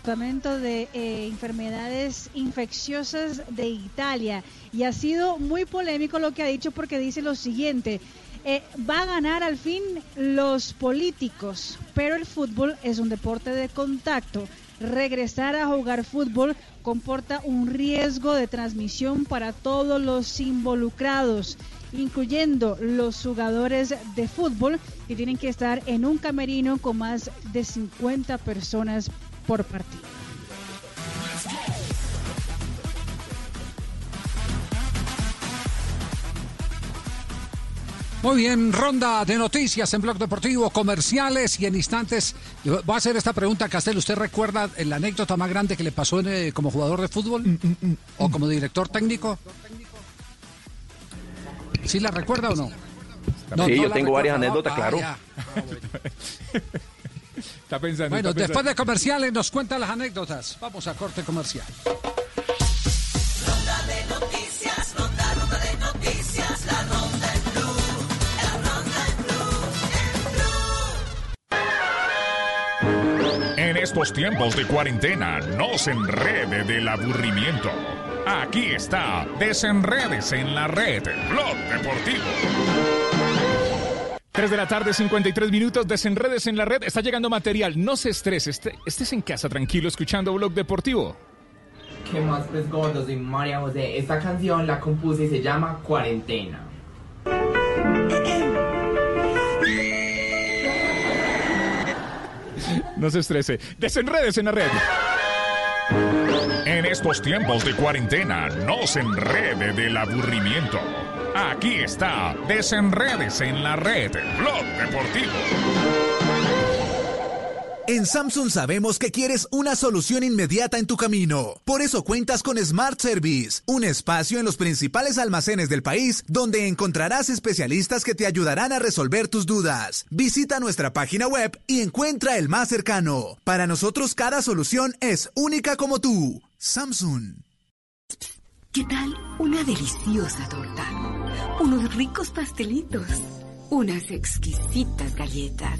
departamentos de eh, enfermedades infecciosas de Italia y ha sido muy polémico lo que ha dicho porque dice lo siguiente. Eh, va a ganar al fin los políticos, pero el fútbol es un deporte de contacto. Regresar a jugar fútbol comporta un riesgo de transmisión para todos los involucrados, incluyendo los jugadores de fútbol que tienen que estar en un camerino con más de 50 personas por partido. Muy bien, ronda de noticias en Blog Deportivo, comerciales y en instantes. Voy a hacer esta pregunta, Castel. ¿Usted recuerda la anécdota más grande que le pasó en, eh, como jugador de fútbol o como director técnico? ¿Sí la recuerda o no? No, sí, no yo tengo varias anécdotas, ¿no? claro. Ah, Está pensando. Bueno, está después pensando. de comerciales nos cuenta las anécdotas. Vamos a corte comercial. Estos tiempos de cuarentena, no se enrede del aburrimiento. Aquí está, desenredes en la red, Blog Deportivo. 3 de la tarde, 53 minutos, desenredes en la red. Está llegando material, no se estrese, esté- estés en casa tranquilo escuchando Blog Deportivo. ¿Qué más pues gordos? Soy María José. Esta canción la compuse y se llama Cuarentena. No se estrese, desenredes en la red. En estos tiempos de cuarentena, no se enrede del aburrimiento. Aquí está, desenredes en la red, Blog Deportivo. En Samsung sabemos que quieres una solución inmediata en tu camino. Por eso cuentas con Smart Service, un espacio en los principales almacenes del país donde encontrarás especialistas que te ayudarán a resolver tus dudas. Visita nuestra página web y encuentra el más cercano. Para nosotros cada solución es única como tú. Samsung. ¿Qué tal una deliciosa torta? Unos ricos pastelitos, unas exquisitas galletas,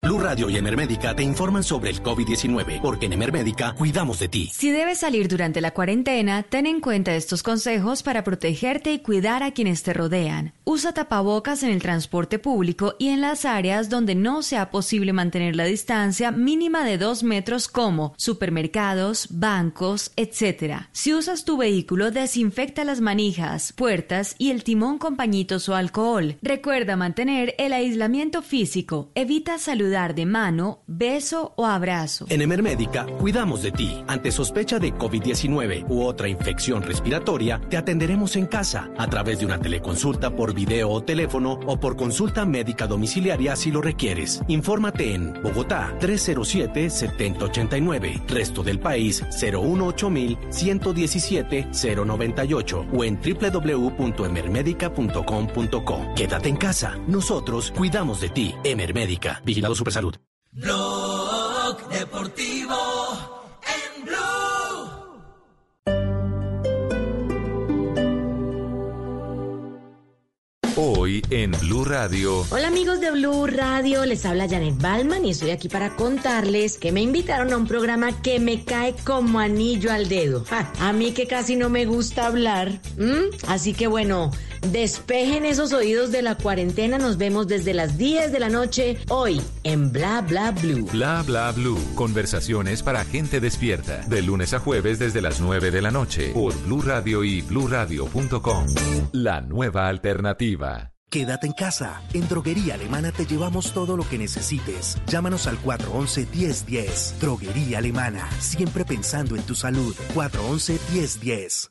Blue Radio y Emermédica te informan sobre el COVID-19, porque en Emermédica cuidamos de ti. Si debes salir durante la cuarentena, ten en cuenta estos consejos para protegerte y cuidar a quienes te rodean. Usa tapabocas en el transporte público y en las áreas donde no sea posible mantener la distancia mínima de dos metros como supermercados, bancos, etc. Si usas tu vehículo, desinfecta las manijas, puertas y el timón con pañitos o alcohol. Recuerda mantener el aislamiento físico. Evita saludar de mano, beso o abrazo. En Emermédica cuidamos de ti. Ante sospecha de COVID-19 u otra infección respiratoria, te atenderemos en casa a través de una teleconsulta por video o teléfono o por consulta médica domiciliaria si lo requieres. Infórmate en Bogotá 307-7089, resto del país 018 117 098 o en www.emermedica.com.co. Quédate en casa. Nosotros cuidamos de ti. Emermédica. Vigilado Supersalud. Blog Deportivo en Blue. Hoy en Blue Radio. Hola amigos de Blue Radio, les habla Janet Balman y estoy aquí para contarles que me invitaron a un programa que me cae como anillo al dedo. Ja, a mí que casi no me gusta hablar. Así que bueno, despejen esos oídos de la cuarentena. Nos vemos desde las 10 de la noche hoy en Bla Bla Blue. Bla bla blue. Conversaciones para gente despierta. De lunes a jueves desde las 9 de la noche. Por Blue Radio y bluradio.com. La nueva alternativa. Quédate en casa. En Droguería Alemana te llevamos todo lo que necesites. Llámanos al 411-1010. Droguería Alemana. Siempre pensando en tu salud. 411-1010.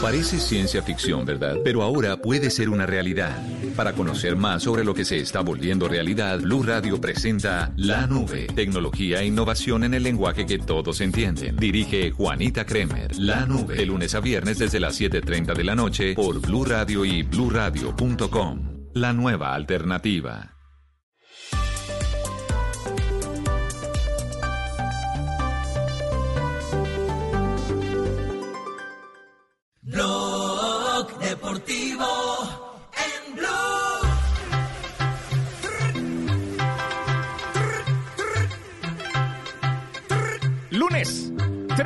Parece ciencia ficción, ¿verdad? Pero ahora puede ser una realidad. Para conocer más sobre lo que se está volviendo realidad, Blue Radio presenta La Nube, tecnología e innovación en el lenguaje que todos entienden. Dirige Juanita Kremer. La Nube, de lunes a viernes desde las 7:30 de la noche por Blue Radio y bluradio.com. La nueva alternativa.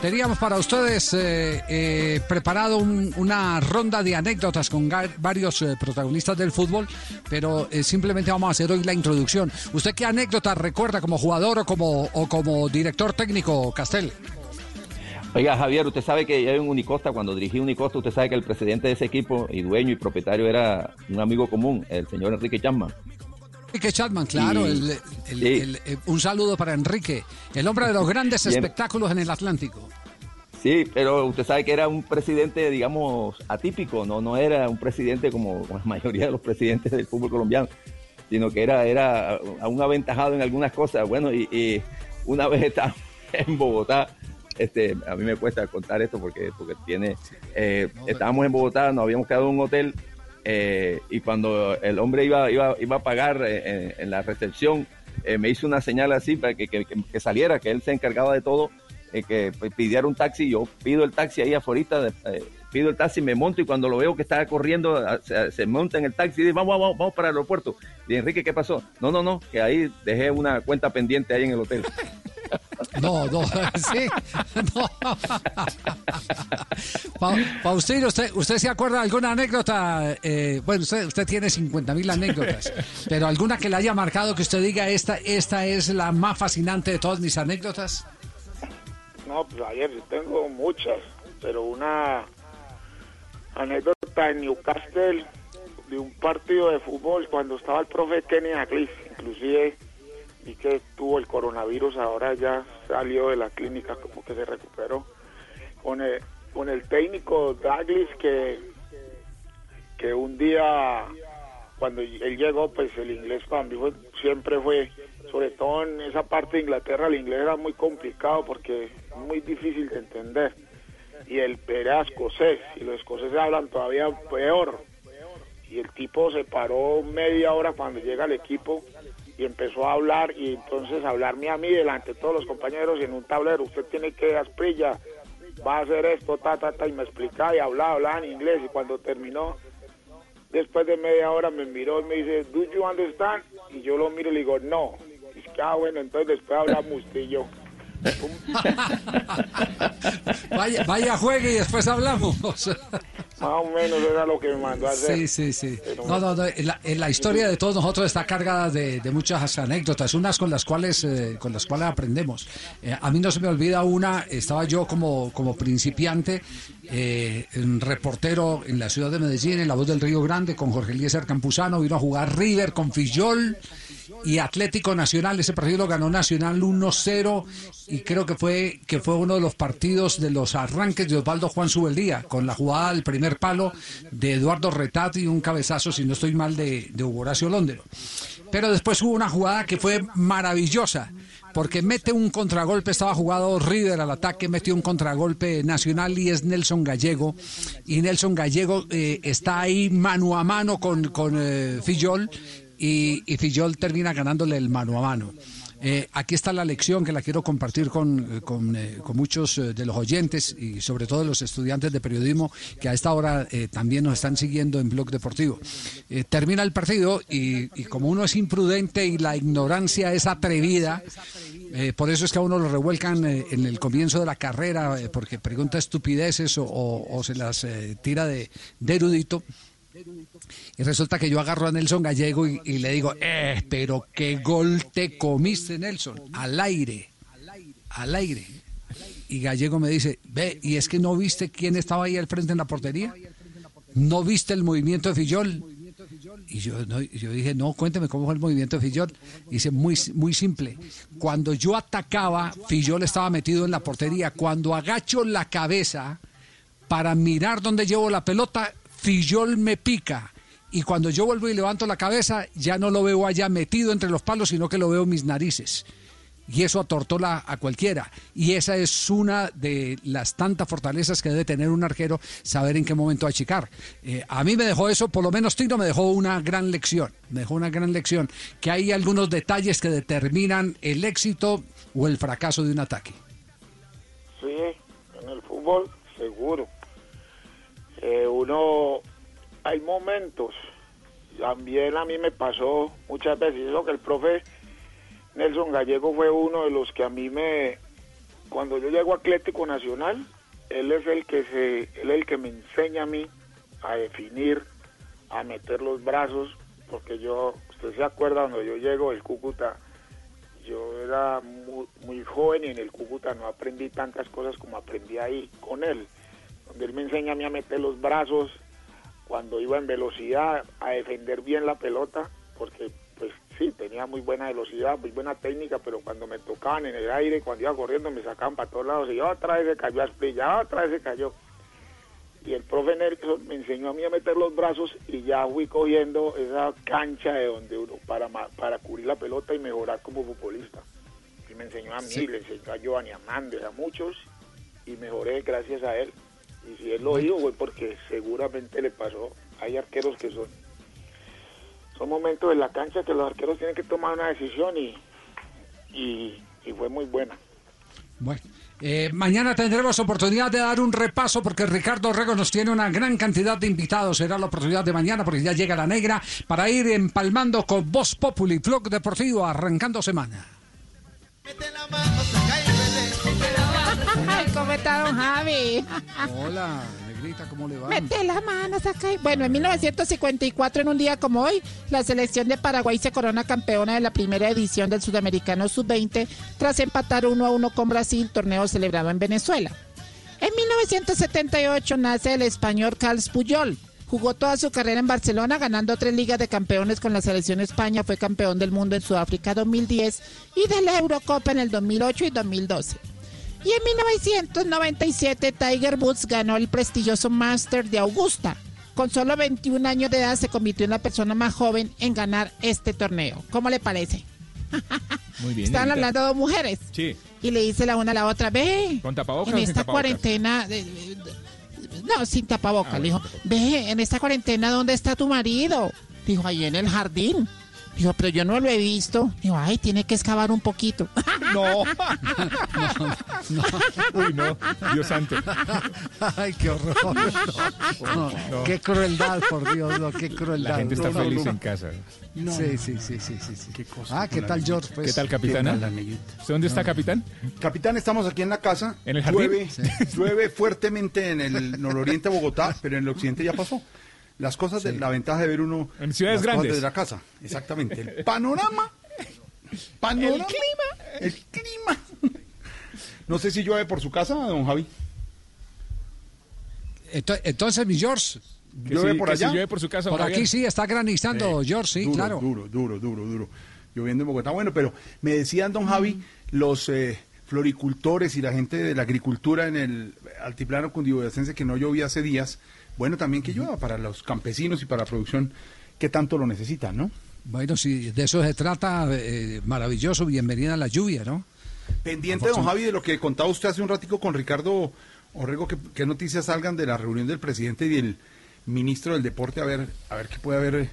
Teníamos para ustedes eh, eh, preparado un- una ronda de anécdotas con varios eh, protagonistas del fútbol, pero eh, simplemente vamos a hacer hoy la introducción. ¿Usted qué anécdota recuerda como jugador o como, o como director técnico, Castel? Oiga, Javier, usted sabe que yo en Unicosta, cuando dirigí Unicosta, usted sabe que el presidente de ese equipo y dueño y propietario era un amigo común, el señor Enrique Chapman. Enrique Chapman, claro. Y- el- el- sí. el- eh, un saludo para Enrique, el hombre de los grandes Bien. espectáculos en el Atlántico. Sí, pero usted sabe que era un presidente, digamos, atípico, no, no era un presidente como la mayoría de los presidentes del fútbol colombiano, sino que era, era aún aventajado en algunas cosas. Bueno, y, y una vez estaba en Bogotá, este, a mí me cuesta contar esto porque, porque tiene, eh, estábamos en Bogotá, nos habíamos quedado en un hotel eh, y cuando el hombre iba, iba, iba a pagar eh, en, la recepción, eh, me hizo una señal así para que, que- que- saliera, que él se encargaba de todo, eh, que pidiera un taxi, yo pido el taxi ahí afuera, eh, pido el taxi, me monto y cuando lo veo que está corriendo, a- se, se monta en el taxi y dice, vamos, vamos, vamos para el aeropuerto. Y Enrique, ¿qué pasó? No, no, no, que ahí dejé una cuenta pendiente ahí en el hotel. No, no, sí. No. Pa- Faustino, ¿usted, ¿usted se acuerda de alguna anécdota? Eh, bueno, usted, usted tiene 50 mil anécdotas, pero alguna que le haya marcado que usted diga, esta, esta es la más fascinante de todas mis anécdotas. No, pues ayer tengo muchas, pero una anécdota en Newcastle de un partido de fútbol cuando estaba el profe Kenny Dalglish, inclusive vi que tuvo el coronavirus, ahora ya salió de la clínica, como que se recuperó, con el, con el técnico Douglas que, que un día cuando él llegó, pues el inglés para mí fue- siempre fue, sobre todo en esa parte de Inglaterra, el inglés era muy complicado porque es muy difícil de entender. Y el era escocés, y los escoceses hablan todavía peor. Y el tipo se paró media hora cuando llega al equipo y empezó a hablar, y entonces hablarme a mí delante de todos los compañeros y en un tablero, usted tiene que asprilla, va a hacer esto, ta, ta, ta, y me explicaba y hablaba, hablaba en inglés, y cuando terminó, después de media hora me miró y me dice, ¿do you understand? Y yo lo miro y le digo, no. Y es que, ah, bueno, entonces después hablamos usted y yo. Vaya, vaya juegue y después hablamos. Más o menos era lo que me mandó a hacer. Sí, sí, sí. Pero No, no, no, la, historia de todos nosotros está cargada de, de muchas anécdotas, unas con las cuales eh, con las cuales aprendemos. Eh, a mí no se me olvida una, estaba yo como, como principiante, eh, un reportero en la ciudad de Medellín, en La Voz del Río Grande, con Jorge Eliezer Campuzano, vino a jugar River con Fillol y Atlético Nacional. Ese partido lo ganó Nacional 1-0 y creo que fue que fue uno de los partidos de los arranques de Osvaldo Juan Subeldía, con la jugada del primer palo de Eduardo Retati y un cabezazo, si no estoy mal, de, de Hugo Horacio Londero. Pero después hubo una jugada que fue maravillosa, porque mete un contragolpe, estaba jugado River al ataque, metió un contragolpe nacional y es Nelson Gallego. Y Nelson Gallego eh, está ahí mano a mano con, con eh, Fillol y, y Fillol termina ganándole el mano a mano. Eh, aquí está la lección que la quiero compartir con, eh, eh, con muchos de los oyentes y sobre todo los estudiantes de periodismo que a esta hora también nos están siguiendo en Blog Deportivo. Termina el partido y, como uno es imprudente y la ignorancia es atrevida, por eso es que a uno lo revuelcan en el comienzo de la carrera porque pregunta estupideces o, se las tira de erudito. Y resulta que yo agarro a Nelson Gallego y, le digo, eh, pero qué gol te comiste, Nelson, al aire, al aire. Y Gallego me dice, ve, ¿y es que no viste quién estaba ahí al frente en la portería? ¿No viste el movimiento de Fillol? Y yo, yo dije, no, cuénteme cómo fue el movimiento de Fillol. Dice, muy, muy simple. Cuando yo atacaba, Fillol estaba metido en la portería. Cuando agacho la cabeza para mirar dónde llevo la pelota, Fillol me pica. Y cuando yo vuelvo y levanto la cabeza, ya no lo veo allá metido entre los palos, sino que lo veo en mis narices. Y eso atortola a cualquiera. Y esa es una de las tantas fortalezas que debe tener un arquero, saber en qué momento achicar. Eh, a mí me dejó eso, por lo menos Tino me dejó una gran lección. Me dejó una gran lección. Que hay algunos detalles que determinan el éxito o el fracaso de un ataque. Sí, en el fútbol seguro. Eh, uno, hay momentos, también a mí me pasó muchas veces, eso que el profe Nelson Gallego fue uno de los que a mí me, cuando yo llego a Atlético Nacional, él es el que se, él es el que me enseña a mí a definir, a meter los brazos, porque yo, usted se acuerda cuando yo llego del Cúcuta, yo era muy, muy joven y en el Cúcuta no aprendí tantas cosas como aprendí ahí con él, donde él me enseña a mí a meter los brazos cuando iba en velocidad, a defender bien la pelota, porque pues sí, tenía muy buena velocidad, muy buena técnica, pero cuando me tocaban en el aire, cuando iba corriendo, me sacaban para todos lados y otra vez se cayó a Asprilla, otra vez se cayó. Y el profe Nelson me enseñó a mí a meter los brazos y ya fui cogiendo esa cancha de donde uno para, para cubrir la pelota y mejorar como futbolista. Y me enseñó a mí, Sí. le enseñó a Giovanni Amandes, a muchos, y mejoré gracias a él. Y si él lo dijo fue porque seguramente le pasó. Hay arqueros que son son momentos en la cancha que los arqueros tienen que tomar una decisión y, y, y fue muy buena. Bueno, Eh, mañana tendremos oportunidad de dar un repaso porque Ricardo Rego nos tiene una gran cantidad de invitados. Será la oportunidad de mañana porque ya llega la negra para ir empalmando con Voz Populi, Vlog Deportivo, arrancando semana. Ay, ¿cómo está don Javi? Hola, negrita, ¿cómo le va? Mete las manos acá. Bueno, en 1954, en un día como hoy, la selección de Paraguay se corona campeona de la primera edición del Sudamericano Sub-20 tras empatar 1 a 1 con Brasil, torneo celebrado en Venezuela. En 1978 nace el español Carles Puyol. Jugó toda su carrera en Barcelona, ganando tres ligas de campeones con la selección España. Fue campeón del mundo en Sudáfrica 2010 y de la Eurocopa en el 2008 y 2012. Y en 1997 Tiger Woods ganó el prestigioso Master de Augusta. Con solo 21 años de edad se convirtió en la persona más joven en ganar este torneo. ¿Cómo le parece? Muy bien. Están hablando dos mujeres. Sí. Y le dice la una a la otra, ve, ¿Con tapabocas en o sin esta tapabocas? cuarentena... de- de- de- no, sin tapabocas. Ah, le dijo, ve, en esta cuarentena, ¿dónde está tu marido? Dijo, ahí en el jardín. Dijo, pero yo no lo he visto. Dijo, ay, tiene que excavar un poquito. No. Uy, no. Dios santo. Ay, qué horror. No, no, Qué crueldad, por Dios, no, qué crueldad. La gente está No, no, feliz no. en casa. Sí, sí, sí, sí, sí. sí. ah, ¿qué tal, George? Pues, ¿Qué tal, capitana? ¿Qué dónde está, capitán? Capitán, estamos aquí en la casa. ¿En el jardín? Llueve, llueve fuertemente en el nororiente de Bogotá, pero en el occidente ya pasó. Las cosas, de, la ventaja de ver uno... En ciudades las cosas grandes. desde la casa, exactamente. El panorama... panorama El clima. El clima. No sé si llueve por su casa, don Javi. Ento- Entonces, mi George. ¿Llueve sí, por allá? si llueve por su casa, Por aquí sí está granizando, George, sí, duro, claro. Duro, duro, duro, duro, Lloviendo en Bogotá. Bueno, pero me decían, don Javi, los eh, floricultores y la gente de la agricultura en el altiplano cundiboyacense que no llovía hace días. Bueno, también que llueva para los campesinos y para la producción que tanto lo necesitan, ¿no? Bueno, si de eso se trata, eh, maravilloso, bienvenida a la lluvia, ¿no? Pendiente, don Javi, de lo que contaba usted hace un ratico con Ricardo Orrego, que, que noticias salgan de la reunión del presidente y del ministro del deporte, a ver, a ver qué puede haber eh,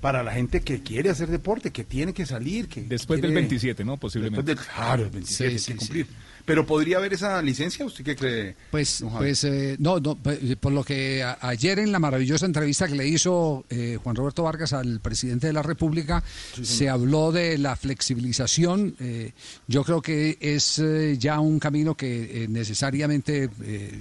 para la gente que quiere hacer deporte, que tiene que salir, que Después del quiere- 27, ¿no? Posiblemente. Después del, claro, el 27 Sí, hay sí, que cumplir. Pero podría haber esa licencia, ¿usted qué cree? Pues, pues eh, no, no, pe- por lo que a- ayer en la maravillosa entrevista que le hizo eh, Juan Roberto Vargas al presidente de la República, se habló de la flexibilización. eh, yo creo que es eh, ya un camino que eh, necesariamente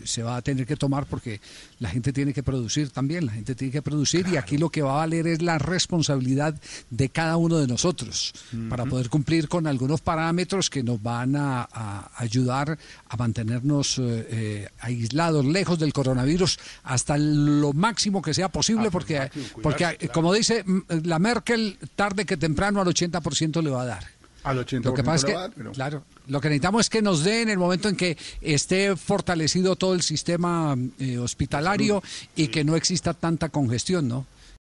se va a tener que tomar porque la gente tiene que producir también, la gente tiene que producir y aquí lo que va a valer es la responsabilidad de cada uno de nosotros para poder cumplir con algunos parámetros que nos van a, a ayudar a mantenernos eh, eh, aislados, lejos del coronavirus, hasta lo máximo que sea posible, porque, máximo, cuidarse, porque claro. como dice mm, la Merkel, tarde que temprano al 80% le va a dar. Al 80% Lo que pasa es que, dar, pero- claro, lo que necesitamos es que nos dé en el momento en que esté fortalecido todo el sistema eh, hospitalario y que no exista tanta congestión, ¿no?